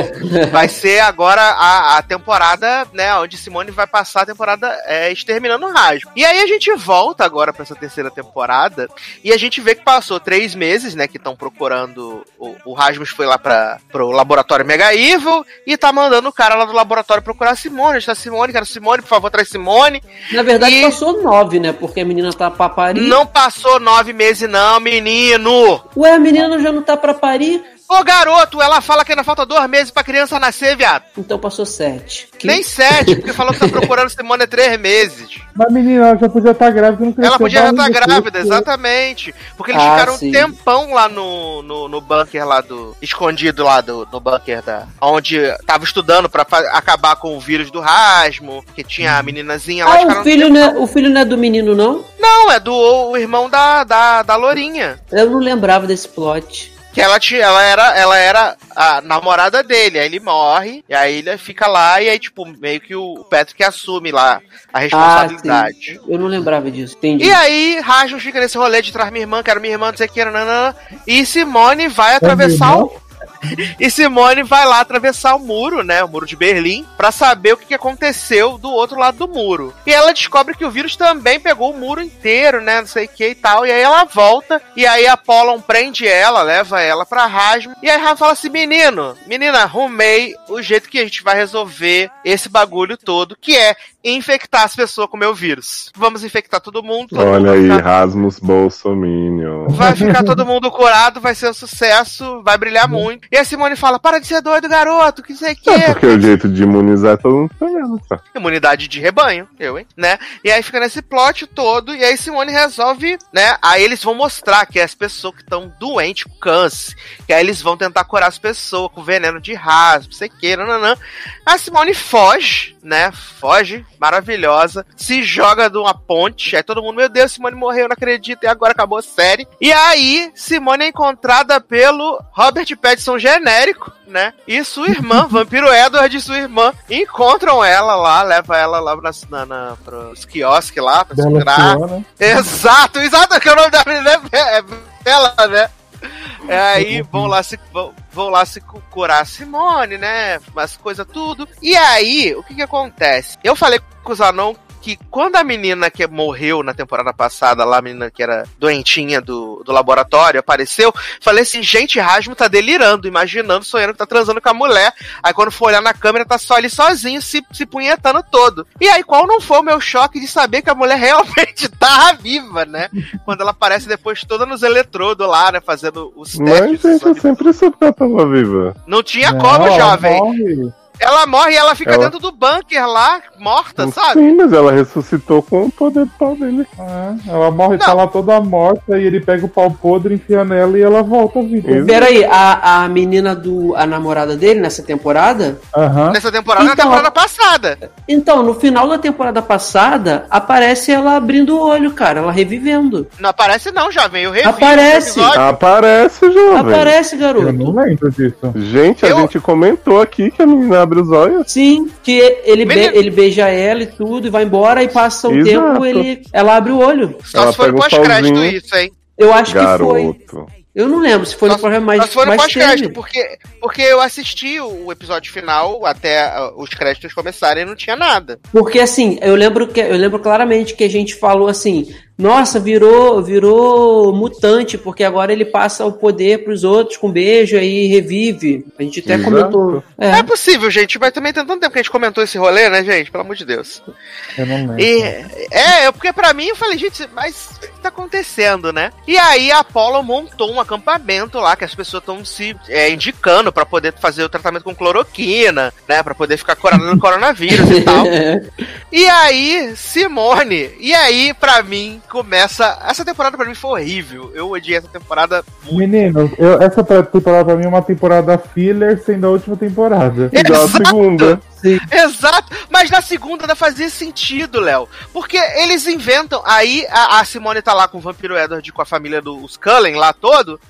A: vai ser agora a, a temporada, né? Onde Simone vai passar a temporada é, exterminando o Rasmus. E aí a gente volta agora pra essa terceira temporada e a gente vê que passou três meses, né? Que estão procurando. O, o Rasmus foi lá pra, pro laboratório Mega Evil e tá mandando o cara lá do laboratório procurar a Simone. Está Simone, quero Simone, por favor, traz Simone.
D: Na verdade,
A: E-
D: passou nove, né? Porque a menina tá pra parir.
A: Não passou nove meses, não, menino!
D: Ué, a menina já não tá pra parir?
A: Ô garoto, ela fala que ainda falta dois meses pra criança nascer, viado.
D: Então passou sete. Que-
A: Nem sete, porque falou que tá procurando Simone há três meses.
B: Mas menina, ela já podia estar grávida, não cresceu
A: Ela podia já estar
B: barriga,
A: grávida, exatamente. Porque eles
D: Ah,
A: ficaram um
D: sim.
A: tempão lá no, no, no bunker lá do. escondido lá do, no bunker da. onde tava estudando pra acabar com o vírus do Rasmo, que tinha a meninazinha lá.
D: Ah, o
A: um
D: filho, não é, o filho não é do menino, não?
A: Não, é do o irmão da, da, da Lourinha.
D: Eu não lembrava desse plot.
A: Que ela, tinha, ela era, ela era a namorada dele, aí ele morre, e aí ele fica lá, e aí, tipo, meio que o Patrick assume lá a
D: Ah,
A: responsabilidade.
D: sim. Eu não lembrava disso. Entendi.
A: E aí, Rasmus fica nesse rolê de trás minha irmã, quero minha irmã, não sei o que, nananã, e Simone vai atravessar o. E Simone vai lá atravessar o muro, né? O muro de Berlim, pra saber o que aconteceu do outro lado do muro. E ela descobre que o vírus também pegou o muro inteiro, né? Não sei o que e tal. E aí ela volta, e aí a Apollon prende ela, leva ela pra Rasmus. E aí Rasmus fala assim: menino, menina, arrumei o jeito que a gente vai resolver esse bagulho todo, que é infectar as pessoas com o meu vírus. Vamos infectar todo mundo. todo mundo
E: Olha
A: vai
E: aí,
A: ficar-
E: Rasmus Bolsominion.
A: Vai ficar todo mundo curado, vai ser um sucesso, vai brilhar muito. E a Simone fala: para de ser doido, garoto, que sei que.
E: É porque o jeito de imunizar é todo mundo tá vendo, tá?
A: Imunidade de rebanho, eu, hein? Né? E aí fica nesse plot todo, e aí Simone resolve, né? Aí eles vão mostrar que as pessoas que estão doentes com câncer, que aí eles vão tentar curar as pessoas com veneno de raspa, sei que, nananã. A Simone foge, né? Foge, maravilhosa, se joga de uma ponte, aí todo mundo, meu Deus, Simone morreu, não acredito, e agora acabou a série. E aí, Simone é encontrada pelo Robert Pattinson genérico, né? E sua irmã, Vampiro Edward e sua irmã, encontram ela lá, leva ela lá na, na, na, pros quiosques lá, pra
B: Bela
A: segurar.
B: Fiona.
A: Exato, exato, que o nome da menina é, é Bela, né? É, aí vão lá se vão, vão lá se cu- curar a Simone, né? As coisas tudo. E aí, o que que acontece? Eu falei com o Zanon que quando a menina que morreu na temporada passada, lá a menina que era doentinha do, do laboratório, apareceu, falei assim, gente, Rasmo tá delirando, imaginando, sonhando que tá transando com a mulher. Aí quando for olhar na câmera, tá só ali sozinho, se, se punhetando todo. E aí, qual não foi o meu choque de saber que a mulher realmente tava viva, né? Quando ela aparece depois toda nos eletrodos lá, né? Fazendo os
E: Mas,
A: testes.
E: gente, eu sempre soube que ela tava viva.
A: Não tinha
B: Não,
A: como, jovem.
B: morre.
A: Ela morre e ela fica
E: Ela-
A: dentro do bunker lá, morta, sabe?
E: Sim, mas ela ressuscitou com o poder do pau dele.
B: É, ela morre, tá lá toda morta e ele pega o pau podre, enfia nela e ela volta à vida.
D: Peraí, a, a menina do. a namorada dele nessa temporada?
B: Aham.
A: Nessa temporada, na
D: Então,
A: temporada passada.
D: Então, no final da temporada passada, aparece ela abrindo o olho, cara, ela revivendo.
A: Não aparece não, jovem. Eu revi
D: Aparece.
E: Aparece, jovem.
D: Aparece,
B: Eu
D: garoto.
B: não lembro disso.
E: Gente, a
A: Eu-
E: gente comentou aqui que a menina abre os olhos.
D: Sim, que ele, be- ele beija ela e tudo, e vai embora, e passa o
E: Exato.
D: tempo, ele, ela abre o olho.
A: Só
E: Ela
A: se for
E: um
A: pós-crédito isso, hein?
D: Eu acho que foi.
E: Garoto.
D: Eu não lembro se foi no programa mais,
A: Só se for no
D: mais
A: pós-crédito, porque, porque eu assisti o, o episódio final até ah, os créditos começarem e não tinha nada.
D: Porque assim, eu lembro que eu lembro claramente que a gente falou assim: "Nossa, virou virou mutante, porque agora ele passa o poder pros outros com beijo aí revive". A gente até
E: Exato.
D: comentou.
A: É.
D: É.
A: possível, gente, mas também tem tanto tempo que a gente comentou esse rolê, né, gente? Pelo amor de Deus.
B: Eu não lembro.
A: E, é, eu- porque pra mim eu falei, gente, mas o que tá acontecendo, né? E aí a Apollo montou um acampamento lá que as pessoas estão se é, indicando pra poder fazer o tratamento com cloroquina, né? Pra poder ficar curando do coronavírus e tal. E aí, Simone, e aí, pra mim, começa. Essa temporada pra mim foi horrível. Eu odiei essa temporada.
B: Menino, eu- essa temporada pra mim é uma temporada filler sendo a última temporada.
E: Igual a
A: Exato.
E: segunda.
A: Exato, mas na segunda ainda fazia sentido, Léo. Porque eles inventam. Aí a, a Simone tá lá com o Vampiro Edward e com a família dos Cullen lá todo.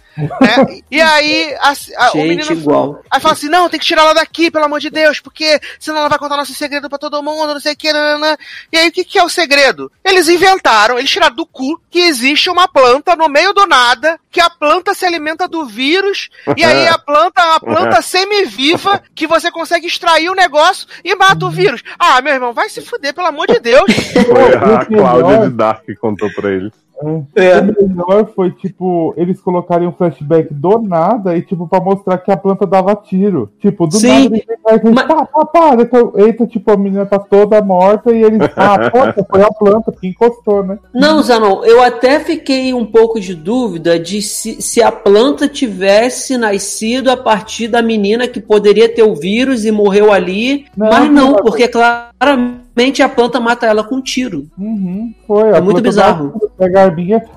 A: Né? E aí a, a, o menino.
D: igual.
A: Aí fala assim: não, tem que tirar ela daqui, pelo amor de Deus, porque senão ela vai contar nosso segredo pra todo mundo, não sei o que. Nanana. E aí o que, que é o segredo? Eles inventaram, eles tiraram do cu que existe uma planta no meio do nada, que a planta se alimenta do vírus, e aí a planta é uma planta semi-viva que você consegue extrair o negócio e mata o vírus. Ah, meu irmão, vai se fuder, pelo amor de Deus.
E: Foi a Cláudia de Dark que contou pra ele.
B: É. O melhor foi, tipo, eles colocarem um flashback do nada e, tipo, pra mostrar que a planta dava tiro. Tipo, do
D: Sim.
B: nada eles vai
D: Mas-
B: pá, pá, pá, eita, tipo, a menina tá toda morta e eles. Ah, poxa, foi a planta que encostou, né?
D: Não, Zanon, eu até fiquei um pouco de dúvida de se, se a planta tivesse nascido a partir da menina que poderia ter o vírus e morreu ali,
B: Não,
D: mas não,
B: não.
D: porque claramente a planta mata ela com um tiro.
B: Uhum, foi.
D: É muito bizarro.
B: dá- Pega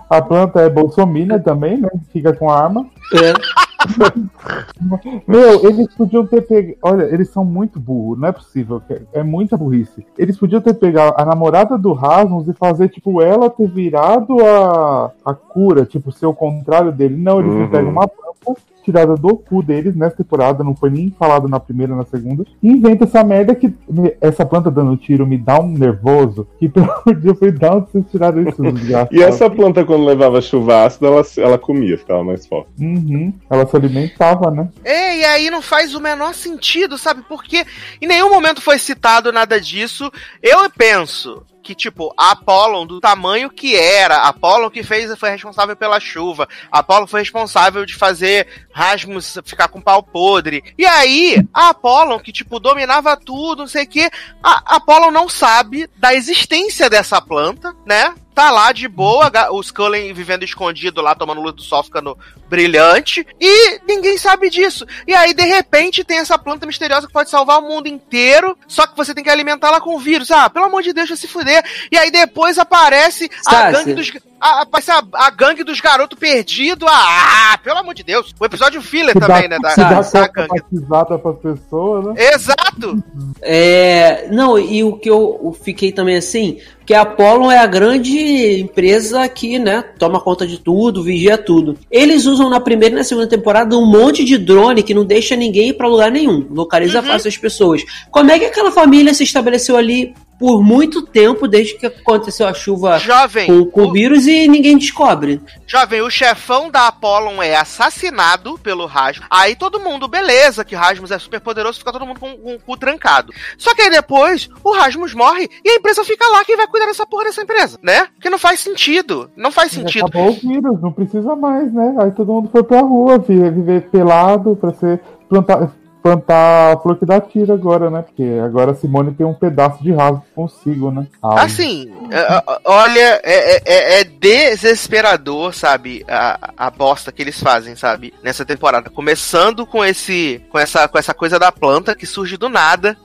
B: a planta é bolsomina também, né? Fica com arma.
D: É.
B: Meu, eles podiam ter pego. Olha, eles são muito burros, não é possível. É é muita burrice. Eles podiam ter pegado a namorada do Rasmus e fazer, tipo, ela ter virado a, a cura, tipo, ser o contrário dele. Não, eles
E: Uhum.
B: pegam uma planta tirada do cu deles nessa temporada, não foi nem falado na primeira, na segunda. E inventa essa merda que me- essa planta dando tiro me dá um nervoso. Que pelo amor de Deus, foi da onde vocês tiraram isso?
E: E essa planta, quando levava chuva ácida, ela, ela comia, ficava mais forte.
B: Uhum, ela se alimentava, né?
A: É, e aí não faz o menor sentido, sabe? Porque em nenhum momento foi citado nada disso. Eu penso que, tipo, a Apollon, do tamanho que era, a Apollon que fez, foi responsável pela chuva, a Apollon foi responsável de fazer Rasmus ficar com pau podre. E aí, a Apollon, que, tipo, dominava tudo, não sei o quê, a Apollon não sabe da existência dessa planta, né? Tá lá de boa, os Cullen vivendo escondido lá, tomando luz do sol, ficando brilhante, e ninguém sabe disso. E aí, de repente, tem essa planta misteriosa que pode salvar o mundo inteiro, só que você tem que alimentá-la com vírus. Ah, pelo amor de Deus, vai se fuder. E aí depois aparece a gangue dos. A, aparece a, a gangue dos garotos perdidos. Ah, pelo amor de Deus. O episódio filler
B: Que
A: também,
B: dá,
A: né? Da,
B: que dá
A: da gangue.
B: pras pessoas, né?
A: Exato!
D: É, não, e o que eu fiquei também assim, que a Apollo é a grande empresa que, né, toma conta de tudo, vigia tudo. Eles usam na primeira e na segunda temporada um monte de drone que não deixa ninguém ir pra lugar nenhum, localiza fácil as pessoas. Como é que aquela família se estabeleceu ali por muito tempo, desde que aconteceu a chuva
A: Jovem,
D: com, com o
A: o-
D: vírus e ninguém descobre?
A: Jovem, o chefão da Apollon é assassinado pelo Rasmus. Aí todo mundo, beleza, que Rasmus é super poderoso, fica todo mundo com, com o cu trancado. Só que aí depois o Rasmus morre e a empresa fica lá. Quem vai cuidar dessa porra dessa empresa, né? Porque não faz sentido. Não faz sentido.
B: Acabou o vírus, não precisa mais, né? Aí todo mundo foi pra rua vi- viver pelado pra ser plantar. Espantar a flor que dá tiro agora, né? Porque agora a Simone tem um pedaço de rasgo consigo, né?
A: Assim, é, é, olha, é, é- é, é desesperador, sabe, a, a bosta que eles fazem, sabe, nessa temporada. Começando com esse, com essa, com essa coisa da planta que surge do nada.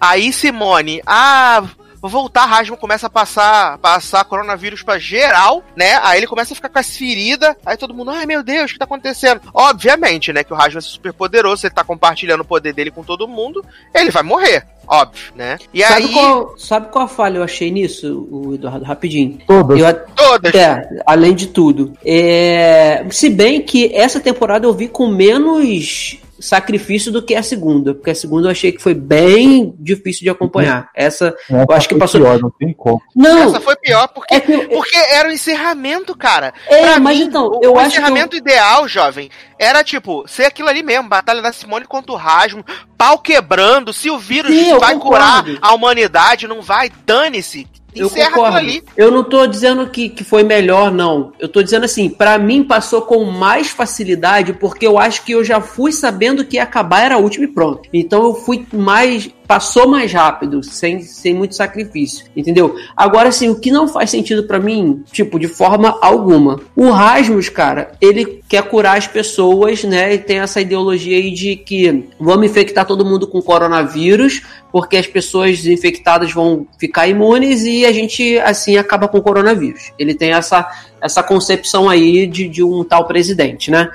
A: Aí Simone, ah, voltar, Rasmo começa a passar, passar coronavírus pra geral, né? Aí ele começa a ficar com as feridas, aí todo mundo, ai meu Deus, o que tá acontecendo? Obviamente, né, que o Rasmo é super poderoso, ele tá compartilhando o poder dele com todo mundo, ele vai morrer. Óbvio, né? E
D: Sabe,
A: aí.
D: qual, sabe qual a falha eu achei nisso, o Eduardo? Rapidinho.
B: Todas.
D: Eu,
A: Todas.
D: É, além de tudo. É, se bem que essa temporada eu vi com menos sacrifício do que a segunda, porque a segunda eu achei que foi bem difícil de acompanhar. Essa,
B: essa
D: eu acho que
B: foi
D: passou.
B: pior, não tem como.
D: Não,
A: Essa foi pior porque,
D: É que-
A: porque era o encerramento, cara.
D: É,
A: Pra
D: mas
A: mim,
D: então,
A: o,
D: eu
A: o
D: acho que
A: encerramento ideal, jovem, era tipo, ser aquilo ali mesmo, batalha da Simone contra o Rasmo, pau quebrando, se o vírus
D: Sim, eu
A: vai curar a humanidade, não vai, dane-se.
D: Eu concordo.
A: ali.
D: Eu não tô dizendo que, que foi melhor, não. Eu tô dizendo assim, pra mim passou com mais facilidade, porque eu acho que eu já fui sabendo que ia acabar era a última e pronto. Então eu fui mais. Passou mais rápido, sem, sem muito sacrifício, entendeu? Agora, assim, o que não faz sentido pra mim, tipo, de forma alguma. O Rasmus, cara, ele quer curar as pessoas, né? E tem essa ideologia aí de que vamos infectar todo mundo com coronavírus, porque as pessoas infectadas vão ficar imunes e a gente, assim, acaba com o coronavírus. Ele tem essa, essa concepção aí de, de um tal presidente, né?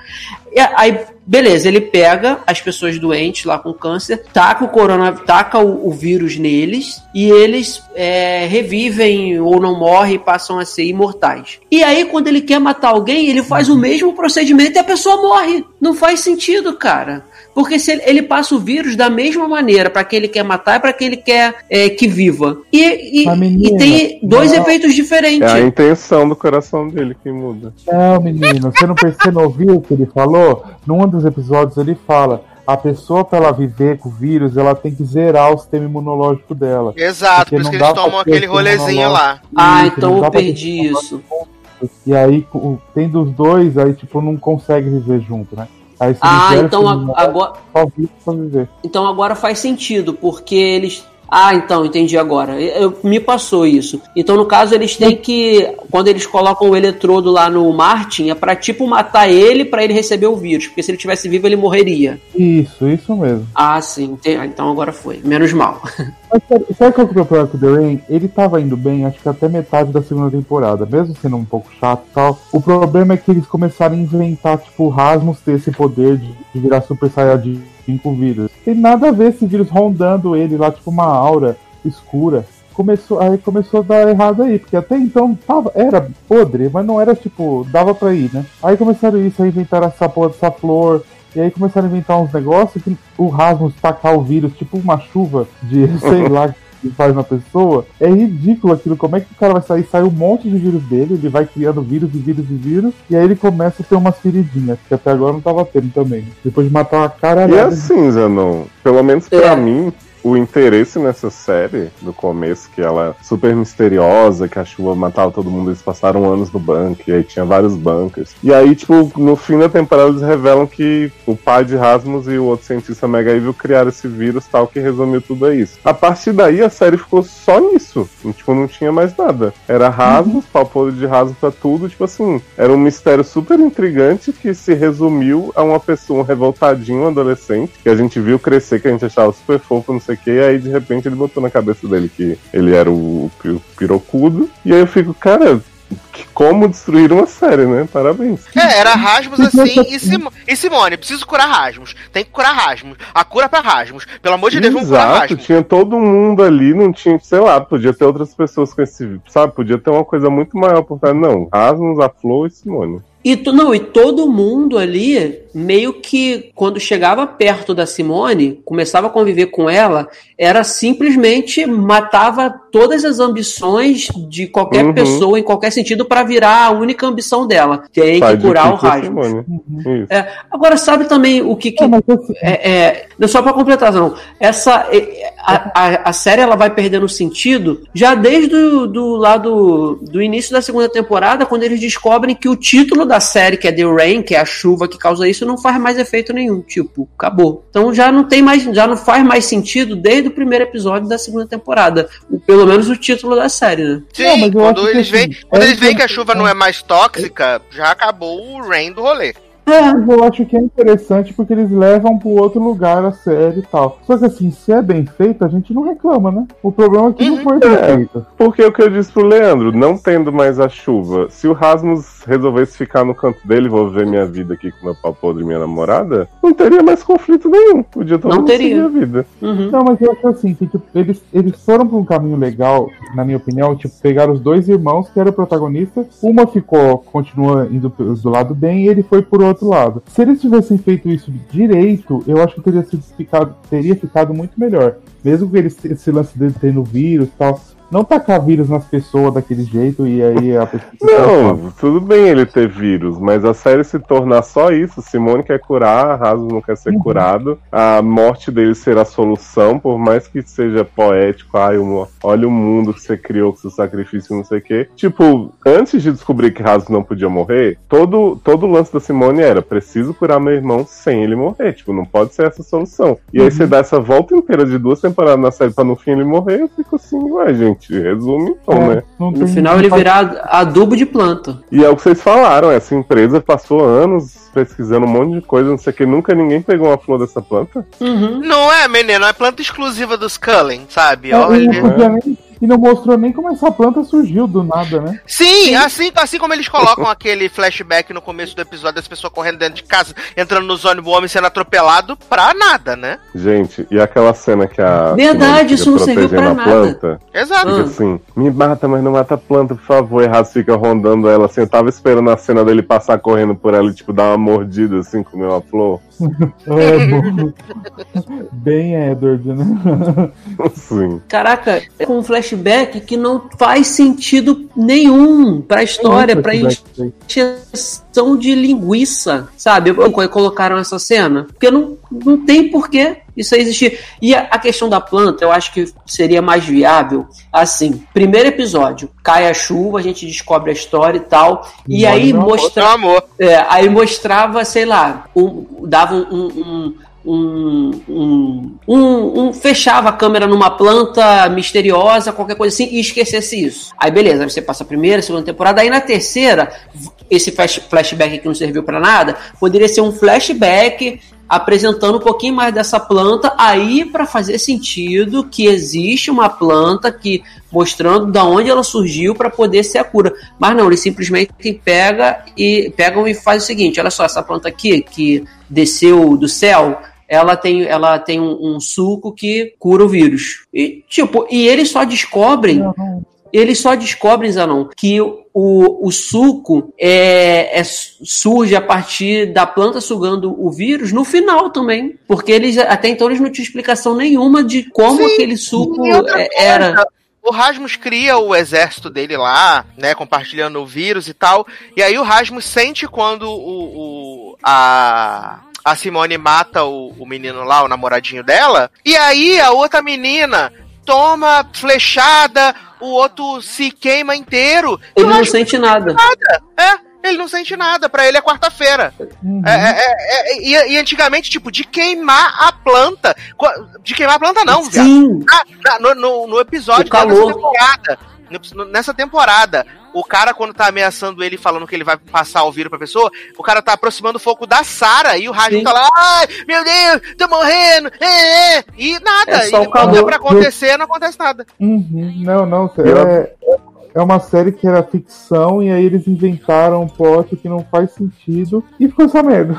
D: E aí, beleza, ele pega as pessoas doentes lá com câncer, taca o corona, taca o, o vírus neles e eles é, revivem ou não morrem e passam a ser imortais. E aí, quando ele quer matar alguém, ele faz o mesmo procedimento e a pessoa morre. Não faz sentido, cara. Porque se ele, ele passa o vírus da mesma maneira para quem ele quer matar e para quem ele quer é, que viva. E, e-
B: menina,
D: e tem dois
B: não.
D: efeitos diferentes.
E: É a intenção do coração dele que muda.
B: Não, menino, você não, você não ouviu o que ele falou? Num dos episódios ele fala: a pessoa, pra ela viver com o vírus, ela tem que zerar o sistema imunológico dela.
A: Exato,
B: Porque
A: por isso que
B: não
A: eles
B: dá
A: tomam aquele rolezinho lá.
D: Ah,
B: Isso,
D: então eu perdi isso.
B: E aí, tendo os dois, aí, tipo, não consegue viver junto, né? Aí,
D: Ah, então agora,
B: só vive pra viver.
D: então agora faz sentido, porque eles. Ah, então, entendi agora. Eu, me passou isso. Então, no caso, eles têm que. Quando eles colocam o eletrodo lá no Martin, é pra tipo matar ele pra ele receber o vírus. Porque se ele tivesse vivo, ele morreria.
B: Isso, isso mesmo.
D: Ah, sim. ah, Então agora foi. Menos mal.
B: Mas sabe, qual que é o problema com o The Rain? Ele tava indo bem, acho que até metade da segunda temporada, mesmo sendo um pouco chato e tal. O problema é que eles começaram a inventar, tipo, o Rasmus ter esse poder de, de virar Super Saiyajin com vírus. Tem nada a ver esse vírus rondando ele lá, tipo, uma aura escura. Começou, aí começou a dar errado aí, porque até então tava, era podre, mas não era tipo, dava pra ir, né? Aí começaram isso, aí inventaram essa porra dessa flor, e aí começaram a inventar uns negócios que o Rasmus tacar o vírus, tipo uma chuva de, sei lá, que faz na pessoa. É ridículo aquilo. Como é que o cara vai sair? Sai um monte de vírus dele, ele vai criando vírus e vírus e vírus, e aí ele começa a ter umas feridinhas, que até agora não tava tendo também. Depois de matar uma cara
E: E assim, Zanon, pelo menos pra
D: É.
E: mim, o interesse nessa série, do começo, que ela é super misteriosa, que a chuva matava todo mundo, eles passaram anos no banco, e aí tinha vários bunkers. E aí, tipo, no fim da temporada eles revelam que o pai de Rasmus e o outro cientista Mega Evil criaram esse vírus tal, que resumiu tudo a isso. A partir daí a série ficou só nisso. E, tipo, não tinha mais nada. Era Rasmus, podre de Rasmus pra tudo, tipo assim, era um mistério super intrigante que se resumiu a uma pessoa, um revoltadinho, um adolescente, que a gente viu crescer, que a gente achava super fofo, não sei o que, aí de repente ele botou na cabeça dele que ele era o, pi- pirocudo. E aí eu fico, cara, como destruir uma série, né? Parabéns.
A: É, era Rasmus assim e, Sim- e Simone, preciso curar Rasmus. Tem que curar Rasmus. A cura pra Rasmus. Pelo amor de Deus, vamos curar
E: Exato,
A: Rasmus.
E: tinha todo mundo ali, não tinha, sei lá, podia ter outras pessoas com esse, sabe? Podia ter uma coisa muito maior por trás. Não, Rasmus, a Flor e Simone.
D: E tu- não, e todo mundo ali, meio que quando chegava perto da Simone, começava a conviver com ela, era simplesmente matava todas as ambições de qualquer
E: Uhum.
D: pessoa, em qualquer sentido, pra virar a única ambição dela, que é que curar o Rasmus.
E: Simone. Isso.
D: É, agora, sabe também o que. que
B: É,
D: é, é, só para completar, não. Essa, é, a, a, a série ela vai perdendo sentido já desde o do lado do início da segunda temporada, quando eles descobrem que o título da série, que é The Rain, que é a chuva que causa isso, não faz mais efeito nenhum. Tipo, acabou. Então já não tem mais, já não faz mais sentido desde o primeiro episódio da segunda temporada. O- pelo menos o título da série, né?
A: Sim,
B: Não, mas eu
A: quando
B: que
A: eles veem,
B: assim,
A: quando
B: é
A: eles veem que a chuva não é mais tóxica, já acabou o rain do rolê.
B: É, mas eu acho que é interessante porque eles levam pro outro lugar a série e tal. Só que assim, se é bem feito, a gente não reclama, né? O problema é que não foi bem
E: É.
B: feito.
E: Porque o que eu disse pro Leandro, não tendo mais a chuva, se o Rasmus resolvesse ficar no canto dele, vou ver minha vida aqui com meu pau podre e minha namorada, não teria mais conflito nenhum. Podia todo
D: Não
E: mundo
D: teria.
E: seguir a vida.
D: Uhum.
B: Não, mas eu acho assim, que tipo, eles, eles foram pra um caminho legal, na minha opinião, tipo, pegaram os dois irmãos que eram protagonistas, uma ficou, continua indo do lado bem e ele foi por outro lado. Se eles tivessem feito isso direito, eu acho que teria, sido ficado, teria ficado muito melhor. Mesmo que eles, esse lance deles tendo vírus e tal, não tacar vírus nas pessoas daquele jeito e aí a pessoa.
E: Não, tudo bem ele ter vírus, mas a série se tornar só isso. Simone quer curar, Rasmus não quer ser
B: Uhum.
E: curado. A morte dele ser a solução, por mais que seja poético. Ai, olha o mundo que você criou com seu sacrifício, não sei o quê. Tipo, antes de descobrir que Rasmus não podia morrer, todo, todo o lance da Simone era: preciso curar meu irmão sem ele morrer. Tipo, não pode ser essa solução. E aí você dá essa volta inteira de duas temporadas na série pra no fim ele morrer, eu fico assim, ué, gente, resume então, né?
B: não
D: No final ele virar adubo de planta.
E: E é o que vocês falaram, essa empresa passou anos pesquisando um monte de coisa, não sei o que, nunca ninguém pegou uma flor dessa planta.
D: Uhum.
A: Não é, menino, é planta exclusiva dos Cullen, sabe?
B: É,
A: Olha.
B: E não mostrou nem como essa planta surgiu do nada, né?
A: Sim, Assim, assim como eles colocam aquele flashback no começo do episódio das pessoas correndo dentro de casa, entrando nos ônibus, o homem sendo atropelado pra nada, né?
E: Gente, e aquela cena que a.
D: Verdade, isso não serviu
E: protegendo
D: pra
E: a
D: nada.
E: planta?
A: Exato.
E: Fica
D: Ah.
E: assim, me mata, mas não mata a planta, por favor. Errado fica rondando ela assim. Eu tava esperando a cena dele passar correndo por ela e, tipo, dar uma mordida assim, comer uma flor.
B: É. Bem Edward, né?
E: Assim.
D: Caraca, é com um flashback que não faz sentido nenhum pra história, pra encheção de linguiça, sabe? Quando colocaram essa cena. Porque não, não tem porquê isso aí existir. E a, a questão da planta, eu acho que seria mais viável. Assim, primeiro episódio, cai a chuva, a gente descobre a história e tal. E aí
B: meu amor.
D: mostra.
A: Meu amor.
D: É, aí mostrava, sei lá, um- dava um, um, um, um, um- um- fechava a câmera numa planta misteriosa, qualquer coisa assim, e esquecesse isso. Aí beleza, aí você passa a primeira, segunda temporada, aí na terceira, esse flash- flashback que não serviu pra nada, poderia ser um flashback apresentando um pouquinho mais dessa planta aí para fazer sentido que existe uma planta que mostrando da onde ela surgiu para poder ser a cura. Mas não, eles simplesmente pega e pegam e faz o seguinte, olha só, essa planta aqui que desceu do céu, ela tem, ela tem um, um suco que cura o vírus. E tipo, e eles só descobrem eles só descobrem, Zanon, que o, o suco é, é- surge a partir da planta sugando o vírus no final também. Porque eles até então eles não tinham explicação nenhuma de como
A: Sim,
D: aquele suco é- era.
A: O Rasmus cria o exército dele lá, né, compartilhando o vírus e tal. E aí o Rasmus sente quando o, o- a a Simone mata o, o menino lá, o namoradinho dela. E aí a outra menina toma flechada, o outro se queima inteiro.
D: Ele não sente nada.
A: nada. É, ele não sente nada. Pra ele é quarta-feira. É, é, é, é, e, antigamente, tipo, de queimar a planta. De queimar a planta, não, viado.
D: Sim,
A: Ah, na- no, no, no episódio dessa temporada. Nessa temporada, o cara, quando tá ameaçando ele, falando que ele vai passar o vírus pra pessoa, o cara tá aproximando o foco da Sara e o
D: Sim.
A: tá lá, ai, meu Deus, tô morrendo, é, é", e nada.
D: É só
A: e quando é pra acontecer, não acontece nada.
B: Uhum. Não, não.
E: Eu-
B: É, é uma série que era ficção e aí eles inventaram um plot que não faz sentido e ficou essa merda.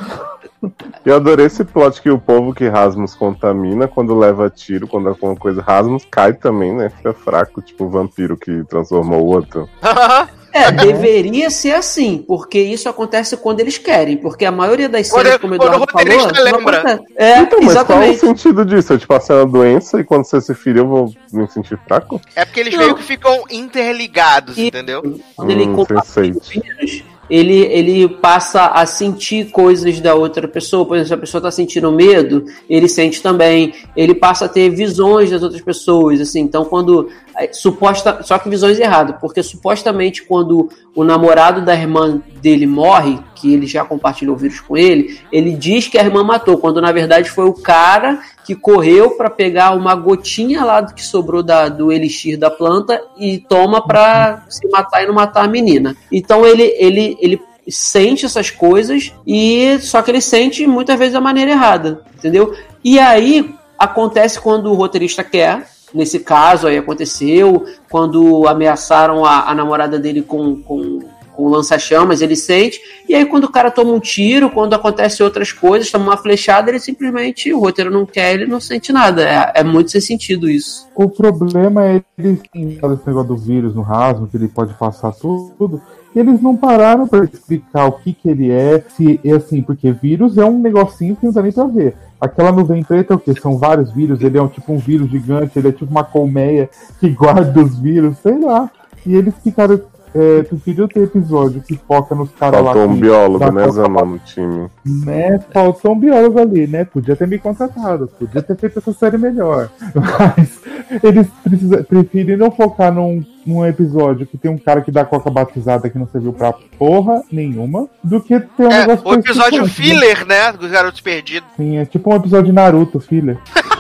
E: Eu adorei esse plot que o povo que Rasmus contamina quando leva tiro, quando alguma coisa Rasmus cai também, né? Fica fraco, tipo o vampiro que transformou o outro.
D: É, deveria ser assim, porque isso acontece quando eles querem, porque a maioria das
A: Quando-
D: cenas, como o
A: quando o
D: Eduardo falou,
A: lembra.
D: acontece. É,
E: então, mas qual é o
D: exatamente.
E: sentido disso? Eu te passei uma doença e quando você se ferir eu vou me sentir fraco?
A: É porque eles
D: Não.
A: meio que ficam interligados,
D: E-
A: entendeu?
D: Quando ele
E: Hum,
D: compara
E: sense8.
D: os vírus, ele, ele passa a sentir coisas da outra pessoa. Por exemplo, se a pessoa está sentindo medo, ele sente também. Ele passa a ter visões das outras pessoas. Assim, então, quando. É, Suposta, só que visões erradas, porque supostamente quando o namorado da irmã dele morre, que ele já compartilhou o vírus com ele, ele diz que a irmã matou, quando na verdade foi o cara que correu para pegar uma gotinha lá do que sobrou da, do elixir da planta e toma para se matar e não matar a menina. Então ele, ele, ele sente essas coisas e só que ele sente muitas vezes da maneira errada, entendeu? E aí acontece quando o roteirista quer. Nesse caso aí aconteceu quando ameaçaram a, a namorada dele com, com, com lança-chamas, ele sente. E aí, quando o cara toma um tiro, quando acontece outras coisas, toma uma flechada, ele simplesmente, o roteiro não quer, ele não sente nada. É, é muito sem sentido isso.
B: O problema é eles falaram esse negócio do vírus no rasgo, que ele pode passar tudo. Eles não pararam pra explicar o que que ele é, se é assim, porque vírus é um negocinho que não dá nem pra ver. Aquela nuvem preta é o quê? São vários vírus, ele é um, tipo um vírus gigante, ele é tipo uma colmeia que guarda os vírus, sei lá. E eles ficaram. É, preferiram ter episódio que foca nos caras lá.
E: Faltou um biólogo, né, Zanon, no time.
B: né? Faltou um biólogo ali, né? Podia ter me contratado, podia ter feito essa série melhor. Mas eles precisa, preferiram focar num, num episódio que tem um cara que dá coca batizada que não serviu pra porra nenhuma, do que ter um
A: É,
B: negócio
A: o episódio
B: né?
A: filler, né? Dos garotos perdidos.
B: Sim, é tipo um episódio de Naruto, filha.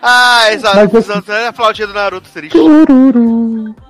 A: Ah, exato.
B: Mas eu-
A: Usando a flautinha do Naruto triste.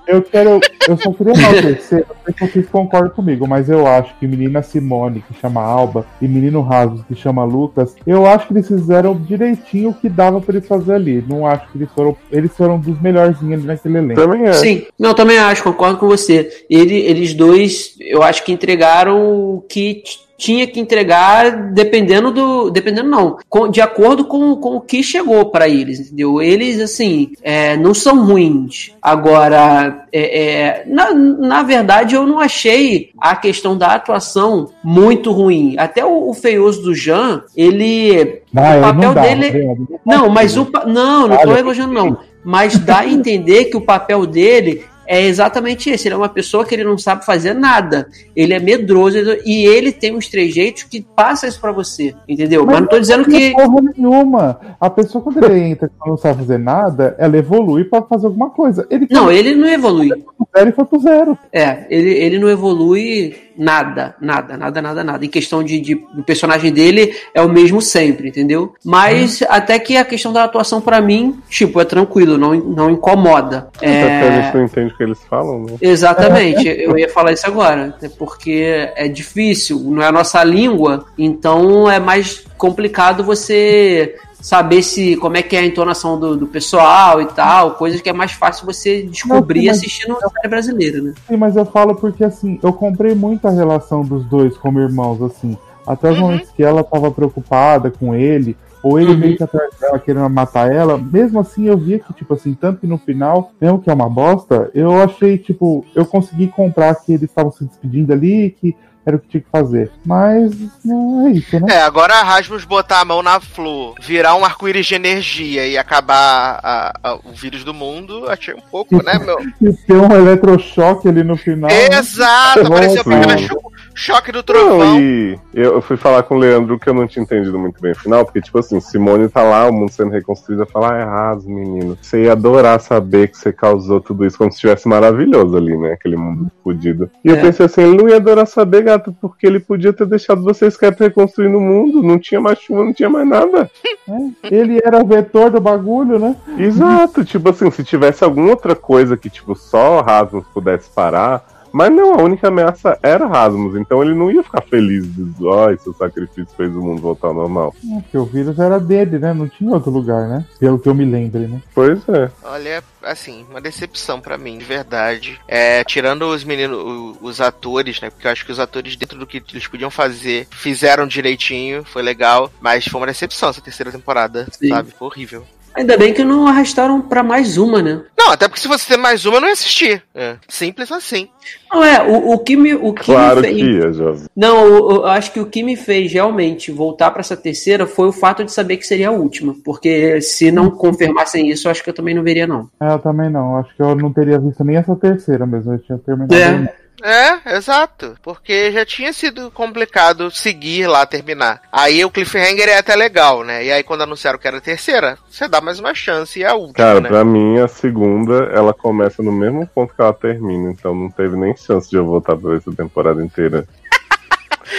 B: Eu quero. Eu só queria enaltecer, não sei se vocês concordam comigo, mas eu acho que menina Simone, que chama Alba, e menino Rasmus, que chama Lucas, eu acho que eles fizeram direitinho o que dava pra eles fazer ali. Não acho que eles foram. Eles foram dos melhorzinhos ali naquele elenco.
E: Também é.
D: Sim, não, também acho, concordo com você. Ele, eles dois, eu acho que entregaram o que tinha que entregar, dependendo do. Dependendo, não. de acordo com, com o que chegou para eles, entendeu? Eles, assim, é, não são ruins. Agora, é, é, na, na verdade, eu não achei a questão da atuação muito ruim. Até o, o feioso do Jean, ele.
B: Ah,
D: o papel
B: não dá,
D: dele.
B: Leandro.
D: Não, mas o. Não, não
B: Olha,
D: elogiando, não. Mas dá a entender que o papel dele é exatamente esse. Ele é uma pessoa que ele não sabe fazer nada. Ele é medroso e ele tem uns trejeitos que passa isso pra você, entendeu? Mas, não tô dizendo
B: não
D: que.
B: tem porra nenhuma. A pessoa, quando ele entra e não sabe fazer nada, ela evolui pra fazer alguma coisa. Ele
D: Não, ele não evolui.
B: ele foi pro zero.
D: É, ele, ele não evolui nada, nada, nada, nada, nada. Em questão de, de o personagem dele é o mesmo sempre, entendeu? Mas até que a questão da atuação pra mim, tipo, é tranquilo, não, não incomoda.
E: Até porque a
D: É,
E: gente não entende que eles falam, né?
D: Exatamente, eu ia falar isso agora, porque é difícil, não é a nossa língua, então é mais complicado você saber se como é que é a entonação do, do pessoal e tal, coisas que é mais fácil você descobrir
B: Não, mas-
D: assistindo a série brasileira, né?
B: Sim, mas eu falo porque assim, eu comprei muita relação dos dois como irmãos, assim. Até os momentos que ela tava preocupada com ele, ou ele
D: Uhum.
B: meio que atrás dela querendo matar ela, mesmo assim eu via que, tipo assim, tanto que no final, mesmo que é uma bosta, eu achei, tipo, eu consegui comprar que eles estavam se despedindo ali, que era o que tinha que fazer. Mas não é isso, né?
A: É, agora a Rasmus botar a mão na flor, virar um arco-íris de energia e acabar a- a- o vírus do mundo, achei um pouco, né, meu?
B: E ter um eletrochoque ali no final. né?
A: Exato, apareceu
E: Nossa.
A: aquele cho- choque do
E: Não,
A: trovão.
E: e eu eu fui falar com o Leandro que eu não tinha entendido muito bem o final, porque, tipo assim, Simone tá lá, o mundo sendo reconstruído, eu falo, ah, é raso, menino. Você ia adorar saber que você causou tudo isso como se estivesse maravilhoso ali, né? Aquele mundo fudido. E eu
D: É.
E: pensei assim, ele não ia adorar saber, gato, porque ele podia ter deixado vocês quietos reconstruindo o mundo, não tinha mais chuva, não tinha mais nada.
B: Ele era o vetor do bagulho, né?
E: Exato, tipo assim, se tivesse alguma outra coisa que, tipo, só Rasmus pudesse parar. Mas não, a única ameaça era Rasmus, então ele não ia ficar feliz de, ó, seu sacrifício fez o mundo voltar ao normal.
B: É, Porque o vírus era dele, né? Não tinha outro lugar, né? Pelo que eu me lembre, né?
E: Pois é.
A: Olha, assim, uma decepção pra mim, de verdade. É, tirando os meninos, os atores, né? Porque eu acho que os atores, dentro do que eles podiam fazer, fizeram direitinho, foi legal. Mas foi uma decepção essa terceira temporada,
D: Sim.
A: sabe? Foi horrível.
D: Ainda bem que não arrastaram pra mais uma, né?
A: Não, até porque se você ter mais uma, eu não ia assistir. É. Simples assim.
D: Não é, o, o que me, o que
E: Claro
D: me
E: que
D: fez.
E: ia, Jovem.
D: Não, eu, eu acho que o que me fez realmente voltar pra essa terceira foi o fato de saber que seria a última. Porque se não confirmassem isso, eu acho que eu também não veria, não.
B: É, eu também não. Acho que eu não teria visto nem essa terceira mesmo. Eu tinha terminado.
D: É.
A: É, exato. Porque já tinha sido complicado seguir lá, terminar. Aí o cliffhanger é até legal, né? E aí quando anunciaram que era a terceira, você dá mais uma chance e é a última,
E: Cara,
A: né?
E: pra mim, a segunda, ela começa no mesmo ponto que ela termina, então não teve nem chance de eu voltar pra ver essa temporada inteira.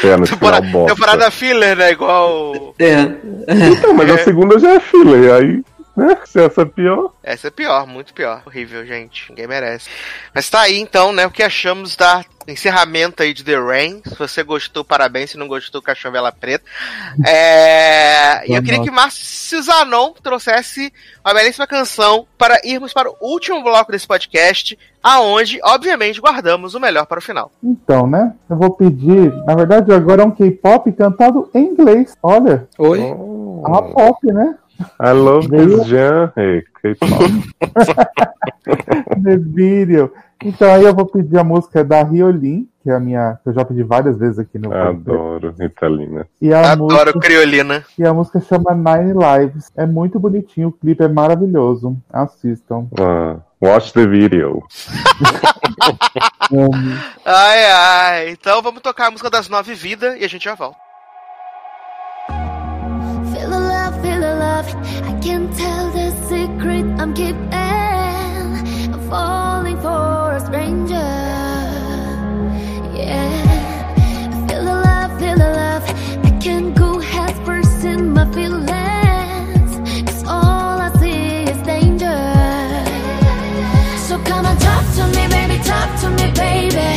E: É, no final
A: Temporada,
E: bosta.
A: temporada filler, né? Igual.
D: É.
E: Então, mas a segunda já é filler, aí? Se essa é pior.
A: Essa é pior, muito pior. Horrível, gente. Ninguém merece. Mas tá aí então, né? O que achamos da encerramento aí de The Rain. Se você gostou, parabéns. Se não gostou, caixão vela preta. É... E eu queria que Márcio Zanon trouxesse uma belíssima canção para irmos para o último bloco desse podcast, aonde, obviamente, guardamos o melhor para o final.
B: Então, né? Eu vou pedir. Na verdade, agora é um K-pop cantado em inglês. Olha,
C: Oi?
B: é uma pop, né?
E: I love this genre. Hey, K-pop.
B: The video. Então aí eu vou pedir a música da Riolin, que é a minha. que eu já pedi várias vezes aqui no.
E: Adoro Italina.
B: E a
A: Adoro
B: música,
A: Criolina.
B: e a música chama Nine Lives. É muito bonitinho, o clipe é maravilhoso. Assistam.
E: Ah, watch the video.
A: Ai, ai. Então vamos tocar a música das nove vidas e a gente já volta.
I: I can't tell the secret I'm keeping. I'm falling for a stranger. Yeah. Feel the love, feel the love. I can't go first in my feelings. 'Cause all I see is danger. So come and talk to me, baby, talk to me, baby.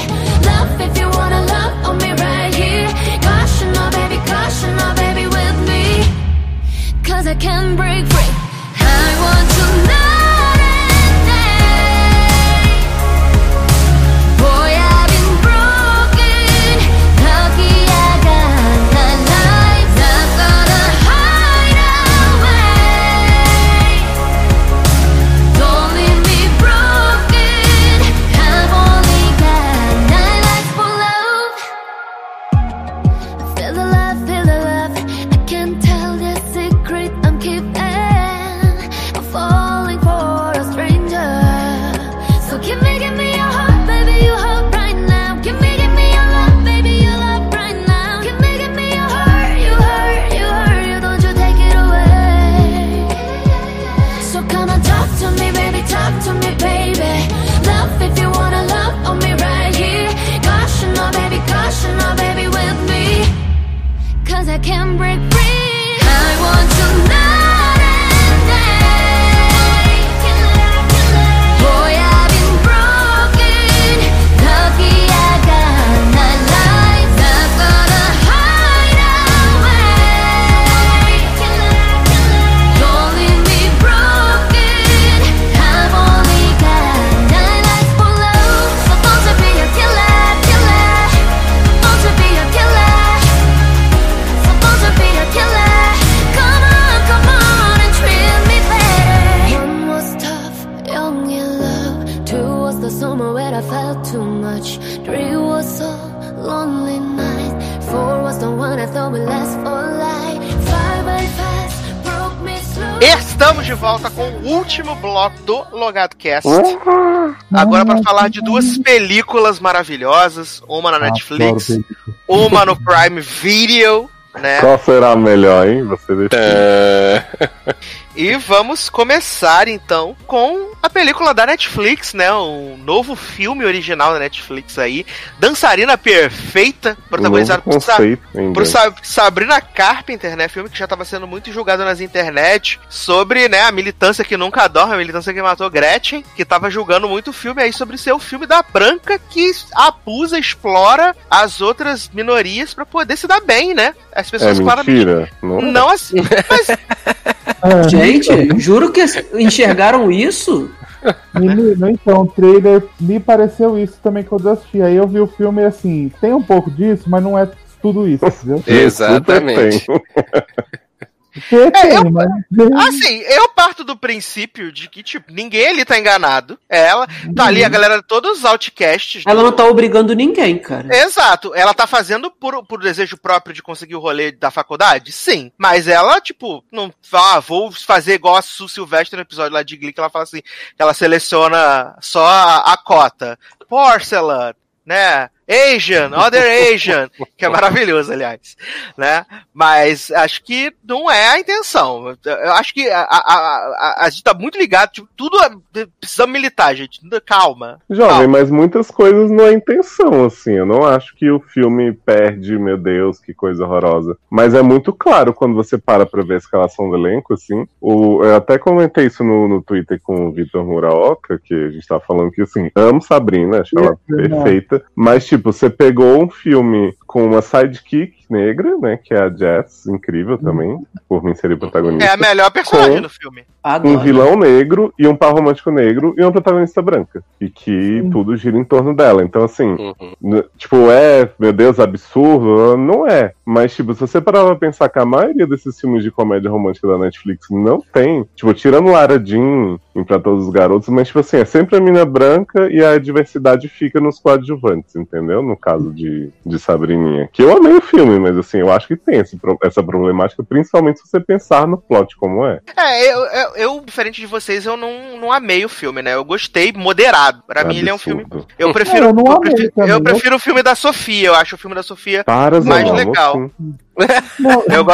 I: Love if you wanna love I can't break free. I want to night
A: volta com o último bloco do Logado Cast. Agora para falar de duas películas maravilhosas, uma na Netflix, uma no Prime Video, né?
E: Qual será a melhor, hein? Você deixa.
C: É,
A: E vamos começar então com a película da Netflix, né? Um novo filme original da Netflix aí, Dançarina Perfeita, protagonizado
E: novo
A: por, Sa por Sa- Sabrina Carpenter, né? Filme que já estava sendo muito julgado nas internet sobre, né, a militância que nunca dorme, a militância que matou Gretchen, que tava julgando muito o filme aí sobre ser o filme da branca que abusa, explora as outras minorias pra poder se dar bem, né? As
E: É
A: pessoas claramente
E: mentira? Não.
A: não assim, mas
B: É,
D: Gente, juro que enxergaram isso?
B: Menino, então, o trailer me pareceu isso também quando eu assisti. Aí eu vi o filme e assim, tem um pouco disso, mas não é tudo isso, entendeu?
C: Exatamente.
E: Tem,
A: É, eu-. Assim, eu parto do princípio de que, tipo, ninguém ali tá enganado. Ela tá ali, a galera, todos os outcasts.
D: Ela não tá obrigando ninguém, cara.
A: Exato. Ela tá fazendo por, por desejo próprio de conseguir o rolê da faculdade? Sim. Mas ela, tipo, não. Ah, vou fazer igual a Su Silvestre no episódio lá de Glee, que ela fala assim: que ela seleciona só a, a cota. Porcelain, né? Asian, Other Asian, que é maravilhoso, aliás, né? Mas acho que não é a intenção. Eu acho que a, a, a, a gente tá muito ligado, tipo, tudo é- precisamos militar, gente. Calma.
E: Jovem,
A: calma.
E: mas muitas coisas não é intenção, assim. Eu não acho que o filme perde, meu Deus, que coisa horrorosa. Mas é muito claro quando você para pra ver a escalação do elenco, assim. O, eu até comentei isso no, no Twitter com o Vitor Muraoka, que a gente tava falando que, assim, amo Sabrina, acho ela
B: É
E: perfeita. Mas, tipo, você pegou um filme com uma sidekick negra, né, que é a Jess, incrível também, por mim seria protagonista.
A: É a melhor personagem
E: Com-
A: do filme.
D: Adoro.
E: um vilão negro e um par romântico negro e uma protagonista branca. E que tudo gira em torno dela. Então, assim,
C: Uhum.
E: tipo, é, meu Deus, absurdo? Não é. Mas, tipo, se você parar pra pensar que a maioria desses filmes de comédia romântica da Netflix não tem, tipo, tirando Lara Jean em Pra Todos os Garotos, mas, tipo assim, é sempre a mina branca e a diversidade fica nos coadjuvantes, entendeu? No caso de, de Sabrininha. Que eu amei o filme, mas, assim, eu acho que tem esse essa problemática, principalmente se você pensar no plot como é.
A: É, eu, eu, eu, diferente de vocês, eu não, não amei o filme, né? Eu gostei moderado. Pra mim, ele é um filme.
E: Absurdo.
A: Eu prefiro,
B: É, eu não
A: eu, prefiro,
B: também,
A: eu prefiro o filme da Sofia. Eu acho o filme da Sofia
E: Para,
A: mais
E: Zé,
A: legal.
E: assim.
A: Eu,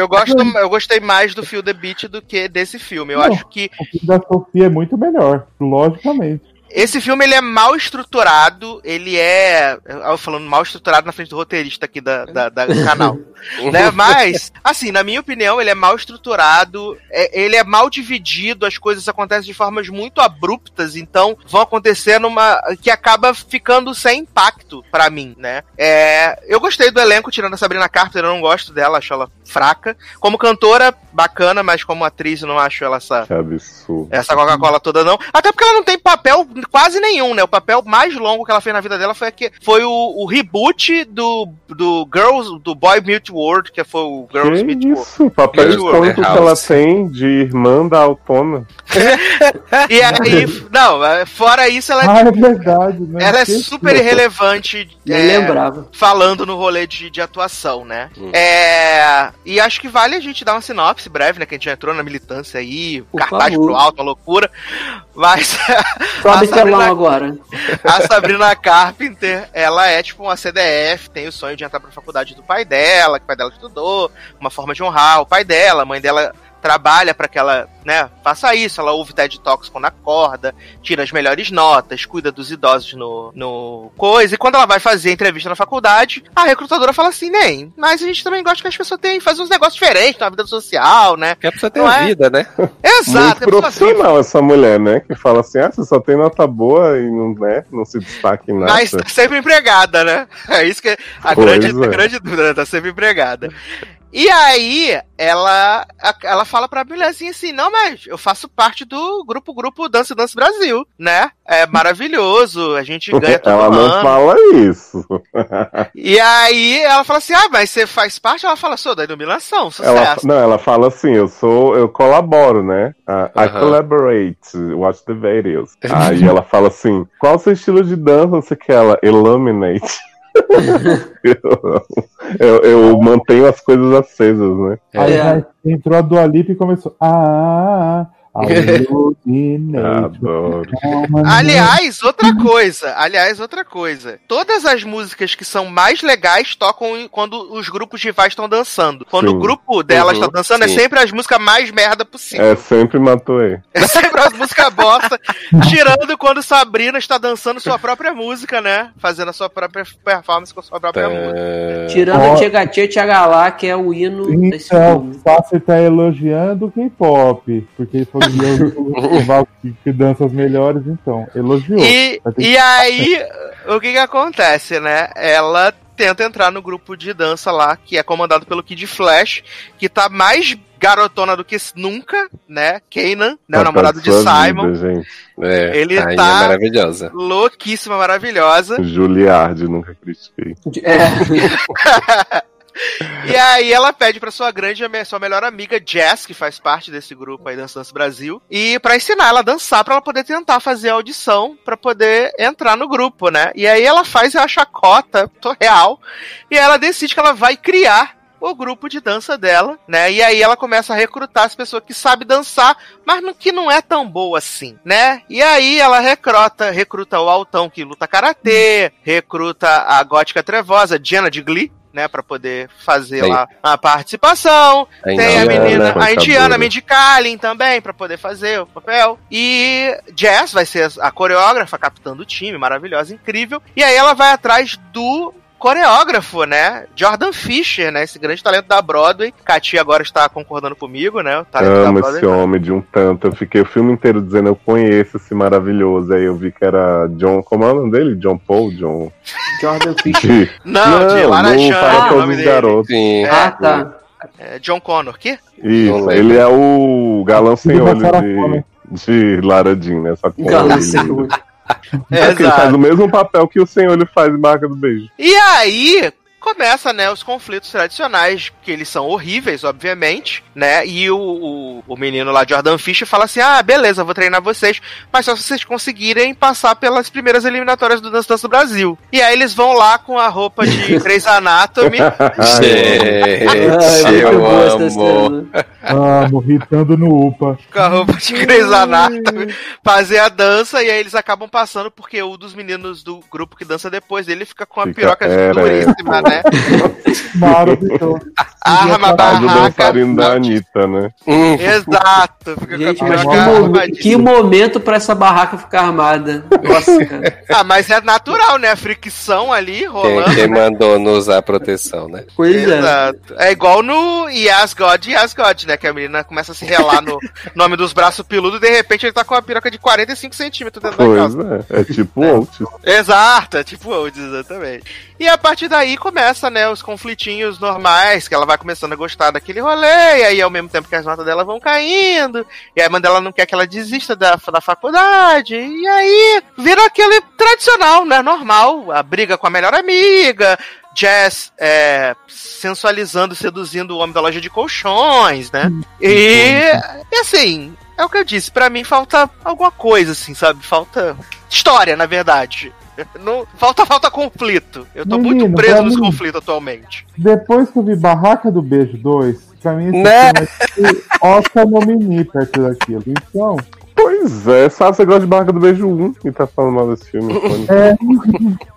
A: eu gosto, eu gostei mais do Feel the Beat do que desse filme. Eu
B: Não.
A: acho que
B: o filme da Sofia é muito melhor, logicamente.
A: Esse filme ele é mal estruturado. Ele é. Eu falando mal estruturado na frente do roteirista aqui da, da, da- do canal. né? Mas, assim, na minha opinião, ele é mal estruturado, é- ele é mal dividido, as coisas acontecem de formas muito abruptas, então vão acontecer numa. que acaba ficando sem impacto pra mim, né? É, eu gostei do elenco, tirando a Sabrina Carter, eu não gosto dela, acho ela fraca. Como cantora, bacana, mas como atriz, eu não acho ela essa.
E: Que absurdo.
A: Essa Coca-Cola toda não. Até porque ela não tem papel quase nenhum, né? O papel mais longo que ela fez na vida dela foi, aqui, foi o, o reboot do, do Girls, do Boy Meet World, que foi o Girls
E: Que
A: Meet World.
E: isso? O papel
A: Girls
E: icônico que ela tem de irmã da Autona.
A: E aí, não, é, fora isso, ela,
B: Ah, é verdade, né?
A: ela é super irrelevante. É,
D: lembrava.
A: falando no rolê de, de atuação, né? É, e acho que vale a gente dar uma sinopse breve, né? Que a gente já entrou na militância aí,
D: Por
A: cartaz
D: favor.
A: pro alto, uma loucura. Mas a Sabrina-
D: agora.
A: a Sabrina Carpenter, ela é tipo uma CDF, tem o sonho de entrar pra faculdade do pai dela, que o pai dela estudou, uma forma de honrar o pai dela, a mãe dela trabalha pra que ela, né, faça isso, ela ouve TED Talks quando acorda, tira as melhores notas, cuida dos idosos no, no coisa, e quando ela vai fazer entrevista na faculdade, a recrutadora fala assim, nem, mas a gente também gosta que as pessoas tenham, fazem uns negócios diferentes na vida social, né?
C: Que é você ter
A: Não é?
C: vida, né?
A: Exato,
E: Muito
A: é pessoa
E: profissional essa mulher, né? Que fala assim, ah, você só tem nota boa e não, né, não se destaca em nada.
A: Mas tá sempre empregada, né? É isso que é a
E: Pois
A: grande,
E: é.
A: a grande dúvida, né? tá sempre empregada. E aí, ela, ela fala pra mulherzinha assim, não, mas eu faço parte do grupo, grupo Dance Dance Brasil, né? É maravilhoso, a gente ganha todo
E: Ela não
A: ano.
E: fala isso.
A: E aí, ela fala assim, ah, mas você faz parte? Ela fala, sou da iluminação,
E: Ela,
A: sucesso.
E: não, ela fala assim, eu sou, eu colaboro, né? I
C: Aham.
E: collaborate, watch the videos. Aí ela fala assim, qual o seu estilo de dança? Não sei o que ela, illuminate. Eu, eu, mantenho as coisas acesas, né?
B: Aí
D: É.
B: entrou a Dua Lipa e começou. Ah, ah, ah.
E: Adoro.
A: Aliás, outra coisa, aliás, outra coisa. Todas as músicas que são mais legais tocam quando os grupos rivais estão dançando. Quando
E: Sim.
A: o grupo delas
C: Uhum,
A: está dançando, é
C: sim.
A: sempre as músicas mais merda possível.
E: É sempre Matoei.
A: É sempre as músicas bosta. tirando quando Sabrina está dançando sua própria música, né? Fazendo a sua própria performance com a sua própria música.
C: É...
D: Tirando
B: Ó.
D: o Tchega Tchê que é o hino desse
B: Então,
D: filme.
B: Sasser tá elogiando o K-pop, porque ele falou que é o festival que, que dança as melhores, então. Elogiou.
A: E, e aí, o que que acontece, né? Ela tenta entrar no grupo de dança lá, que é comandado pelo Kid Flash, que tá mais garotona do que nunca, né? Kanan, né? O namorado de Simon.
E: vida, gente.
C: É,
A: Ele
C: rainha
A: tá-
C: maravilhosa.
A: Louquíssima, maravilhosa.
E: Juliard, nunca critiquei.
D: É.
A: E aí ela pede pra sua grande, sua melhor amiga Jess, que faz parte desse grupo aí Dança Dança Brasil, e pra ensinar ela a dançar pra ela poder tentar fazer a audição pra poder entrar no grupo, né? E aí ela faz a chacota real e ela decide que ela vai criar o grupo de dança dela, né? E aí ela começa a recrutar as pessoas que sabem dançar, mas no, que não é tão boa assim, né? E aí ela recruta, recruta o Altão que luta karatê, recruta a gótica trevosa, Diana de Glee, né, para poder fazer lá a participação.
C: A
A: Tem a
C: Indiana,
A: menina, a
E: contadora.
A: Indiana Mindy Kaling também para poder fazer o papel. E Jess vai ser a coreógrafa, capitã do time, maravilhosa, incrível. E aí ela vai atrás do coreógrafo, né? Jordan Fisher, né? Esse grande talento da Broadway. Katia agora está concordando comigo, né? O talento da
E: Amo
A: Broadway.
E: esse homem de um tanto. Eu fiquei o filme inteiro dizendo eu conheço esse maravilhoso. Aí eu vi que era John. Como é o nome dele? John Paul? John.
D: Jordan Fischer.
E: De...
A: Não, de
E: não
A: Laranjana,
E: para
A: é o
E: todos os
A: dele.
E: garotos.
C: Sim.
D: Ah, tá.
A: É John Connor, que?
E: Isso, ele é o galão sem olho de, de Laradinho, né? Só com
D: Galã
E: olho
D: sem
E: lindo. É ele faz o mesmo papel que o sem olho faz em Marca do Beijo.
A: E aí começa, né, os conflitos tradicionais, que eles são horríveis, obviamente, né? E o, o, o menino lá, Jordan Fischer, fala assim: ah, beleza, eu vou treinar vocês, mas só se vocês conseguirem passar pelas primeiras eliminatórias do Dance Dance Brasil. E aí eles vão lá com a roupa de Grey's Anatomy.
C: Gente, eu
D: essa
C: amo.
B: Ah, morritando no UPA.
A: com a roupa de Grey's Anatomy, fazer a dança, e aí eles acabam passando, porque um dos meninos do grupo que dança depois dele fica com a
E: Fica
A: piroca
E: ereto.
A: duríssima, né?
B: Maravilhoso.
A: Arma
E: Faz o
A: barraca.
E: dançarino da Anitta, né?
C: Hum,
A: Exato, fica
D: Gente,
A: com a
D: mas que,
A: piroca
D: mo-
A: armadinha.
D: que momento pra essa barraca ficar armada. Nossa, cara.
A: Ah, mas é natural, né? A fricção ali
C: quem,
A: rolando.
C: quem mandou não usar proteção, né?
D: Pois é.
A: Exato. É igual no Yes God, Yes God, né? Que a menina começa a se relar no nome dos braços peludos e de repente ele tá com uma piroca de 45 centímetros dentro da
E: Pois
A: calça.
E: é, é tipo Oates.
A: Exato, é tipo Odes, exatamente. E a partir daí começa, né, os conflitinhos normais, que ela vai começando a gostar daquele rolê, e aí ao mesmo tempo que as notas dela vão caindo, e a mãe dela não quer que ela desista da, da faculdade, e aí vira aquele tradicional, né, normal, a briga com a melhor amiga, Jazz é, sensualizando, seduzindo o homem da loja de colchões, né? E, e assim, é o que eu disse, pra mim falta alguma coisa, assim, sabe? Falta história, na verdade. Não, falta, falta conflito. Eu tô
B: Menino,
A: muito preso nos
B: mim-
A: conflitos atualmente.
B: Depois que eu vi Barraca do Beijo 2, pra mim
C: Né?
B: filme é Oscar nomini perto daquilo. Então,
E: Pois é, sabe, você gosta de Barca do Beijo 1 e tá falando mal desse filme.
B: É,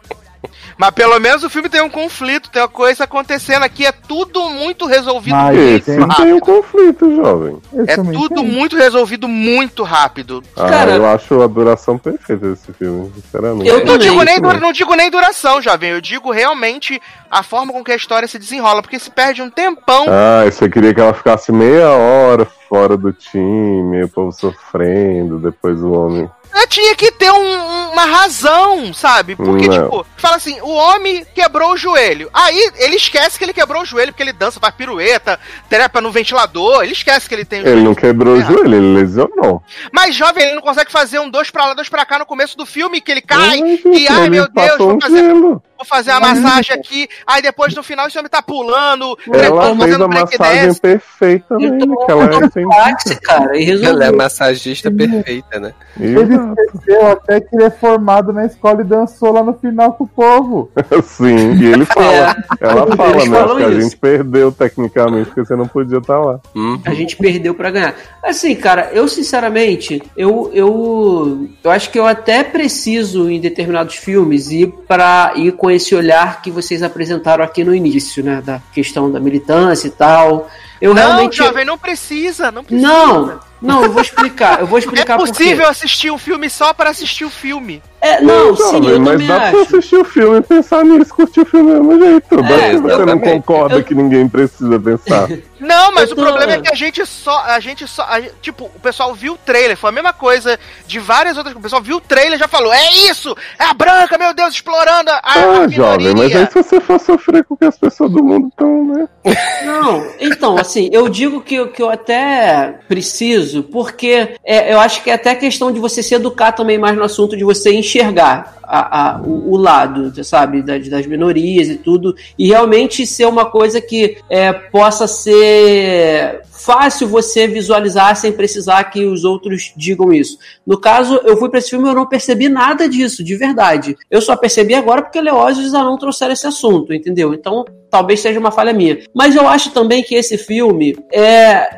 A: Mas pelo menos o filme tem um conflito, tem uma coisa acontecendo aqui, é tudo muito resolvido
B: Mas
A: muito
E: Esse
B: tem-
A: rápido.
E: tem um conflito, jovem.
B: esse
A: É tudo
B: tem.
A: muito resolvido muito rápido.
E: Ah,
D: Cara-
E: eu acho a duração perfeita desse filme, sinceramente.
D: Eu
A: Não digo, nem não digo nem duração, jovem. Eu digo realmente a forma com que a história se desenrola, porque se perde um tempão.
E: Ah, você queria que ela ficasse meia hora fora do time, o povo sofrendo, depois o homem.
A: Eu tinha que ter um- um- uma razão, sabe? Porque,
E: Não.
A: tipo, fala assim, o homem quebrou o joelho. Aí ele esquece que ele quebrou o joelho, porque ele dança, faz pirueta, trepa no ventilador, ele esquece que ele tem o
E: Ele não quebrou o
A: ferrado.
E: joelho, ele lesionou.
A: Mas, jovem, ele não consegue fazer um dois pra lá, dois pra cá no começo do filme, que ele cai,
E: Ai,
A: e ai meu Deus, vou fazer,
E: gelo.
A: Vou fazer a massagem aqui, aí depois no final esse homem tá pulando,
E: Ela
A: trepando,
E: fez
A: fazendo
E: a massagem perfeita
D: tomou
E: que ela é
D: um
E: sem
D: cara, e
C: Ela é massagista perfeita, né?
B: Ele esqueceu até que ele é formado na escola e dançou lá no final com o povo.
E: Sim, e ele fala. Ela
D: Eles
E: fala, né? Acho que a gente perdeu tecnicamente, porque você não podia estar lá.
C: Hum.
D: A gente perdeu pra ganhar. Assim, cara, eu sinceramente, eu, eu, eu acho que eu até preciso em determinados filmes ir para ir com esse olhar que vocês apresentaram aqui no início, né, da questão da militância e tal. Eu
A: Não,
D: realmente
A: jovem, não precisa, não precisa.
D: não, não, eu vou explicar. Eu vou
A: É
D: explicar por quê.
A: possível assistir um filme só para assistir o filme.
D: É, não, sim,
E: jovem,
D: eu
E: mas
D: também
E: dá pra
D: acho.
E: assistir o filme e pensar nisso, curtir o filme do mesmo jeito.
C: É,
E: você não concorda
D: Eu-
E: que ninguém precisa pensar.
A: Não, mas
D: Eu
A: o
D: tô-
A: problema é que a gente só. A gente só. a tipo, o pessoal viu o trailer. Foi a mesma coisa de várias outras. O pessoal viu o trailer e já falou: É isso! É a branca, meu Deus, explorando a, a
E: Ah,
A: minoria.
E: jovem, mas aí se você for sofrer com o que as pessoas do mundo estão, né?
D: Não, Então, assim, eu digo que, eu- que eu até preciso, porque é, eu acho que é até questão de você se educar também mais no assunto de você enxergar a- a- o, o lado, sabe, das, das minorias e tudo, e realmente ser uma coisa que é, possa ser fácil você visualizar sem precisar que os outros digam isso. No caso, eu fui pra esse filme e eu não percebi nada disso, de verdade. Eu só percebi agora porque Leózio e Zanon trouxeram esse assunto, entendeu? Então, talvez seja uma falha minha. Mas eu acho também que esse filme é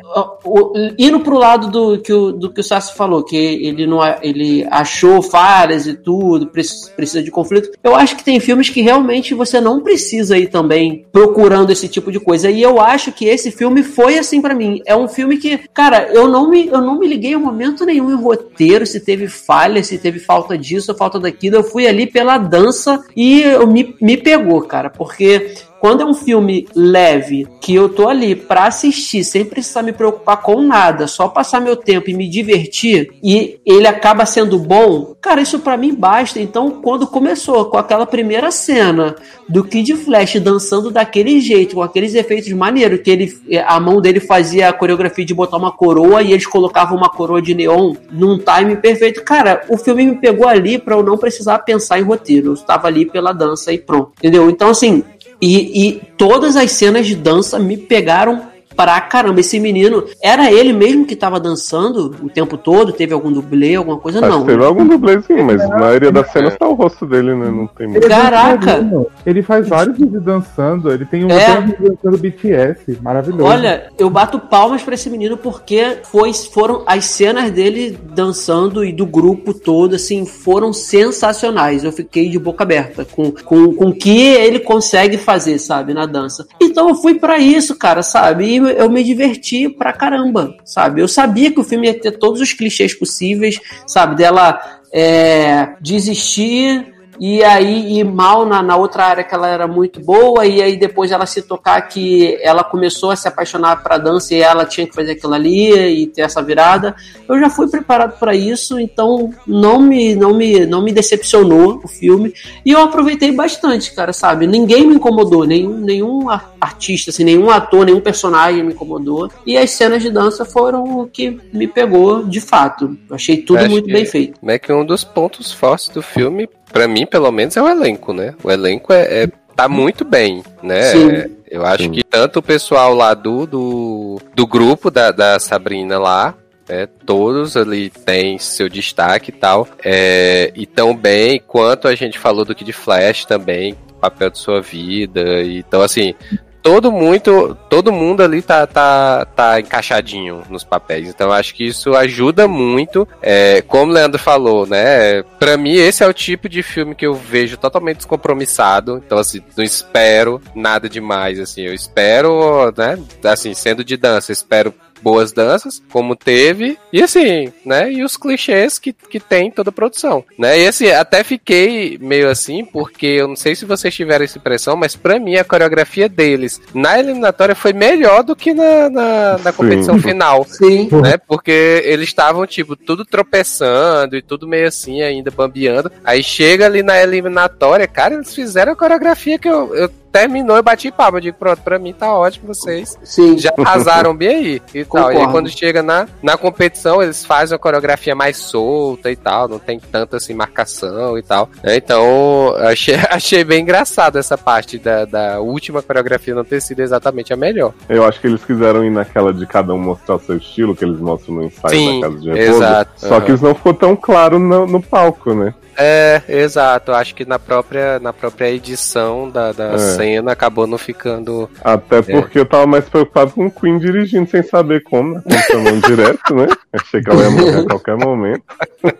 D: indo pro lado do que o, do que o Sassi falou, que ele não ele achou falhas e tudo, preci- precisa de conflito. Eu acho que tem filmes que realmente você não precisa ir também procurando esse tipo de coisa. E eu acho que esse filme foi assim pra mim. É um filme que, cara, eu não me eu não me liguei em momento nenhum em roteiro, se teve falha, se teve falta disso falta daquilo. Eu fui ali pela dança e me, me pegou, cara, porque quando é um filme leve, que eu tô ali pra assistir, sem precisar me preocupar com nada, só passar meu tempo e me divertir, e ele acaba sendo bom, cara, isso pra mim basta. Então, quando começou com aquela primeira cena do Kid Flash dançando daquele jeito, com aqueles efeitos maneiros, que ele, a mão dele fazia a coreografia de botar uma coroa e eles colocavam uma coroa de neon num time perfeito. Cara, o filme me pegou ali pra eu não precisar pensar em roteiro. Eu estava ali pela dança e pronto. Entendeu? Então, assim, e, e todas as cenas de dança me pegaram pra caramba. Esse menino, era ele mesmo que tava dançando o tempo todo? Teve algum dublê, alguma coisa?
E: Acho
D: Não.
E: teve algum dublezinho, mas na maioria das cenas tá o rosto dele, né? Não tem muito.
B: Ele
D: Caraca!
B: Ele faz vários vídeos dançando. Ele tem um
D: É.
B: dançando BTS. Maravilhoso.
D: Olha, eu bato palmas pra esse menino porque foi, foram as cenas dele dançando e do grupo todo, assim, foram sensacionais. Eu fiquei de boca aberta com, com, com o que ele consegue fazer, sabe, na dança. Então eu fui pra isso, cara, sabe? E eu me diverti pra caramba, sabe? Eu sabia que o filme ia ter todos os clichês possíveis, sabe? Dela é, desistir e aí ir mal na, na outra área que ela era muito boa, e aí depois ela se tocar que ela começou a se apaixonar pra dança e ela tinha que fazer aquilo ali e ter essa virada. Eu já fui preparado para isso, então não me, não, me, não me decepcionou o filme. E eu aproveitei bastante, cara, sabe? Ninguém me incomodou, nenhum, nenhum ar- artista, assim, nenhum ator, nenhum personagem me incomodou. E as cenas de dança foram o que me pegou de fato. Eu achei tudo
C: Acho
D: muito bem feito.
C: É que um dos pontos fortes do filme, pra mim, pelo menos, é o elenco, né? O elenco é, é- tá muito bem, né?
D: Sim.
C: É, Eu acho que tanto o pessoal lá do, do, do grupo da, da Sabrina lá, né, todos ali têm seu destaque e tal, é, e tão bem quanto a gente falou do Kid Flash também, papel de sua vida, então assim, todo muito, todo mundo ali tá, tá, tá encaixadinho nos papéis. Então acho que isso ajuda muito. É, como o Leandro falou, né? Pra mim, esse é o tipo de filme que eu vejo totalmente descompromissado. Então, assim, não espero nada demais. Assim, eu espero, né? Assim, sendo de dança, espero boas danças, como teve, e assim, né, e os clichês que, que tem toda a produção, né, e assim, até fiquei meio assim, porque eu não sei se vocês tiveram essa impressão, mas pra mim a coreografia deles na eliminatória foi melhor do que na, na, na competição
E: Sim.
C: final,
D: Sim.
C: né, porque eles estavam, tipo, tudo tropeçando e tudo meio assim ainda, bambeando, aí chega ali na eliminatória, cara, eles fizeram a coreografia que eu, eu terminou, eu bati palma, eu digo, pronto, pra mim tá ótimo, vocês
D: Sim.
C: já arrasaram bem aí e tal. E aí quando chega na, na competição, eles fazem uma coreografia mais solta e tal, não tem tanta assim marcação e tal. né? Então, achei, achei bem engraçado essa parte da, da última coreografia não ter sido exatamente a melhor.
E: Eu acho que eles quiseram ir naquela de cada um mostrar o seu estilo, que eles mostram no ensaio
C: Sim,
E: da casa de repouso.
C: exato.
E: Só
C: Aham.
E: que isso não ficou tão claro no, no palco, né?
C: É, exato. Acho que na própria, na própria edição da, da
E: É.
C: cena acabou não ficando.
E: Até porque eu tava mais preocupado com o Queen dirigindo sem saber como, né? Controlando direto, né? Achei que ela ia morrer a qualquer momento.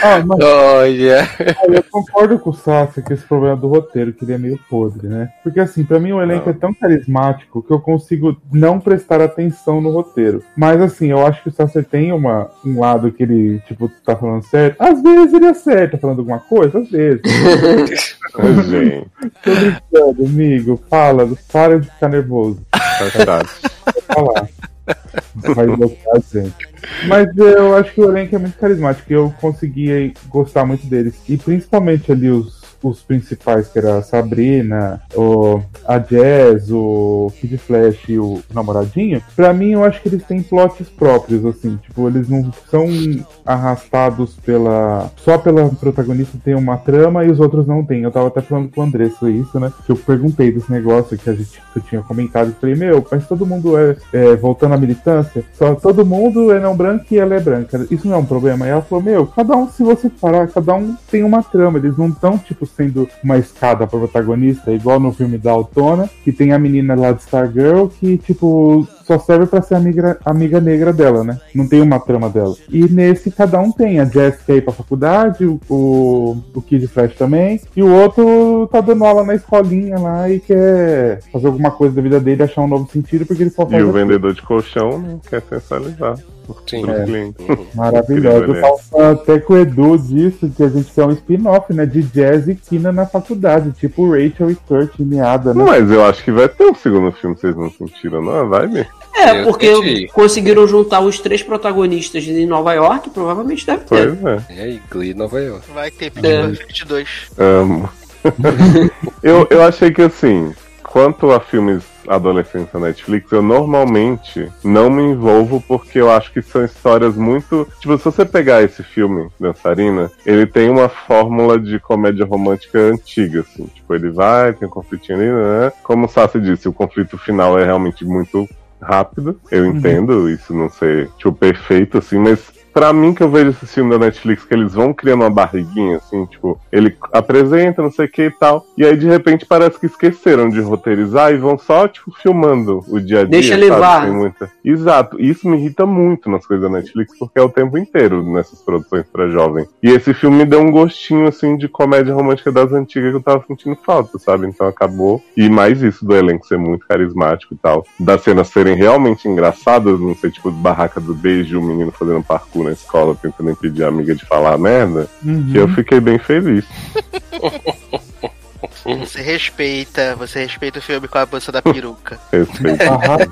B: Ah, mas
C: Olha.
B: olha, eu concordo com o Sassi que esse problema do roteiro, que ele é meio podre, né? Porque assim, pra mim o elenco é tão carismático que eu consigo não prestar atenção no roteiro. Mas assim, eu acho que o Sassi tem uma, um lado que ele, tipo, tá falando certo. Às vezes ele acerta falando alguma coisa, às vezes. Tô brincando, amigo. Fala, para de ficar nervoso.
E: tá chato.
B: falar. Vai gente. Mas eu acho que o elenco é muito carismático e eu consegui gostar muito deles. E principalmente ali os, os principais, que era a Sabrina, o, a Jazz, o Kid Flash e o namoradinho, pra mim eu acho que eles têm plots próprios, assim, tipo, eles não são arrastados pela. só pela protagonista tem uma trama e os outros não têm. Eu tava até falando com o Andressa isso, né? Que eu perguntei desse negócio que a gente que eu tinha comentado e falei, meu, mas todo mundo é, é, voltando à militância, só todo mundo é não branco e ela é branca. Isso não é um problema. E ela falou, meu, cada um, se você parar, cada um tem uma trama. Eles não estão, tipo, sendo uma escada pro protagonista, igual no filme da Autona, que tem a menina lá de Stargirl que, tipo, só serve pra ser amiga, amiga negra dela, né? Não tem uma trama dela. E nesse, cada um tem. A Jessica ir pra faculdade, o, o, o Kid Flash também, e o outro tá dando aula na escolinha lá e quer fazer alguma coisa da vida dele, achar um novo sentido, porque ele só faz
E: E o vendedor de colchão não quer sensualizar.
C: Sim.
B: É. Maravilhoso. Eu tava falando até com o Edu disso, que a gente quer um spin-off, né? De Jazz e Kina na faculdade, tipo Rachel e Kurt em meada, né?
E: Mas eu acho que vai ter um segundo filme, vocês não sentiram, não? Vai mesmo.
D: É,
C: Eu
D: porque
C: entendi.
D: conseguiram juntar os três protagonistas de Nova York, provavelmente deve ter.
E: Pois é.
C: E aí, Glee Nova York.
A: Vai ter
D: É.
A: Perfect 2.
E: Amo. eu, eu achei que assim, quanto a filmes adolescentes na Netflix, eu normalmente não me envolvo porque eu acho que são histórias muito. Tipo, se você pegar esse filme, Dançarina, ele tem uma fórmula de comédia romântica antiga, assim. Tipo, ele vai, tem um conflitinho ali, né? Como o Sassi disse, o conflito final é realmente muito rápido. Eu entendo isso não ser, tipo, perfeito, assim, mas Pra mim, que eu vejo esse filme da Netflix, que eles vão criando uma barriguinha, assim, tipo, ele apresenta, não sei o que e tal, e aí de repente parece que esqueceram de roteirizar e vão só, tipo, filmando o dia a dia.
D: Deixa
E: sabe?
D: levar.
E: Muita... Exato, isso me irrita muito nas coisas da Netflix, porque é o tempo inteiro nessas produções pra jovem. E esse filme me deu um gostinho, assim, de comédia romântica das antigas que eu tava sentindo falta, sabe? Então acabou. E mais isso do elenco ser muito carismático e tal. Das cenas serem realmente engraçadas, não sei, tipo, barraca do beijo, o menino fazendo parkour na escola, tentando impedir a amiga de falar merda,
B: Uhum.
E: que eu fiquei bem feliz.
A: Você respeita, você respeita o filme com a bolsa da peruca.
E: Respeito.
B: A raça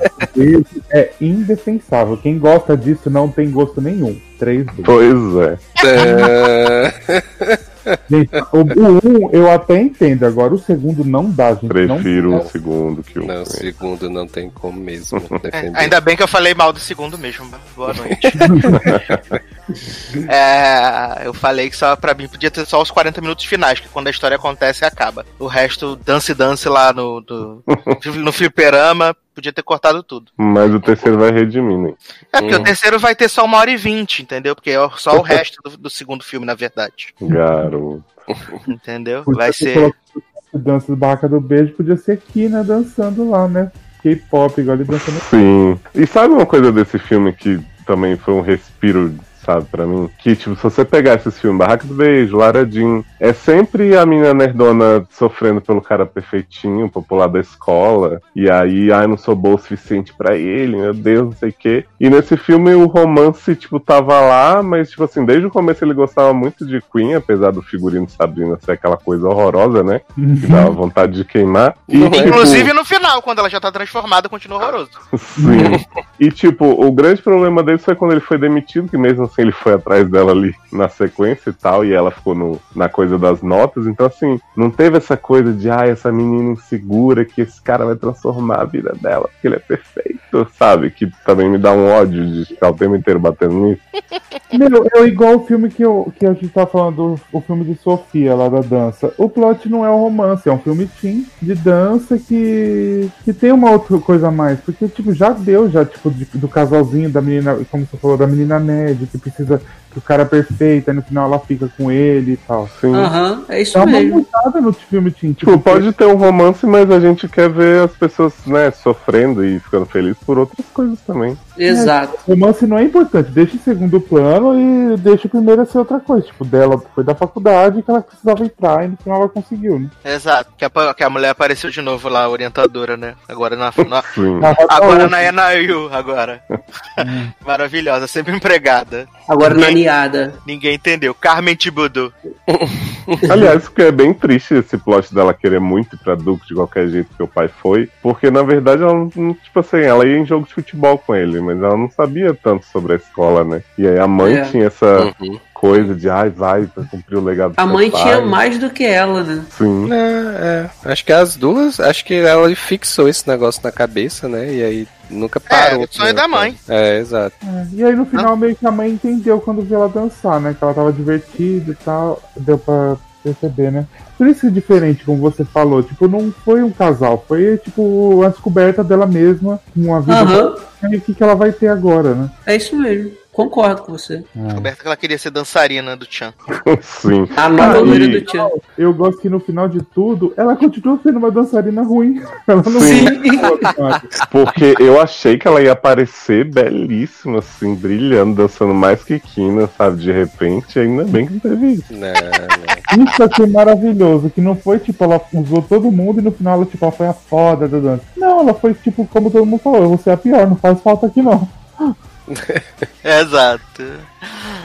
B: é indefensável. Quem gosta disso não tem gosto nenhum. Três vezes.
E: pois é.
C: É,
B: Gente, o, o um eu até entendo, agora o segundo não dá, gente.
E: Prefiro
B: não
E: o segundo que o.
C: Não, o segundo não tem como mesmo
A: É,
C: defender.
A: ainda bem que eu falei mal do segundo mesmo. Boa noite. É, eu falei que só pra mim podia ter só os 40 minutos finais, que quando a história acontece acaba. O resto, dance dance lá no, do, no fliperama, podia ter cortado tudo.
E: Mas o terceiro vai redimir, né?
A: É porque
C: Hum.
A: o terceiro vai ter só uma hora e vinte, entendeu? Porque é só o resto do, do segundo filme, na verdade.
E: Garoto.
A: Entendeu?
B: Podia
A: Vai ser.
B: Dança do Barraca do Beijo, podia ser Kina dançando lá, né? K-pop, igual ele dançando.
E: Sim. E sabe uma coisa desse filme que também foi um respiro, sabe, pra mim? Que, tipo, se você pegar esses filmes, Barraca do Beijo, Lara Jean, é sempre a menina nerdona sofrendo pelo cara perfeitinho, popular da escola, e aí, ai, não sou boa o suficiente pra ele, meu Deus, não sei o quê. E nesse filme o romance, tipo, tava lá, mas, tipo assim, desde o começo ele gostava muito de Queen, apesar do figurino de Sabrina ser aquela coisa horrorosa, né? Que dava vontade de queimar. E,
C: Não é?
E: tipo,
A: Inclusive no final, quando ela já tá transformada, continua horroroso.
E: Sim. E, tipo, o grande problema dele foi quando ele foi demitido, que mesmo ele foi atrás dela ali na sequência e tal, e ela ficou no, na coisa das notas. Então, assim, não teve essa coisa de, ah, essa menina insegura que esse cara vai transformar a vida dela, porque ele é perfeito, sabe? Que também me dá um ódio de ficar o tempo inteiro batendo nisso.
B: Meu, é igual o filme que, eu, que a gente tá falando, o filme de Sofia, lá da dança. O plot não é um romance, é um filme teen de dança que, que tem uma outra coisa a mais. Porque, tipo, já deu, já, tipo, de- do casalzinho, da menina, como você falou, da menina média, que precisa que o cara é perfeito, aí no final ela fica com ele e tal.
E: Sim.
D: Aham, é isso
B: Dá uma
D: mesmo.
B: mudada no filme teen.
E: Tipo, pode ter um romance, mas a gente quer ver as pessoas, né, sofrendo e ficando felizes por outras coisas também.
D: Exato.
B: Romance não é importante, deixa em segundo plano e deixa o primeiro a ser outra coisa. Tipo, dela foi da faculdade que ela precisava entrar e no final ela conseguiu, né?
A: Exato. Que a, que a mulher apareceu de novo lá, a orientadora, né? Agora na. na-
E: Sim.
A: agora na Enayu, agora. Maravilhosa, sempre empregada.
D: Agora na
A: Ninguém-
D: niada.
A: Ninguém entendeu. Carmen Tibudu.
E: Aliás, porque é bem triste esse plot dela querer muito ir pra Duke de qualquer jeito que o pai foi, porque na verdade ela não, tipo assim, ela ia em jogo de futebol com ele, mas ela não sabia tanto sobre a escola, né? E aí a mãe
D: É.
E: tinha essa
C: Uhum.
E: coisa de, ai, vai, pra cumprir o legado do
D: A mãe
E: pai.
D: tinha mais do que ela, né?
E: Sim.
C: É, é. Acho que as duas, acho que ela fixou esse negócio na cabeça, né? E aí nunca parou.
A: o sonho da mãe.
C: É, exato.
B: E aí no final meio que a mãe entendeu quando viu ela dançar, né? Que ela tava divertida e tal. Deu pra perceber, né? Por isso que é diferente, como você falou. Tipo, não foi um casal. Foi, tipo, a descoberta dela mesma. Uma vida.
D: Aham.
B: E o que, que ela vai ter agora, né?
D: É isso mesmo. Concordo com você.
A: Descoberta que ela queria ser dançarina do Chan.
E: Sim.
D: A nova
E: Ah,
D: loira
E: e-
D: do Tchan.
B: Eu gosto que no final de tudo, ela continua sendo uma dançarina ruim. Ela não
E: Sim.
B: Sim.
E: Porque eu achei que ela ia aparecer belíssima, assim, brilhando, dançando mais que Kina, sabe? De repente, ainda bem que não teve isso.
C: Né, né.
B: Isso achei maravilhoso, que não foi tipo, ela usou todo mundo e no final ela, tipo, ela foi a foda da dança. Não, ela foi tipo, como todo mundo falou, você é a pior, não faz falta aqui não.
A: Exato.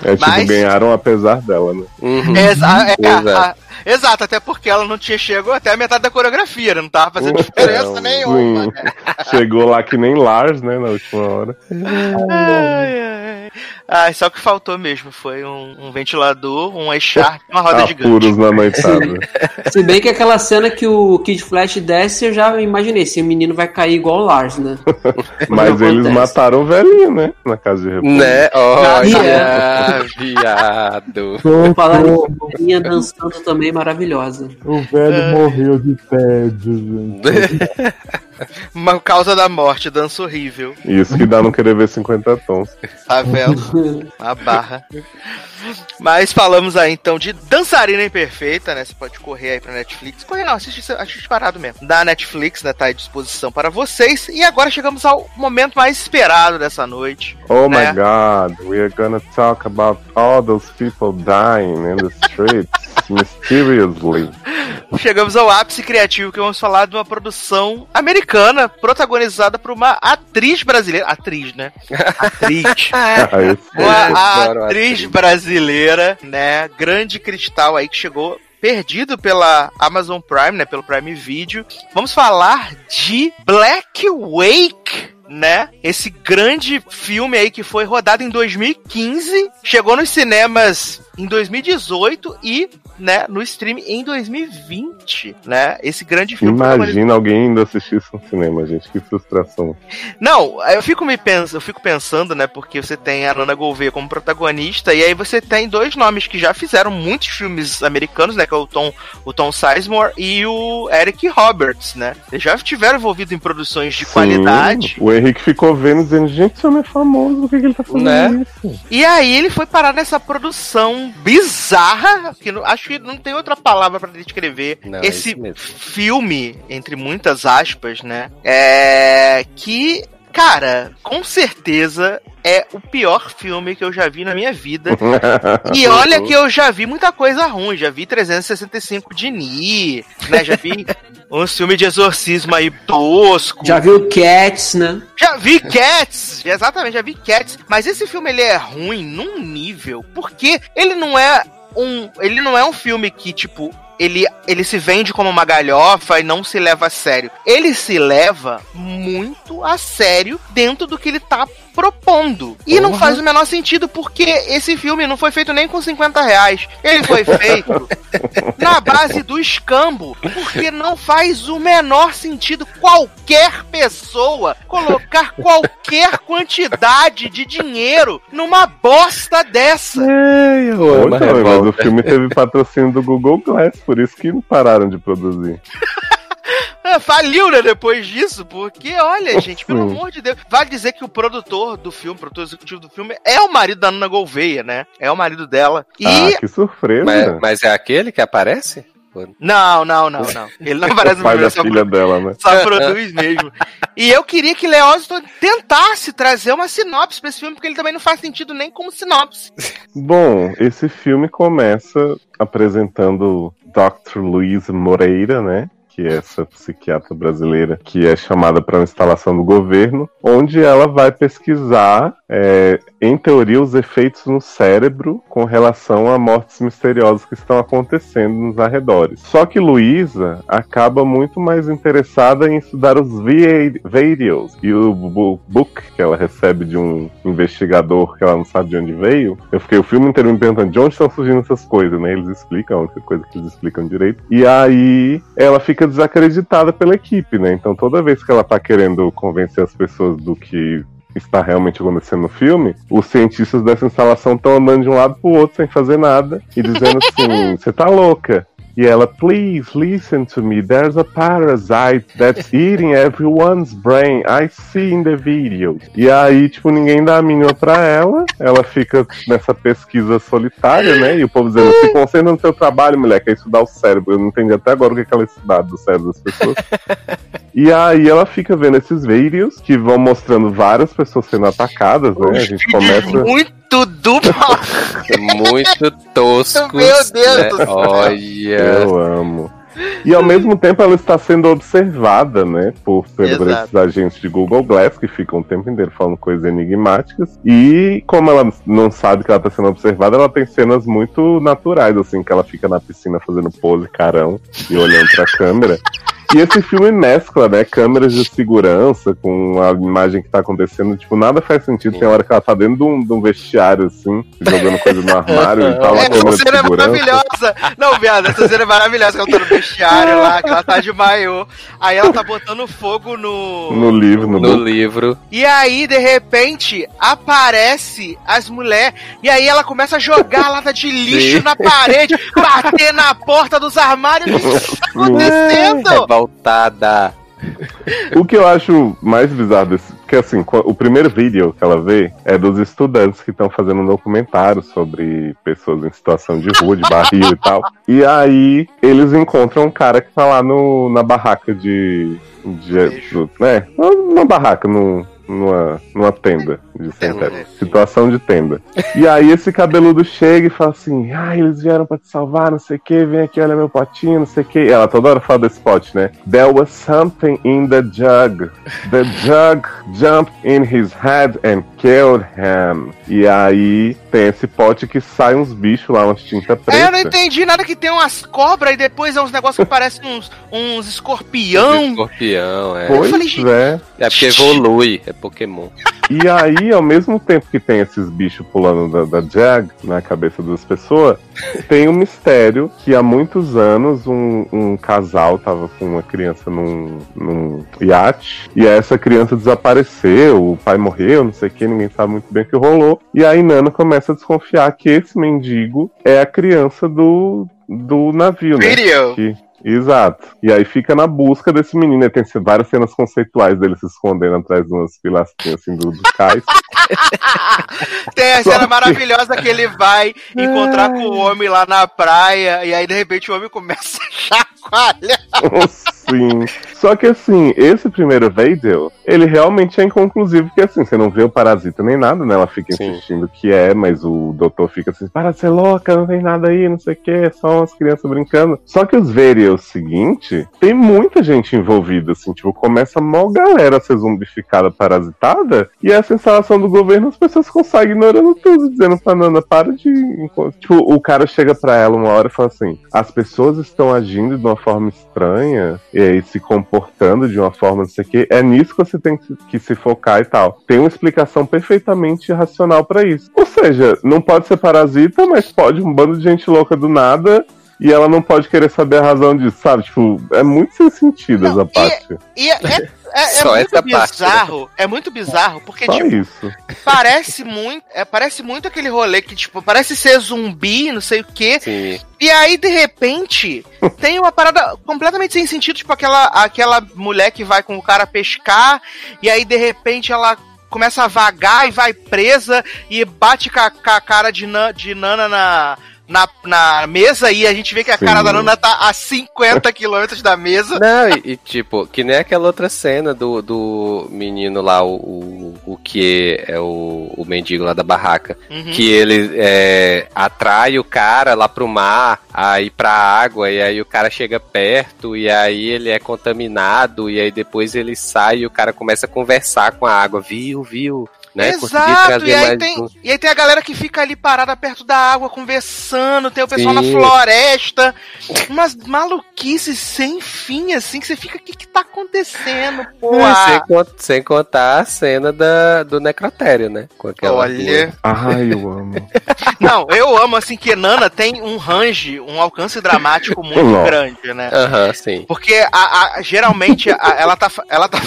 E: É tipo,
A: Mas-
E: ganharam apesar dela, né?
C: Uhum.
A: Exa- é,
C: Exato.
A: a- exato, até porque ela não tinha chegado até a metade da coreografia, né? não tava fazendo diferença
C: Não,
A: nenhuma. Né?
E: Chegou lá que nem Lars, né, na última hora.
A: Ai, ai. Ah, só o que faltou mesmo foi um, um ventilador, um echarpe e uma roda gigante.
E: Apuros na noitada.
D: Se bem que aquela cena que o Kid Flash desce, eu já imaginei. Esse menino vai cair igual o Lars, né?
E: Mas eles
D: acontece.
E: mataram o velhinho, né? Na casa de repouso.
C: Né? Olha,
D: Ah,
C: viado.
D: Falar em dançando também maravilhosa.
B: o velho morreu de tédio, gente.
A: Uma causa da morte, dança horrível.
E: Isso que dá não querer ver 50 tons.
A: Tá vendo? Uma barra. Mas falamos aí então de Dançarina Imperfeita, né? Você pode correr aí pra Netflix. Correr não, assiste, assiste parado mesmo. Da Netflix, né? Tá à disposição para vocês. E agora chegamos ao momento mais esperado dessa noite.
E: Oh
A: Né?
E: my god, we are gonna talk about all those people dying in the streets mysteriously.
A: Chegamos ao ápice criativo que vamos falar de uma produção americana protagonizada por uma atriz brasileira. Atriz, né? Atriz.
E: Ah, esse-
A: Uma atriz. brasileira, né? Grande cristal aí que chegou perdido pela Amazon Prime, né? Pelo Prime Video. Vamos falar de Black Wake. Né? Esse grande filme aí que foi rodado em 2015, chegou nos cinemas em 2018 e, né, no stream em 2020, né? Esse grande filme
E: Imagina alguém indo assistir isso no cinema, gente. Que frustração.
A: não, eu fico me pens... eu fico pensando, né, porque você tem a Nana Gouveia como protagonista e aí você tem dois nomes que já fizeram muitos filmes americanos, né, que é o Tom, o Tom Sizemore e o Eric Roberts, né? Eles já estiveram envolvidos em produções de
E: Sim,
A: qualidade.
E: O Henrique ficou vendo dizendo, gente, esse homem é famoso, por que, que ele tá fazendo
C: Né?
E: isso?
A: E aí ele foi parar nessa produção bizarra, que não- acho que não tem outra palavra pra descrever
C: Não, é
A: esse
C: mesmo.
A: filme, entre muitas aspas, né? É que, cara, com certeza é o pior filme que eu já vi na minha vida. E olha que eu já vi muita coisa ruim, já vi 365 de Ni, né? Já vi um filme de exorcismo aí tosco.
D: Já viu Cats, né?
A: Já vi Cats, exatamente, já vi Cats, mas esse filme ele é ruim num nível, porque ele não é um, ele não é um filme que tipo ele, ele se vende como uma galhofa e não se leva a sério. Ele se leva muito a sério dentro do que ele tá propondo. E não faz o menor sentido porque esse filme não foi feito nem com 50 reais. Ele foi feito na base do escambo. Porque não faz o menor sentido qualquer pessoa colocar qualquer quantidade de dinheiro numa bosta dessa.
C: Eu
E: Ô,
C: amo a
E: então, mas o filme teve patrocínio do Google Glass, por isso que não pararam de produzir.
A: É, faliu, né, depois disso, porque, olha, gente, pelo amor de Deus. Vale dizer que o produtor do filme, o produtor executivo do filme, é o marido da Nana Gouveia, né? É o marido dela. E.
E: Ah, que surpresa.
C: Mas, mas é aquele que aparece?
A: Não, não, não, não. Ele não aparece
E: o pai
A: no
E: da
A: filme,
E: filha dela, né?
A: só produz mesmo. E eu queria que Leózito tentasse trazer uma sinopse pra esse filme, porque ele também não faz sentido nem como sinopse.
E: Bom, esse filme começa apresentando Dr. Luiz Moreira, né? Que é essa psiquiatra brasileira que é chamada para uma instalação do governo, onde ela vai pesquisar é, em teoria, os efeitos no cérebro com relação a mortes misteriosas que estão acontecendo nos arredores. Só que Luísa acaba muito mais interessada em estudar os vi- videos e o book que ela recebe de um investigador que ela não sabe de onde veio. Eu fiquei o filme inteiro me perguntando de onde estão surgindo essas coisas, né? Eles explicam, a única coisa que eles explicam direito. E aí ela fica desacreditada pela equipe, né? Então toda vez que ela tá querendo convencer as pessoas do que está realmente acontecendo no filme, os cientistas dessa instalação estão andando de um lado pro outro sem fazer nada e dizendo assim: você tá louca. E ela, please listen to me. There's a parasite that's eating everyone's brain. I see in the video. E aí, tipo, ninguém dá a mínima pra ela. Ela fica nessa pesquisa solitária, né? E o povo dizendo, se concentra no seu trabalho, mulher, que é estudar o cérebro. Eu não entendi até agora o que é que ela do cérebro das pessoas. E aí ela fica vendo esses vídeos que vão mostrando várias pessoas sendo atacadas, né? A gente começa.
A: Muito do mal.
C: Muito toscos.
A: Meu Deus
C: né?
A: do céu.
C: Olha.
E: Eu amo. E ao mesmo tempo ela está sendo observada, né? Por, por esses agentes de Google Glass que ficam o tempo inteiro falando coisas enigmáticas. E como ela não sabe que ela está sendo observada, ela tem cenas muito naturais, assim, que ela fica na piscina fazendo pose carão e olhando pra câmera. E esse filme mescla, né, câmeras de segurança com a imagem que tá acontecendo. Tipo, nada faz sentido. Tem hora que ela tá dentro de um, de um vestiário, assim, jogando coisa no armário e tal, uma
A: Essa cena é maravilhosa. Não, viado, essa cena é maravilhosa. Que ela tá no vestiário lá, que ela tá de maiô. Aí ela tá botando fogo no.
E: No livro, no,
C: No livro.
A: E aí, de repente, aparece as mulheres. E aí ela começa a jogar lata de lixo
C: Sim.
A: na parede, bater na porta dos armários. O que tá acontecendo?
C: Revoltada.
E: O que eu acho mais bizarro desse. Porque assim, o primeiro vídeo que ela vê é dos estudantes que estão fazendo um documentário sobre pessoas em situação de rua, de barril e tal. E aí eles encontram um cara que tá lá no, na barraca de. de do- né? Numa barraca, num, numa, numa tenda de cemitério.
A: Tenda,
E: Situação de tenda. E aí esse cabeludo chega e fala assim: Ah, eles vieram pra te salvar, não sei o que, vem aqui, olha meu potinho, não sei o que. Ela toda hora fala desse pote, né? There was something in the jug. The jug jumped in his head and killed him. E aí tem esse pote que sai uns bichos lá, umas tinta preta.
A: É, eu não entendi nada que tem umas cobras e depois é uns negócios que parecem uns, uns escorpião.
C: Escorpião, é.
E: Pois
A: falei,
E: é.
C: É porque evolui, é Pokémon.
E: E aí, ao mesmo tempo que tem esses bichos pulando da, da Jag na cabeça das pessoas, tem um mistério que há muitos anos um, um casal tava com uma criança num, num iate e essa criança desapareceu, o pai morreu, não sei o que, ninguém sabe muito bem o que rolou. E aí Nana começa a desconfiar que esse mendigo é a criança do, do navio, né?
A: Video.
E: Que- Exato. E aí fica na busca desse menino. E tem várias cenas conceituais dele se escondendo atrás de umas pilastrinhas assim do, do cais.
A: Tem a cena maravilhosa que ele vai encontrar com o homem lá na praia e aí de repente o homem começa a chacoalhar.
E: Sim. Só que assim, esse primeiro vídeo, ele realmente é inconclusivo, porque assim, você não vê o parasita nem nada, né? Ela fica
C: Sim.
E: insistindo que é, mas o doutor fica assim, para de ser louca, não tem nada aí, não sei o que, é só umas crianças brincando. Só que os vídeos seguinte, tem muita gente envolvida, assim, tipo, começa mó galera a ser zumbificada, parasitada, e essa instalação do governo as pessoas conseguem ignorando tudo, dizendo pra Nana, para de. Tipo, o cara chega pra ela uma hora e fala assim: as pessoas estão agindo de uma forma estranha e aí se comportando de uma forma não sei o que. É nisso que você tem que, se focar e tal. Tem uma explicação perfeitamente racional pra isso. Ou seja, não pode ser parasita, mas pode um bando de gente louca do nada. E ela não pode querer saber a razão disso, sabe? Tipo, é muito sem sentido
A: Não,
E: essa
A: e-
E: parte.
A: E é, é, é- é
C: Só
A: muito
C: essa parte,
A: bizarro, é muito bizarro, porque,
E: Só
A: tipo,
E: isso.
A: parece muito, é, parece muito aquele rolê que, tipo, parece ser zumbi, não sei o quê,
C: Sim.
A: e aí, de repente, tem uma parada completamente sem sentido, tipo, aquela, aquela mulher que vai com o cara pescar, e aí, de repente, ela começa a vagar e vai presa, e bate com a, com a cara de, Nan- de Nana na... Na, na mesa e a gente vê que a
E: Sim.
A: cara da Nana tá a 50 quilômetros da mesa.
C: Não, e, e, tipo, que nem aquela outra cena do, do menino lá, o, o, o que é o, o mendigo lá da barraca,
A: Uhum.
C: que ele é, atrai o cara lá pro mar, aí pra água, e aí o cara chega perto, e aí ele é contaminado, e aí depois ele sai e o cara começa a conversar com a água, viu, viu, né?
A: Exato, e aí, tem,
C: um-
A: e aí tem a galera que fica ali parada perto da água conversando, tem o pessoal na
C: Sim.
A: floresta, umas maluquices sem fim, assim, que você fica, o que que tá acontecendo, pô?
C: Sem, sem contar a cena da, do necrotério, né? Com aquela
A: Olha,
E: Ai, eu amo.
A: não, eu amo, assim, que Nana tem um range, um alcance dramático muito
E: Nossa.
A: grande, né?
C: Aham, sim.
A: Porque a, a- geralmente a- ela tá. Ela tá.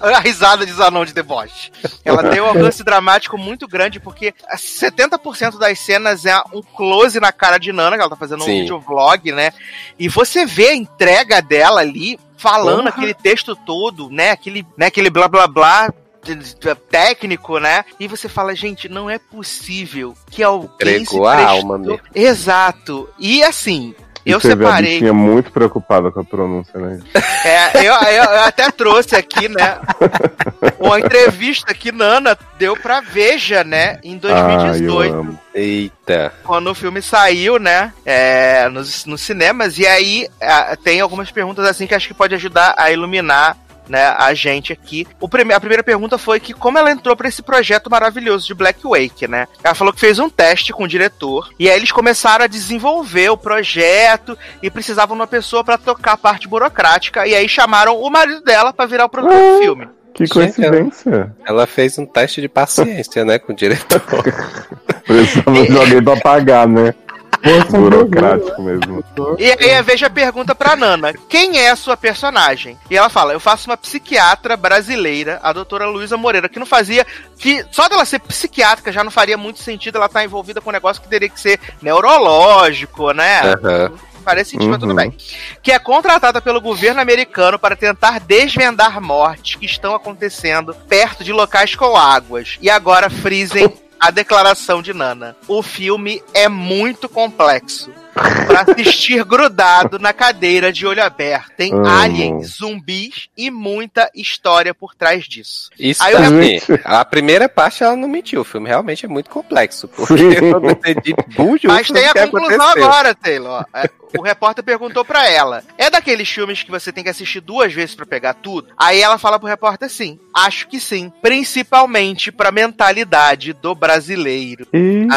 A: A risada de Zanon de deboche. Ela tem um alcance dramático muito grande, porque 70% das cenas é um close na cara de Nana, que ela tá fazendo
C: Sim.
A: um videovlog, né? E você vê a entrega dela ali, falando
E: Porra.
A: aquele texto todo, né? Aquele, né? aquele blá blá blá. técnico, né? E você fala, gente, não é possível que alguém
C: Entregou
A: se
C: a
A: prestou-
C: alma mesmo.
A: Exato. E assim, eu
E: você vê a
A: separei.
E: bichinha muito preocupada com a pronúncia, né?
A: É, eu, eu- eu até trouxe aqui, né? Uma entrevista que Nana deu pra Veja, né? Em
E: Ai,
A: 2018,
E: eu amo.
C: Eita.
A: quando o filme saiu, né? É, nos, nos cinemas. E aí é, tem algumas perguntas assim que acho que pode ajudar a iluminar. Né, a gente aqui. O prime a primeira pergunta foi que como ela entrou pra esse projeto maravilhoso de Black Wake, né? Ela falou que fez um teste com o diretor e aí eles começaram a desenvolver o projeto e precisavam de uma pessoa pra tocar a parte burocrática e aí chamaram o marido dela pra virar o produtor do filme.
E: Que coincidência.
C: Ela fez um teste de paciência, né, com o diretor.
E: Precisamos de alguém pra pagar, né?
B: Força
E: Burocrático mesmo.
A: E aí a Veja pergunta pra Nana, quem é a sua personagem? E ela fala, eu faço uma psiquiatra brasileira, a doutora Luísa Moreira, que não fazia, que só dela ser psiquiátrica já não faria muito sentido ela estar envolvida com um negócio que teria que ser neurológico, né?
C: Aham.
A: Parece sentido, mas tudo
E: Uhum.
A: bem. Que é contratada pelo governo americano para tentar desvendar mortes que estão acontecendo perto de locais com águas. E agora frisem a declaração de Nana. O filme é muito complexo. Pra assistir grudado na cadeira de olho aberto. Tem
E: Amo.
A: aliens, zumbis e muita história por trás disso.
C: Isso
A: Aí eu-
C: a primeira parte ela não mentiu, o filme realmente é muito complexo, porque eu não entendi
A: Mas tem a conclusão
C: aconteceu.
A: agora, Taylor. É, O repórter perguntou pra ela: é daqueles filmes que você tem que assistir duas vezes pra pegar tudo? Aí ela fala pro repórter: sim, acho que sim. Principalmente pra mentalidade do brasileiro.
E: Eita.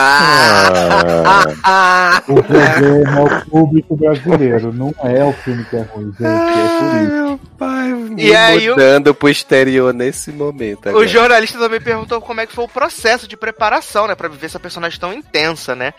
C: Ah,
B: O problema é o público brasileiro, não é o filme que é ruim, gente. É por isso.
C: meu pai,
A: E aí o-
C: mudando pro exterior nesse momento.
A: O
C: agora.
A: jornalista também perguntou como é que foi o processo de preparação, né, Pra viver essa personagem tão intensa, né?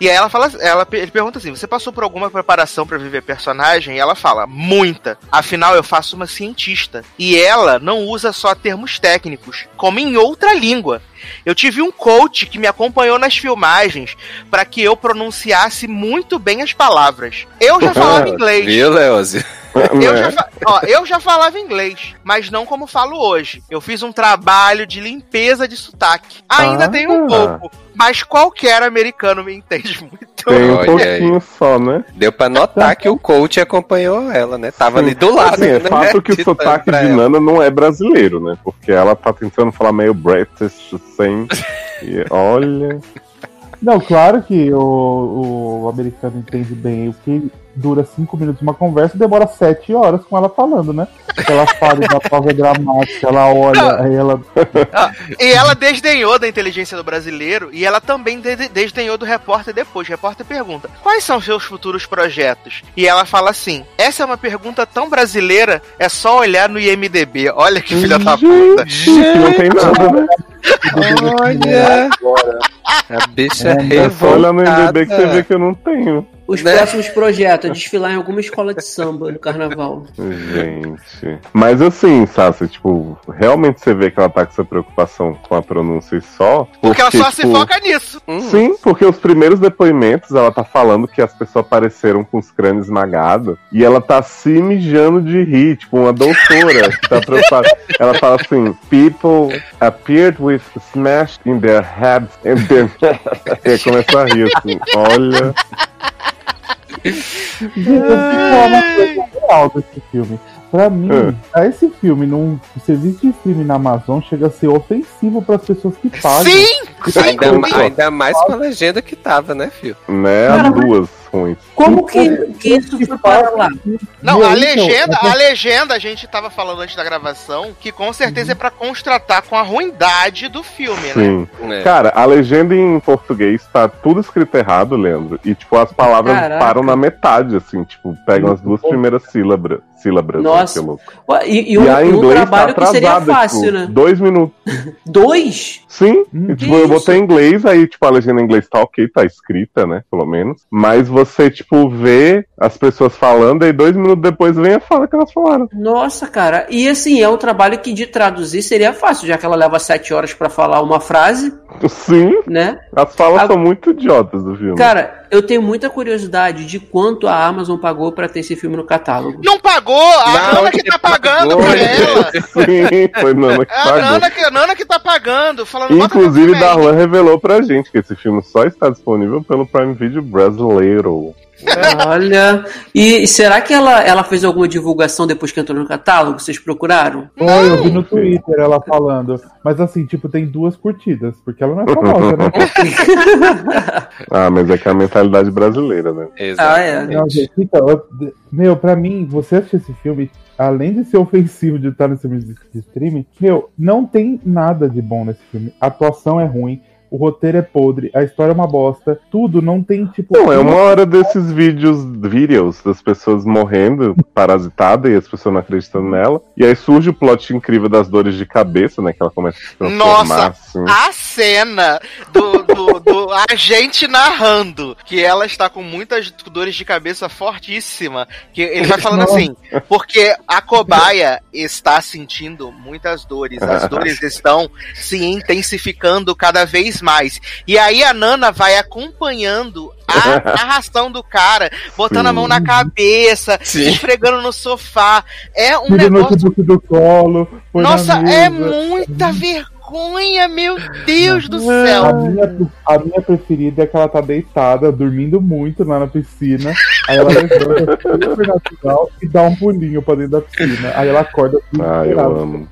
A: E aí ela fala, ela ele pergunta assim: "Você passou por alguma preparação pra viver personagem?" E ela fala: "Muita. Afinal eu faço uma cientista e ela não usa só termos técnicos, como em outra língua. Eu tive um coach que me acompanhou nas filmagens pra que eu pronunciasse muito bem as palavras. Eu já falava inglês.
C: Viu, Leozio?
A: Eu
E: Né?
A: já, ó, eu já falava inglês, mas não como falo hoje. Eu fiz um trabalho de limpeza de sotaque. Ainda
E: Ah.
A: tenho um pouco, mas qualquer americano me entende muito.
E: Tem um pouquinho só, né?
C: Deu pra notar que o coach acompanhou ela, né? Tava ali do lado.
E: Assim, é
C: né?
E: fato que o sotaque de. Nana não é brasileiro, né? Porque ela tá tentando falar meio British, assim. e olha.
B: Não, claro que o, o americano entende bem o que dura cinco minutos uma conversa e demora sete horas com ela falando, né? Ela fala da pausa dramática, ela olha, aí ela.
A: E ela desdenhou da inteligência do brasileiro e ela também de- desdenhou do repórter depois. O repórter pergunta: Quais são seus futuros projetos? E ela fala assim: Essa é uma pergunta tão brasileira, é só olhar no IMDB. Olha que filha da puta.
E: Gente, não tem nada, né?
C: Olha! A bicha
B: É,
E: É só olhar no
C: revoltada.
E: MDB que você vê que eu não tenho.
D: Os
C: Né?
D: próximos projetos, desfilar em alguma escola de samba no carnaval.
E: Gente. Mas assim, Sassi, tipo, realmente você vê que ela tá com essa preocupação com a pronúncia e só.
A: Porque ela só se
E: tipo,
A: foca nisso.
C: Hum.
E: Sim, porque os primeiros depoimentos ela tá falando que as pessoas apareceram com os crânios esmagados e ela tá se mijando de rir, tipo, uma doutora que tá preocupada. Ela fala assim: People appeared with smashed in their heads and then. e aí começa a rir assim: Olha.
B: Gente, eu fico uma coisa real desse filme. Pra mim, a esse filme num serviço de streaming na Amazon chega a ser ofensivo pras pessoas que pagam.
A: Sim! Sim!
C: Ainda, ainda mais com a legenda que tava, né, filho?
E: Né? As duas ruins.
D: Como que, que isso foi para lá?
A: Não, a
B: aí,
A: legenda,
B: então,
A: a legenda a gente tava falando antes da gravação que com certeza é pra contratar com a ruindade do filme, né?
E: Sim.
C: É.
E: Cara, a legenda em português tá tudo escrito errado, Leandro. E, tipo, as palavras
D: Caraca.
E: param na metade, assim, tipo, pegam as duas primeiras sílabras. sílabras
D: Nossa.
E: que louco.
D: E, e
E: E,
D: um,
E: a
D: um
E: inglês
D: trabalho
E: tá
D: que seria
E: atrasada,
D: fácil,
E: tipo,
D: né?
E: Dois minutos.
D: Dois?
E: Sim,
B: Hum,
E: e, tipo, eu botei em inglês, aí, tipo, a legenda em inglês tá ok, tá escrita, né, pelo menos. Mas você, tipo, vê as pessoas falando, e dois minutos depois vem a fala que elas falaram.
D: Nossa, cara. E assim, é um trabalho que de traduzir seria fácil, já que ela leva sete horas pra falar uma frase,
E: Sim,
D: né?
E: as falas
D: Ah,
E: são muito idiotas do filme.
D: Cara, eu tenho muita curiosidade de quanto a Amazon pagou pra ter esse filme no catálogo.
A: Não pagou, a Nana que
C: que
A: tá pagando
C: pagou,
A: pra ela.
E: Sim, foi Nana que
A: É a. Nana que, a Nana que tá pagando, falando
E: Inclusive. Darlan revelou pra gente que esse filme só está disponível pelo Prime Video brasileiro.
D: Olha. E será que ela, ela fez alguma divulgação depois que entrou no catálogo? Vocês procuraram?
B: Oi, eu vi no Twitter ela falando. Mas assim, tipo, tem duas curtidas, porque ela não é famosa, né?
E: Ah, mas é que é a mentalidade brasileira, né?
D: Ah, é.
B: Não, gente, então, eu- meu, pra mim, você assistir esse filme, além de ser ofensivo de estar nesse de de streaming, meu, não tem nada de bom nesse filme. A atuação é ruim, o roteiro é podre, a história é uma bosta, tudo não tem, tipo.
E: Não, é uma hora desses vídeos, vídeos das pessoas morrendo, parasitadas, e as pessoas não acreditando nela. E aí surge o plot incrível das dores de cabeça, né? Que ela começa a se transformar,
A: Nossa,
E: assim.
A: a cena do, do, do agente narrando que ela está com muitas dores de cabeça fortíssima. Que ele vai falando
B: Nossa.
A: assim, porque a cobaia está sentindo muitas dores. As dores estão se intensificando cada vez mais. E aí a Nana vai acompanhando a narração do cara, botando a mão na cabeça,
C: Sim.
A: esfregando no sofá. É um negócio
B: notebook do colo.
A: nossa, é muita vergonha, meu Deus do
B: A
A: céu.
B: minha, a minha preferida é que ela tá deitada, dormindo muito lá na piscina. Aí ela levanta super natural e dá um pulinho pra dentro da piscina. Aí ela acorda
E: Ah, eu amo.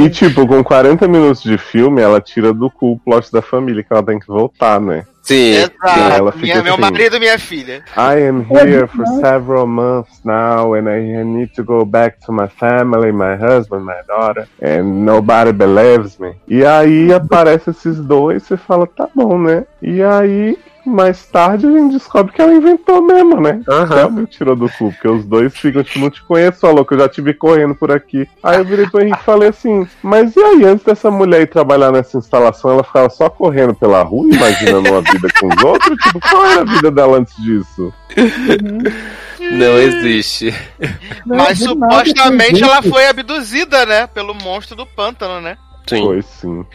E: E tipo, com 40 minutos de filme, ela tira do cu o plot da família, que ela tem que voltar, né?
C: Sim.
E: Ela
A: Exato.
E: fica
A: Minha, meu
E: assim.
A: marido e minha filha.
E: I am here for several months now, and I need to go back to my family, my husband, my daughter, and nobody believes me. E aí aparece esses dois, você fala, tá bom, né? E aí, mais tarde, a gente descobre que ela inventou mesmo, né? Aham. tirou do cu, porque os dois ficam, tipo, não te conheço, falou que eu já te vi correndo por aqui. Aí eu virei pro Henrique e falei assim, mas e aí, antes dessa mulher ir trabalhar nessa instalação, ela ficava só correndo pela rua, imaginando uma vida com os outros? Tipo, qual era a vida dela antes disso?
C: Não existe.
B: Não,
A: Mas supostamente
B: tem
A: ela foi abduzida, né? Pelo monstro do pântano, né?
C: Sim.
E: Foi sim.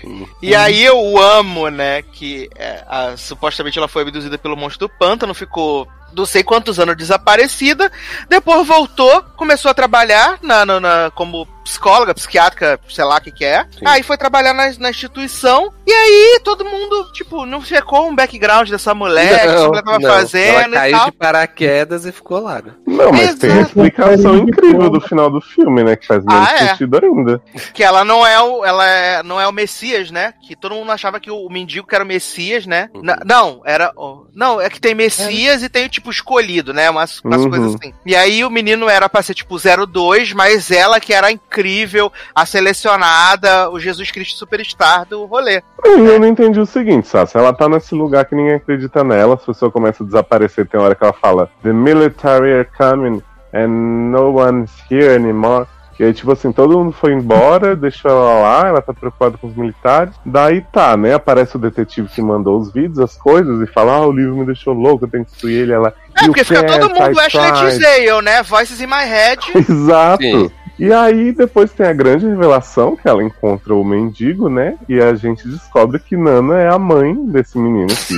A: E aí eu amo, né? Que é, a- supostamente ela foi abduzida pelo monstro do pântano, ficou não sei quantos anos desaparecida, depois voltou, começou a trabalhar na, na- na- como psicóloga, psiquiátrica, sei lá o que que é. Aí foi trabalhar na, na instituição, e aí todo mundo, tipo, não checou um background dessa mulher, o que essa mulher tava
C: não.
A: fazendo
C: Ela
A: e
C: caiu
A: tal.
C: de paraquedas e ficou lá. né?
E: Não, mas tem a
A: Exato.
E: explicação incrível do final do filme, né? Que faz menos
A: Ah, é?
E: sentido ainda.
A: Que ela não é o, ela é, não é o Messias, né? Que todo mundo achava que o mendigo que era o Messias, né?
C: Uhum.
A: Na- não, era. Não, é que tem Messias e tem o tipo escolhido, né? Umas, umas
E: Uhum.
A: coisas assim. E aí o menino era pra ser tipo 02, mas ela que era incrível, a selecionada, o Jesus Cristo Superstar do rolê.
E: Eu eu não entendi o seguinte, Sassi. Ela tá nesse lugar que ninguém acredita nela, as pessoas começam a desaparecer, tem hora que ela fala The military are coming and no one's here anymore. E aí, tipo assim, todo mundo foi embora, deixou ela lá, ela tá preocupada com os militares. Daí tá, né? Aparece o detetive que mandou os vídeos, as coisas, e fala, ah, o livro me deixou louco, eu tenho que destruir ele. Ela,
A: É,
E: "You
A: porque fica todo mundo Ashley
E: tried."
A: Tisdale, né? Voices in my head.
E: Exato.
C: Sim.
E: E aí depois tem a grande revelação que ela encontra o mendigo, né? E a gente descobre que Nana é a mãe desse menino que,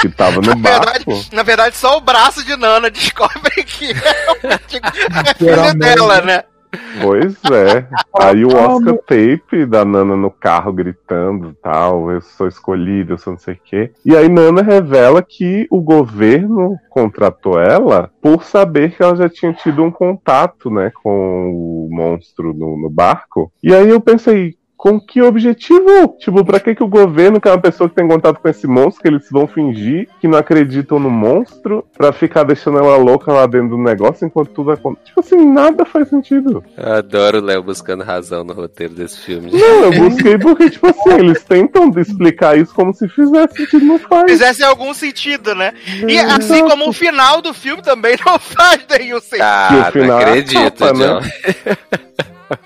E: que tava no
A: Na verdade,
E: barco.
A: na verdade, só o braço de Nana descobre que é o mendigo, é filho dela,
B: né?
E: Pois é. Aí o Oscar Tape da Nana no carro gritando tal, eu sou escolhida, eu sou não sei o quê. E aí Nana revela que o governo contratou ela por saber que ela já tinha tido um contato, né, com o monstro no, no barco. E aí eu pensei, com que objetivo? Tipo, pra que, que o governo, que é uma pessoa que tem contato com esse monstro, que eles vão fingir que não acreditam no monstro, pra ficar deixando ela louca lá dentro do negócio enquanto tudo acontece? Tipo assim, nada faz sentido.
C: Eu adoro o Léo buscando razão no roteiro desse filme.
E: Não, eu busquei porque, tipo assim, eles tentam explicar isso como se fizesse sentido, não faz.
A: Fizesse algum sentido, né? E assim como o final do filme também não faz nenhum sentido.
C: Ah,
E: Que o final
C: não
E: é
C: acredito,
E: capa, né?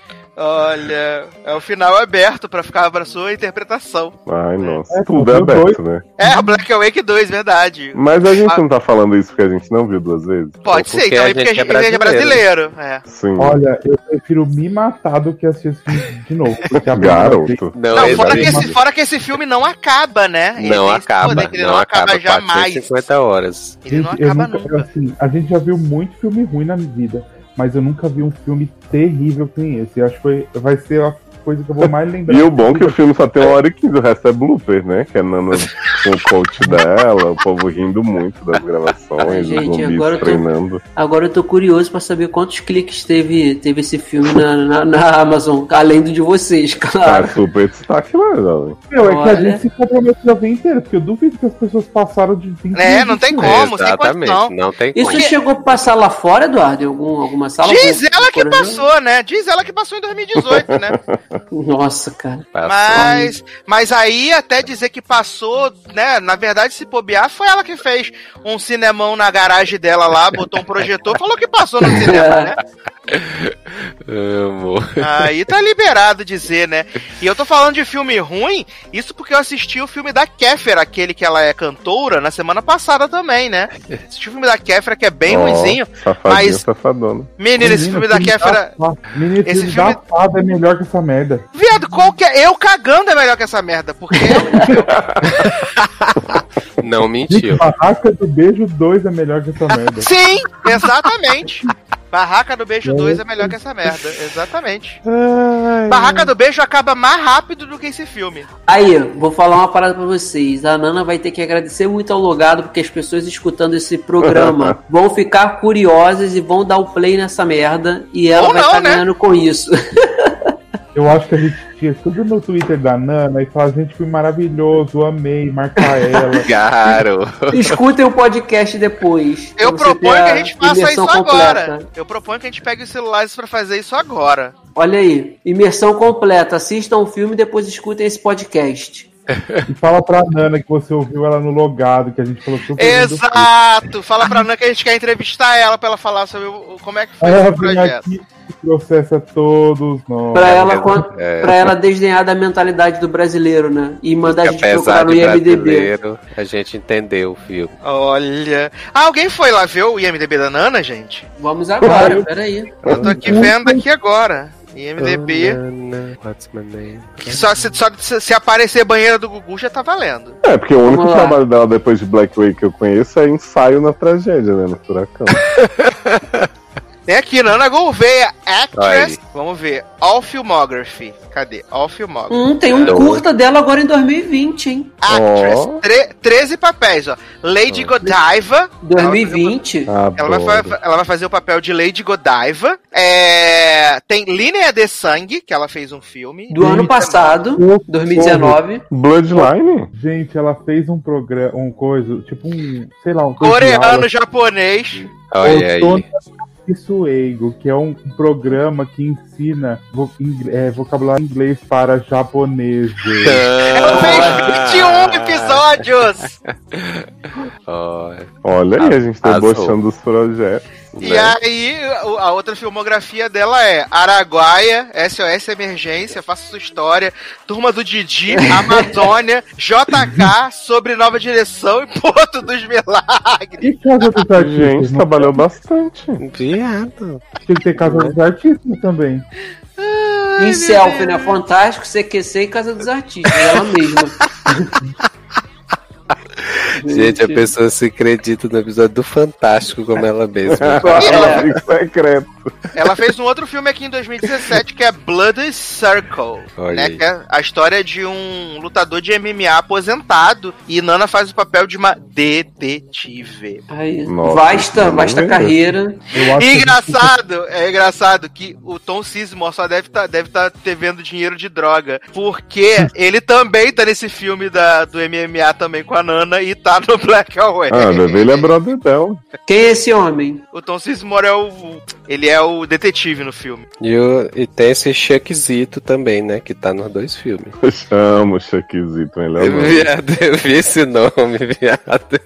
A: Olha, é o final aberto pra ficar pra sua interpretação.
E: Ai, nossa,
B: É,
E: tudo é aberto, né?
A: É, o Black Awake 2, verdade.
E: Mas a gente
A: Ah.
E: não tá falando isso porque a gente não viu duas vezes?
A: Pode ser, então
C: a
A: é porque a
C: gente é
A: é brasileiro. É.
E: Sim.
B: Olha, eu prefiro me matar do que assistir esse filme de novo.
E: Garoto.
C: Não,
A: Não,
C: é
A: fora que, esse, fora que esse filme não acaba, né? Ele
C: Não acaba,
A: ele
C: não acaba,
A: jamais.
C: 450 horas.
A: Ele não
B: Gente, eu
A: acaba
B: nunca-
A: nunca.
B: assim, a gente já viu muito filme ruim na vida, mas eu nunca vi um filme terrível que nem esse. Eu acho que foi, vai ser a coisa que eu vou mais lembrar.
E: E o bom é que o filme só tem uma hora e quinze, o resto é blooper, né? Que é Nana com o coach dela, o povo rindo muito das gravações,
D: Gente,
E: zumbis
D: agora eu tô-
E: treinando.
D: Agora eu tô curioso pra saber quantos cliques teve, teve esse filme na, na, na Amazon, além do de vocês,
E: Tá
D: claro.
E: super destaque lá, jovem.
B: Meu, é que a
D: Olha.
B: gente se comprometeu a ver inteiro, porque eu duvido que as pessoas passaram de 20
A: É, não tem como, sem
C: Exatamente,
A: condição.
C: não tem
D: Isso
C: como.
D: chegou a passar lá fora, Eduardo? Em algum, alguma sala?
A: Diz
D: Algum-
A: ela que passou, né? Diz ela que passou em 2018, né?
D: Nossa, cara.
A: Mas, mas aí até dizer que passou, né? Na verdade, se bobear, foi ela que fez um cinemão na garagem dela lá, botou um projetor, falou que passou no cinema, né?
C: Amo.
A: Aí tá liberado dizer, né? E eu tô falando de filme ruim, isso porque eu assisti o filme da Kéfera, aquele que ela é cantora, na semana passada também, né? Assisti o filme da Kéfera, que é bem ruinzinho.
E: Safadinho,
A: mas-
E: safadona.
A: Menino, esse filme da Kéfera.
B: Menino, esse
A: Esse
B: filme
A: filme-
B: da fada é melhor que essa merda.
A: Viado, qual que é? Eu cagando é melhor que essa merda, porque
C: Não mentiu.
B: Barraca do Beijo 2 é melhor que essa merda.
A: Sim, exatamente. Barraca do Beijo 2 é melhor que essa merda, exatamente. Barraca do Beijo acaba mais rápido do que esse filme.
D: Aí, vou falar uma parada pra vocês. A Nana vai ter que agradecer muito ao logado, porque as pessoas escutando esse programa vão ficar curiosas e vão dar o play nessa merda. E ela
A: Ou
D: vai estar
A: né?
D: ganhando com isso.
B: Eu acho que a gente tinha tudo no Twitter da Nana e falar, gente, foi maravilhoso, amei, marcar ela.
C: Caro.
D: Escutem o podcast depois.
A: Eu proponho que a gente faça isso agora.
D: completa.
A: Eu proponho que a gente pegue os celulares pra fazer isso agora.
D: Olha aí, imersão completa. Assistam o filme e depois escutem esse podcast.
B: E fala pra Nana que você ouviu ela no logado, que a gente falou super.
A: Exato! Fala pra Ana que a gente quer entrevistar ela pra ela falar sobre o, o- como é que foi
B: ela vem
A: projeto.
B: aqui processa todos nós.
D: Pra ela,
C: É.
D: pra ela desdenhar da mentalidade do brasileiro, né? E mandar a gente procurar
C: Apesar
D: no IMDB.
C: brasileiro, a gente entendeu o filme.
A: Olha. Ah, alguém foi lá ver o IMDB da Nana, gente?
D: Vamos agora, peraí.
A: Eu tô aqui vendo aqui agora. IMDB.
C: Nana, what's my name?
A: Que só, se, só se, aparecer banheira do Gugu já tá valendo.
E: É, porque o único trabalho dela depois de Black Way que eu conheço é ensaio na tragédia, né? No furacão.
A: Tem aqui, Nana Gouveia, actress.
C: Aí.
A: Vamos ver. All Filmography. Cadê? All Filmography.
D: Hum, tem um
C: Então-
D: curta dela agora em 2020, hein?
A: Actress.
E: Ó.
A: Tre- 13 papéis, ó. Lady Godiva.
D: 2020.
A: Ela vai,
E: Adoro.
A: fa- ela vai fazer o papel de Lady Godiva. É, tem Linha de Sangue, que ela fez um filme.
D: Do ano passado, 2019.
E: Bloodline?
B: Gente, ela fez um programa, um coisa, tipo um, sei lá, um
A: Coreano, japonês.
C: Olha aí.
B: Outono Sueigo, que é um programa que ensina vo- ing- é, vocabulário inglês para japoneses.
A: Fez 21 episódios.
E: Olha aí, a gente tá debochando dos projetos.
A: E
C: né?
A: aí, a outra filmografia dela é Araguaia, SOS Emergência, Faça Sua História, Turma do Didi, Amazônia, JK, Sobre Nova Direção e Porto dos Milagres.
B: E Casa dos Artistas? Não
E: trabalhou bastante.
C: Viado.
B: Tinha que ter Casa dos Artistas também.
D: Em selfie, né? Fantástico, CQC e Casa dos Artistas. Ela mesma.
C: Gente, a pessoa se acredita no episódio do Fantástico como ela mesma.
E: Ela fica secreto.
A: Ela fez um outro filme aqui em 2017 que é Bloody Circle,
C: Olha
A: né?
C: aí.
A: Que é a história de um lutador de MMA aposentado e Nana faz o papel de uma detetive.
D: Ai,
E: Nossa,
D: vasta, vasta carreira.
B: Que-
A: engraçado, é engraçado que o Tom Sizemore só deve estar deve tá devendo dinheiro de droga, porque ele também tá nesse filme da, do MMA também com a Nana e tá no Black Away.
E: Ah, bebê, ele é brother dela.
D: Quem é esse homem?
A: O Tom Sizemore é o ele é o detetive no filme.
C: E, o- e tem esse Chuckzito também, né? Que tá nos dois filmes.
E: Eu chamo o Chuckzito, ele é o nome.
C: Viado, eu vi esse nome, viado.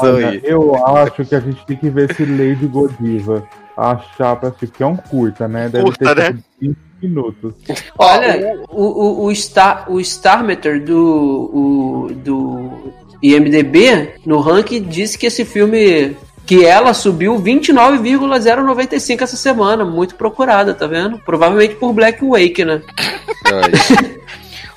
B: Olha, eu acho que a gente tem que ver esse Lady Godiva. Achar pra assistir, porque é um curta, né? Deve
A: Curta,
B: ter
A: né?
B: tipo, 20 minutos.
D: Olha, o, o, o, Star, o Starmeter do, o, do IMDB, no ranking, disse que esse filme. Que ela subiu 29,095 essa semana. Muito procurada, tá vendo? Provavelmente por Black Wake, né?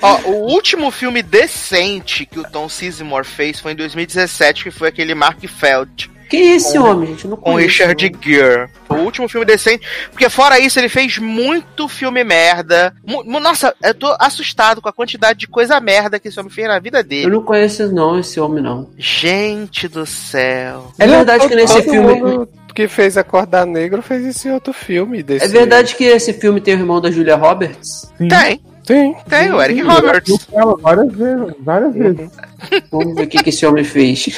A: Ó, o último filme decente que o Tom Sizemore fez foi em 2017, que foi aquele Mark Feld.
D: Quem é esse homem, gente? Eu Não
A: Com
D: conheço,
A: Richard
D: não.
A: Gere. O último filme decente. Porque fora isso, ele fez muito filme merda. Nossa, eu tô assustado com a quantidade de coisa merda que esse homem fez na vida
D: Eu
A: dele.
D: não conheço não esse homem, não.
A: Gente do céu.
D: É verdade que nesse filme.
C: mundo que fez Acordar Negro fez esse outro filme. Desse...
D: É verdade que esse filme tem o irmão da Julia Roberts?
B: Sim.
A: Tem,
C: Sim.
A: tem, o Eric
B: Eu
A: Roberts.
B: ela várias vezes, várias vezes.
D: Vamos ver o que, que esse homem fez.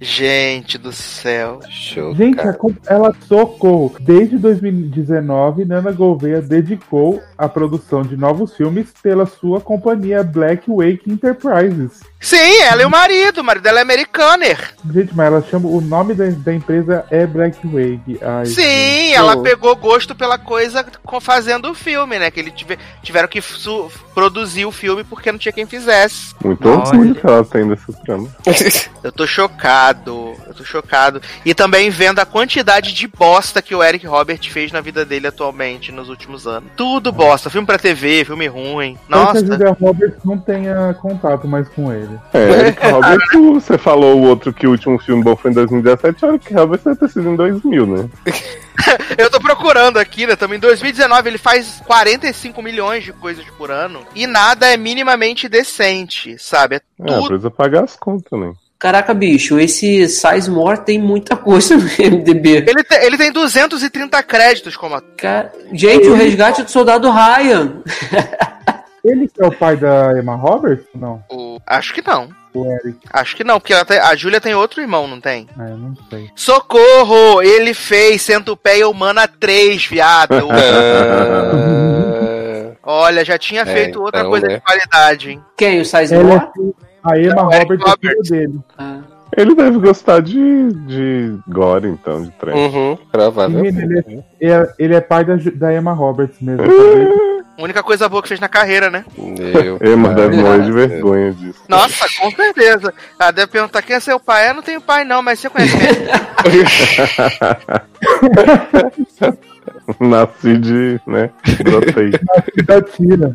A: Gente do céu.
C: Show.
B: Gente, a ela socorro. Desde 2019, Nana Gouveia dedicou a produção de novos filmes pela sua companhia Black Wake Enterprises.
A: Sim, ela e o marido. O marido dela é americaner.
B: Gente, mas ela chama. O nome da, da empresa é Black Wake. Ai,
A: Sim, ela pegou gosto pela coisa com- fazendo o filme, né? Que eles tive- tiveram que su- produzir o filme porque não tinha quem fizesse.
E: Muito orgulho que ela tem desse trama.
A: Eu tô chocado, eu tô chocado. E também vendo a quantidade de bosta que o Eric Robert fez na vida dele atualmente, nos últimos anos. Tudo bosta, filme pra TV, filme ruim.
B: Nossa. que a Roberts não tenha contato mais com ele.
E: É, Eric Roberts, você falou o outro que o último filme bom foi em 2017, Eric Roberts deve ter sido em 2000, né?
A: eu tô procurando aqui, né? Também em 2019 ele faz 45 milhões de coisas por ano e nada é minimamente decente, sabe? É
E: É,
A: tudo.
E: precisa pagar as contas, né?
D: Caraca, bicho, esse Sizemore tem muita coisa no MDB.
A: Ele, te- ele tem 230 créditos como ator.
D: Cara, gente, o resgate do soldado Ryan.
B: Ele que é o pai da Emma Roberts? Não,
A: O- Acho que não.
B: o Eric.
A: Acho que não, porque ela tem- a Júlia tem outro irmão, não tem?
B: Ah, eu não sei.
A: Socorro! Ele fez Centopeia Humana 3, viado. Olha, já tinha
C: É,
A: feito outra
C: então,
A: coisa
C: né?
A: de qualidade, hein?
D: Quem? O Sizemore?
B: É a Emma
A: Não, Eric
B: Roberts é filho
A: Roberts.
B: dele.
D: Ah.
E: Ele deve gostar de, de gore, então, de trem.
C: uhum, provavelmente.
B: Menino, ele, é, ele é pai da, da Emma Roberts mesmo. sabe?
A: A única coisa boa que fez na carreira, né?
C: Meu
E: Emma deve morrer de vergonha disso.
A: Nossa, com certeza. Ela deve perguntar quem é seu pai. Eu não tenho pai, não, mas você conhece mesmo.
E: Nasci de, né, brotei.
B: da tira.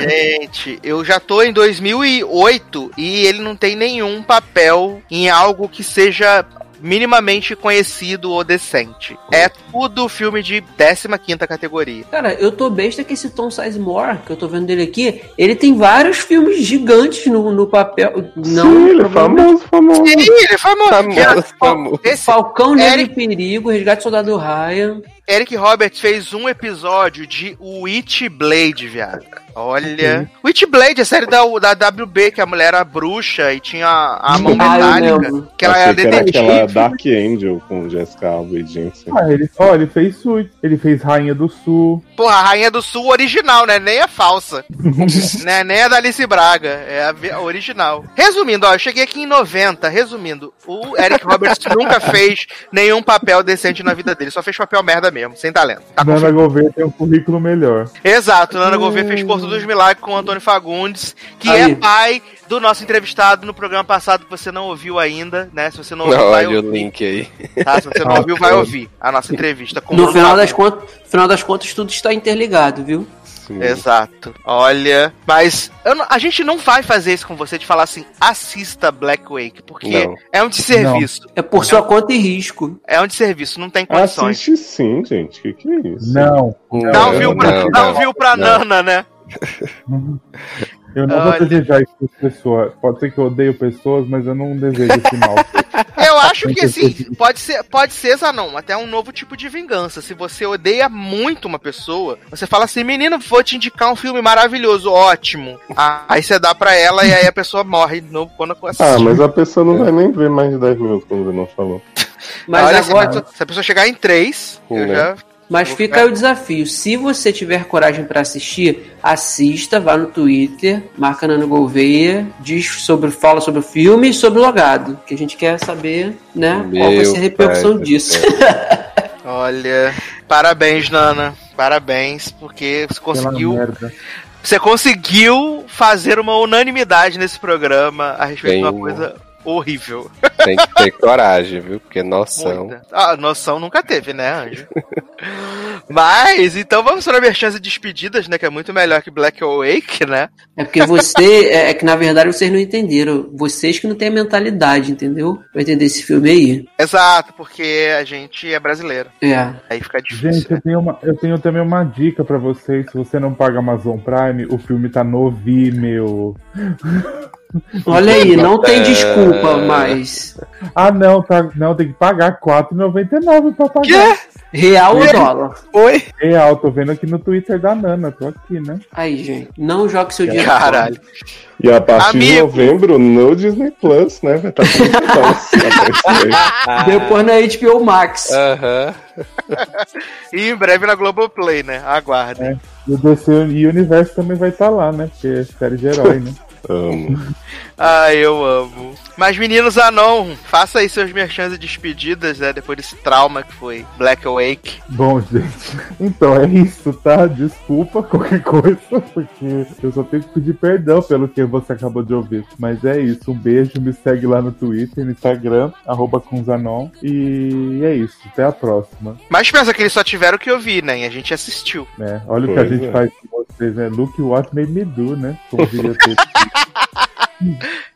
A: Gente, eu já tô em 2008 e ele não tem nenhum papel em algo que seja minimamente conhecido ou decente. É tudo filme de 15ª categoria.
D: Cara, eu tô besta que esse Tom Sizemore, que eu tô vendo dele aqui, ele tem vários filmes gigantes no, no papel. Não,
E: Sim, ele é famoso, famoso.
A: Sim, ele é famoso.
C: Famoso, famoso.
A: Esse
D: Falcão Negro
A: Eric-
D: em Perigo, Resgate do Soldado Ryan.
A: Eric Roberts fez um episódio de Witchblade, viado. Olha. Witchblade, a série da, da WB, que a mulher era bruxa e tinha a mão metálica. Que ela
E: Achei
A: era
E: que era
A: detetive.
E: aquela Dark Angel com Jessica Alba e Jensen.
B: Ah, ele, ó, ele fez Suits, ele fez Rainha do Sul.
A: Porra, a Rainha do Sul original, né? Nem a falsa. né? Nem a da Alice Braga. É a original. Resumindo, ó, eu cheguei aqui em 90. Resumindo, o Eric Roberts nunca fez nenhum papel decente na vida dele. Só fez papel merda mesmo, sem talento. Tá
B: Nana. Gouveia tem um currículo melhor.
A: Exato, Nana Gouveia fez Porto dos Milagres com o Antônio Fagundes, que
D: Aí.
A: é pai do nosso entrevistado no programa passado que você não ouviu ainda, né? Se você não ouviu, vai
C: Olha o
A: ouvir.
C: link aí.
A: Tá? Se você não ouviu, vai ouvir a nossa entrevista com
D: No
A: o
D: final das, contas, final das contas, tudo está interligado, viu?
E: Sim.
A: Exato. Olha, mas eu não- a gente não vai fazer isso com você de falar assim, assista Black Wake, porque
E: Não.
A: é um desserviço.
D: É por sua conta e risco.
A: É um desserviço, não tem condições.
E: Assiste sim, gente. Que que é isso?
B: Não,
A: Dá um view pra,
C: não, não.
A: view pra
C: não.
A: Nana, né?
B: eu não
A: Olha.
B: vou desejar isso para pessoas. Pode ser que eu odeio pessoas, mas eu não desejo esse mal.
A: Eu acho que assim, pode ser, pode ser, Zanon, até um novo tipo de vingança. Se você odeia muito uma pessoa, você fala assim, menino, vou te indicar um filme maravilhoso, ótimo. Ah, aí você dá pra ela e aí a pessoa morre de novo quando assiste.
E: Ah, mas a pessoa não vai nem ver mais de 10 minutos, como você não falou.
D: Mas
A: Olha, se a
D: agora.
A: pessoa- se a pessoa chegar em três, eu
E: Né?
A: já.
D: Mas
A: Vou
D: fica
A: ficar-
D: o desafio. Se você tiver coragem pra assistir, assista, vá no Twitter, marca Nano Gouveia, diz sobre, fala sobre o filme e sobre o logado. Que a gente quer saber, né, qual vai
C: Meu
D: ser a repercussão
C: pai
D: disso.
A: Olha, parabéns, Nana. Parabéns, porque você conseguiu. Você conseguiu fazer uma unanimidade nesse programa a respeito de uma
C: Bem-
A: coisa horrível.
C: Tem que ter coragem, viu? Porque noção.
A: Muita. Ah, noção nunca teve, né, Anjo? Mas, então vamos para a chance de despedidas, né? Que é muito melhor que Black Awake, né?
D: É porque você. É, é que na verdade vocês não entenderam. Vocês que não têm a mentalidade, entendeu? Pra entender esse filme aí.
A: Exato, porque a gente é brasileiro.
D: É.
A: Aí fica difícil.
B: Gente, eu tenho, uma, eu tenho também uma dica pra vocês. Se você não paga Amazon Prime, o filme tá no Vimeo.
D: Olha aí, não tem desculpa, mas.
B: Ah, não, tá, não, tem que pagar R$4,99 pra pagar.
A: Quê?
D: Real ou dólar?
C: Oi?
B: Real, tô vendo aqui no Twitter da Nana, tô aqui, né?
D: Aí, gente. Não jogue seu dinheiro.
A: Caralho.
E: E a partir de
A: Amigo.
E: novembro, no Disney Plus, né? Vai estar tudo
D: fora. Depois na HBO Max.
C: Aham.
A: E em breve na Globoplay, né? Aguardem.
B: É. E o DC Universe também vai estar lá, né? Porque é série de herói, né?
E: Amo.
A: Ah, eu amo. Mas meninos Anon, faça aí seus merchans e despedidas, né? Depois desse trauma que foi Black Awake.
B: Bom, gente, então é isso, tá? Desculpa qualquer coisa, porque eu só tenho que pedir perdão pelo que você acabou de ouvir. Mas é isso, um beijo, me segue lá no Twitter, no Instagram, arroba Kunzanon, e é isso, até a próxima.
A: Mas pensa que eles só tiveram o que eu vi, né? E a gente assistiu.
B: Né? Olha o que a
E: Pois
B: gente
E: é.
B: faz com vocês, né? Look what made me do, né? Como diria ter.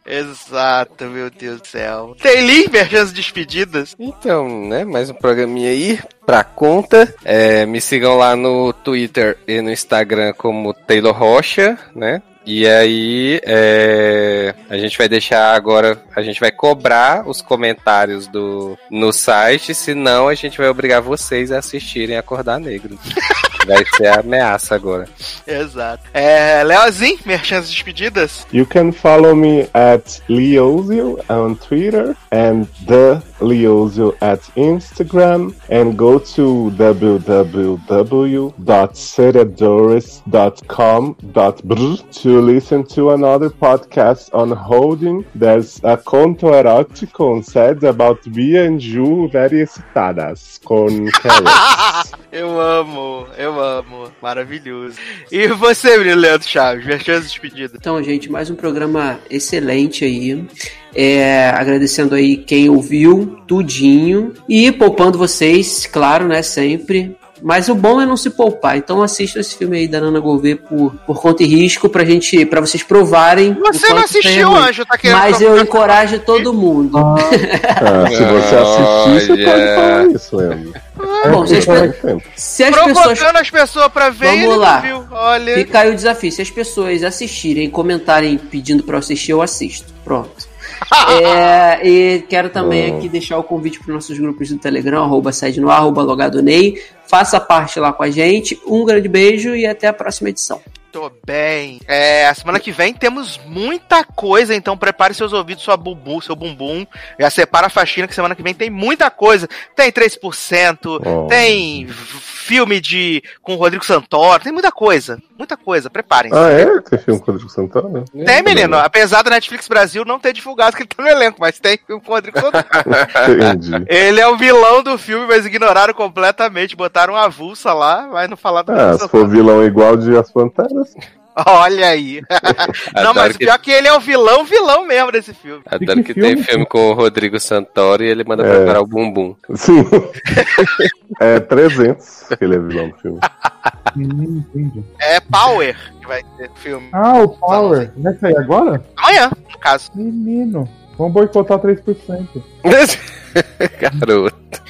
A: Exato, meu Deus do céu. Tem merchans e despedidas?
C: Então, né, mais um programinha aí pra conta. É, me sigam lá no Twitter e no Instagram como Taylor Rocha, né? E aí, é, a gente vai deixar agora, a gente vai cobrar os comentários do no site, senão a gente vai obrigar vocês a assistirem Acordar Negro. Vai ser a ameaça agora.
A: Exato. É, Leozinho, merchans e despedidas?
E: You can follow me at Leozio on Twitter and the Leozio at Instagram and go to www.seradores.com.br to listen to another podcast on holding. There's a conto erótico said about me and you very excitadas con carrots.
A: eu amo, eu amo. Maravilhoso. E você, menino Leandro Chaves, merchans e despedidas?
D: Então, gente, mais um programa excelente aí. É, agradecendo aí quem ouviu tudinho e poupando vocês, claro, né, sempre. Mas o bom é não se poupar. Então assista esse filme aí da Nana Gouveia por, por conta e risco pra gente, para vocês provarem.
A: Você não
D: tem
A: assistiu. Anjo, tá querendo
D: Mas eu encorajo todo mundo.
E: Ah, se você assistir, você pode falar isso, Leandro.
D: Bom, se as, pe- se as pessoas
A: Provocando as pessoas pra ver
D: Vamos
A: e ele
D: lá.
A: não viu. Olha.
D: Fica aí o desafio. Se as pessoas assistirem, comentarem pedindo pra eu assistir, eu assisto. Pronto. É, e quero também
E: Bom.
D: aqui deixar o convite para nossos grupos do Telegram, arroba sede no ar, arroba logado Ney. Faça parte lá com a gente. Um grande beijo e até a próxima edição.
A: Tô bem. É, a semana que vem temos muita coisa, então prepare seus ouvidos, sua bumbum, seu bumbum. Já separa a faxina que semana que vem tem muita coisa. Tem 3%,
E: Oh.
A: tem filme de com o Rodrigo Santoro, tem muita coisa. Muita coisa, preparem-se.
E: Ah, é? Tem filme com o Rodrigo Santana?
A: Tem, menino. Apesar da Netflix Brasil não ter divulgado que ele tá no elenco, mas tem filme com o Rodrigo Santoro.
E: Entendi.
A: ele é o vilão do filme, mas ignoraram completamente. Botaram uma avulsa lá, mas não falaram do
E: Ah,
A: Rodrigo
E: se
A: Santoro.
E: for vilão igual de As Panteras.
A: Olha aí. Não,
C: Adoro
A: mas
C: que-
A: pior é que ele é o vilão, vilão mesmo desse filme.
C: Adoro
B: que
C: que tem
B: filme?
C: filme com o Rodrigo Santoro e ele manda
E: É.
C: preparar o bumbum.
E: Sim. é 300 que ele é vilão do filme.
B: Hum, entendi.
A: É Power que vai ter filme.
B: Ah, o Power. Vai sair agora?
A: Amanhã, no caso.
B: Menino. Vamos boicotar 3%.
C: Garoto.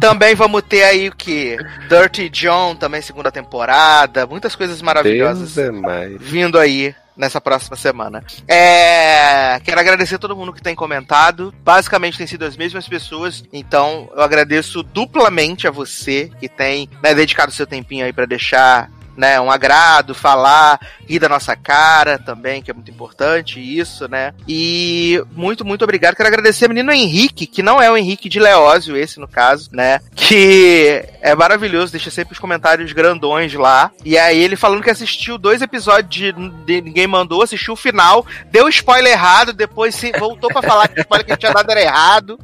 A: Também vamos ter aí o que? Dirty John, também segunda temporada. Muitas coisas maravilhosas
C: Deus é mais.
A: vindo aí nessa próxima semana. É, quero agradecer a todo mundo que tem comentado. Basicamente tem sido as mesmas pessoas, então eu agradeço duplamente a você que tem né, dedicado seu tempinho aí pra deixar né, um agrado, falar, rir da nossa cara também, que é muito importante isso, né? E muito, muito obrigado. Quero agradecer ao menino Henrique, que não é o Henrique de Leózio, esse no caso, né? Que é maravilhoso, deixa sempre os comentários grandões lá. E aí ele falando que assistiu dois episódios de, de Ninguém Mandou, assistiu o final, deu spoiler errado, depois se voltou pra falar que o spoiler que tinha dado era errado.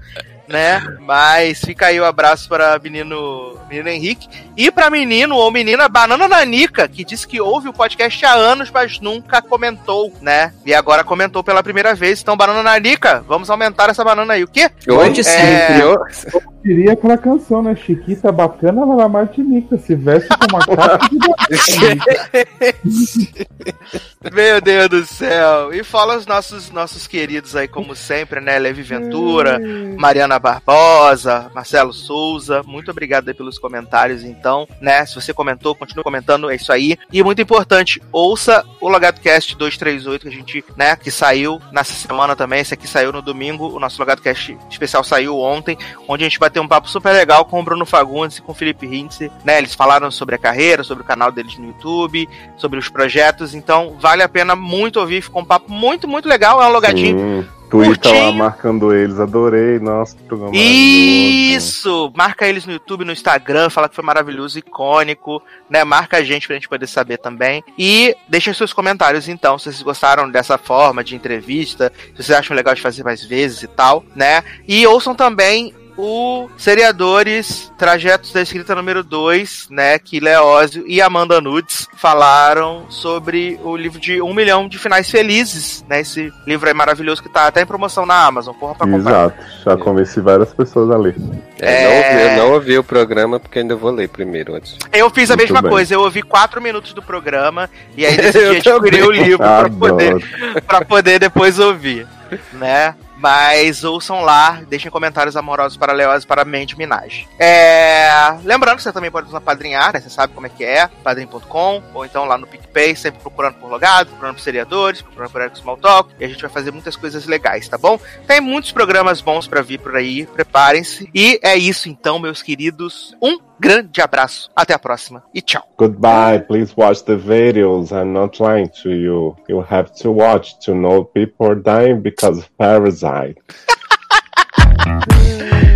A: Né? Mas fica aí o abraço para menino, menino Henrique. E pra menino ou menina Banana Nanica, que disse que ouve o podcast há anos, mas nunca comentou, né? E agora comentou pela primeira vez. Então, Banana Nanica, vamos aumentar essa banana aí. O quê?
D: Volte
A: É,
D: sempre.
C: Eu-
B: Queria aquela canção, né? Chiquita bacana, ela é Martinica. Se veste com uma capa de
A: Meu Deus do céu. E fala os nossos, nossos queridos aí, como sempre, né? Levi Ventura, Mariana Barbosa, Marcelo Souza. Muito obrigado aí pelos comentários, então, né? Se você comentou, continue comentando, é isso aí. E muito importante, ouça o LogadoCast 238, que a gente, né, que saiu nessa semana também. Esse aqui saiu no domingo. O nosso LogadoCast especial saiu ontem, onde a gente bateu um papo super legal com o Bruno Fagundes e com o Felipe Hintze, né? Eles falaram sobre a carreira, sobre o canal deles no YouTube, sobre os projetos. Então, vale a pena muito ouvir. Ficou um papo muito, muito legal. É um logadinho.
E: Sim. Twitter lá marcando eles, adorei. Nossa, que programa.
A: Isso! Marca eles no YouTube, no Instagram, fala que foi maravilhoso, icônico, né? Marca a gente pra gente poder saber também. E deixem seus comentários, então, se vocês gostaram dessa forma de entrevista, se vocês acham legal de fazer mais vezes e tal, né? E ouçam também o Seriadores Trajetos da Escrita número 2, né? Que Leózio e Amanda Nudes falaram sobre o livro de Um Milhão de Finais Felizes, né? Esse livro aí maravilhoso que tá até em promoção na Amazon. Porra pra comprar.
E: Exato, já convenci várias pessoas a ler.
C: É, não ouvi- eu não ouvi o programa porque ainda vou ler primeiro antes.
A: Eu fiz a
E: Muito
A: mesma
E: bem.
A: coisa, eu ouvi quatro minutos do programa e aí decidi
C: Eu
A: adquirir o livro pra poder, pra poder depois ouvir, né? Mas ouçam lá, deixem comentários amorosos para Leoz e para Mente Minaj. É... Lembrando que você também pode nos apadrinhar, né? Você sabe como é que é, padrim.com, ou então lá no PicPay, sempre procurando por logado, procurando por seriadores, procurando por Eric Small Talk, e a gente vai fazer muitas coisas legais, tá bom? Tem muitos programas bons pra vir por aí, preparem-se. E é isso então, meus queridos. Um grande abraço, até a próxima e tchau.
E: Goodbye, please watch the videos. I'm not lying to you. You have to watch to know people are dying because of parasite.